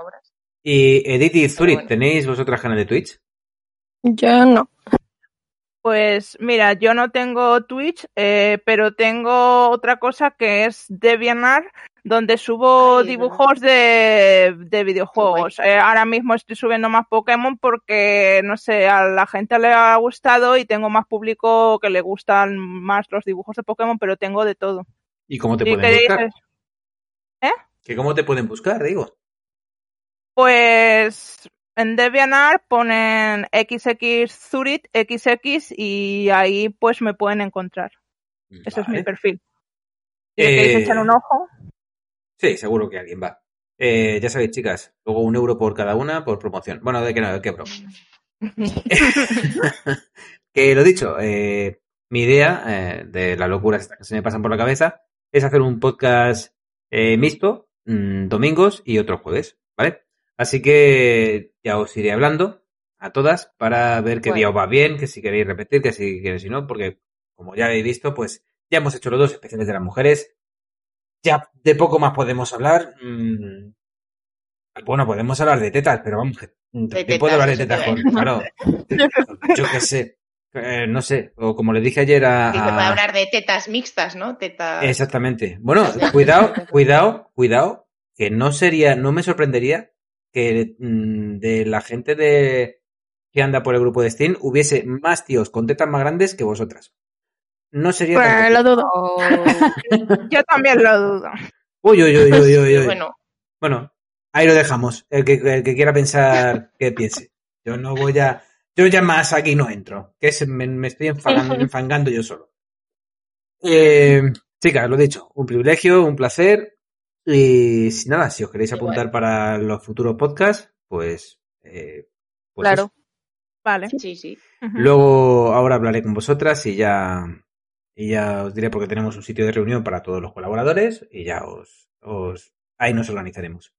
Y Edith y Zuri, bueno. ¿tenéis vosotras canal de Twitch? Yo no. Pues mira, yo no tengo Twitch, eh, pero tengo otra cosa que es DeviantArt, donde subo Ay, es dibujos de, de videojuegos. Eh, ahora mismo estoy subiendo más Pokémon porque, no sé, a la gente le ha gustado y tengo más público que le gustan más los dibujos de Pokémon, pero tengo de todo. ¿Y cómo te pueden queréis, buscar? ¿Eh? ¿Que ¿Cómo te pueden buscar, digo? Pues en DeviantArt ponen XXZurit, XX y ahí pues me pueden encontrar. Ese es mi Vale. perfil. Si Eh, queréis echar un ojo. Sí, seguro que alguien va. Eh, ya sabéis, chicas, luego un euro por cada una por promoción. Bueno, de que no, de que bro. que lo dicho, eh, mi idea eh, de las locuras que se me pasan por la cabeza es hacer un podcast eh, mixto, mm, domingos y otros jueves, ¿vale? Así que ya os iré hablando a todas para ver qué Bueno. día os va bien, que si queréis repetir, que si queréis si no, porque como ya habéis visto, pues ya hemos hecho los dos especiales de las mujeres. Ya de poco más podemos hablar. mm, bueno, podemos hablar de tetas, pero vamos, también puedo hablar de tetas con, claro, yo qué sé, eh, no sé, o como le dije ayer a, Sí, se puede a- hablar de tetas mixtas, ¿no? Tetas. Exactamente. Bueno, cuidado, cuidado, cuidado, que no sería, no me sorprendería que mm, de la gente de que anda por el grupo de Steam hubiese más tíos con tetas más grandes que vosotras. No sería tan Pues, lo dudo. Yo también lo dudo. Uy, uy, uy, uy, uy, uy. Bueno, Bueno, ahí lo dejamos. El que, el que quiera pensar que piense. Yo no voy a. Yo ya más aquí no entro. Que es- me, me estoy enfangando yo solo. Eh, chicas, lo dicho, un privilegio, un placer. Y si nada, si os queréis apuntar para los futuros podcasts, pues. eh, pues claro. eso. Vale. sí, sí. Luego, ahora hablaré con vosotras y ya. Y ya os diré porque tenemos un sitio de reunión para todos los colaboradores y ya os. os ahí nos organizaremos.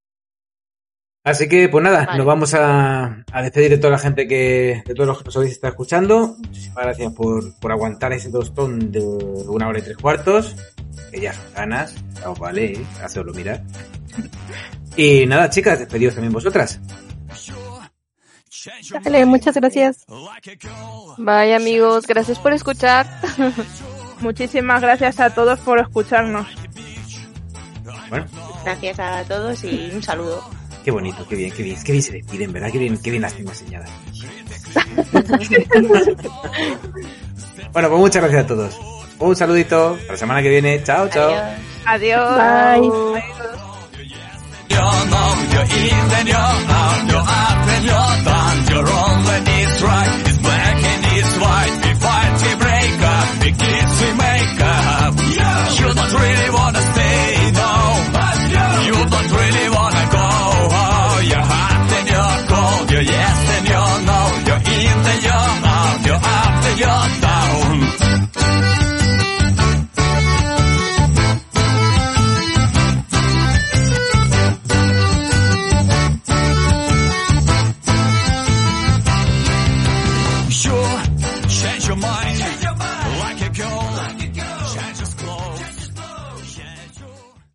Así que, pues nada, Vale. nos vamos a, a despedir de toda la gente que, de todos los que nos habéis estado escuchando. Muchísimas gracias por, por aguantar ese tostón de una hora y tres cuartos. Son ganas, os vale, ¿eh? hacerlo mirar. Y nada, chicas, despedidos también vosotras. Dale, muchas gracias. Bye amigos, gracias por escuchar. Muchísimas gracias a todos por escucharnos. Bueno, Gracias a todos y un saludo. qué bonito, qué bien, qué bien, qué bien se despiden, ¿verdad? Qué bien, qué bien las tengo enseñadas. bueno, pues muchas gracias a todos. Un saludito, para la semana que viene. Chao, chao. Adiós. Adiós. Bye. You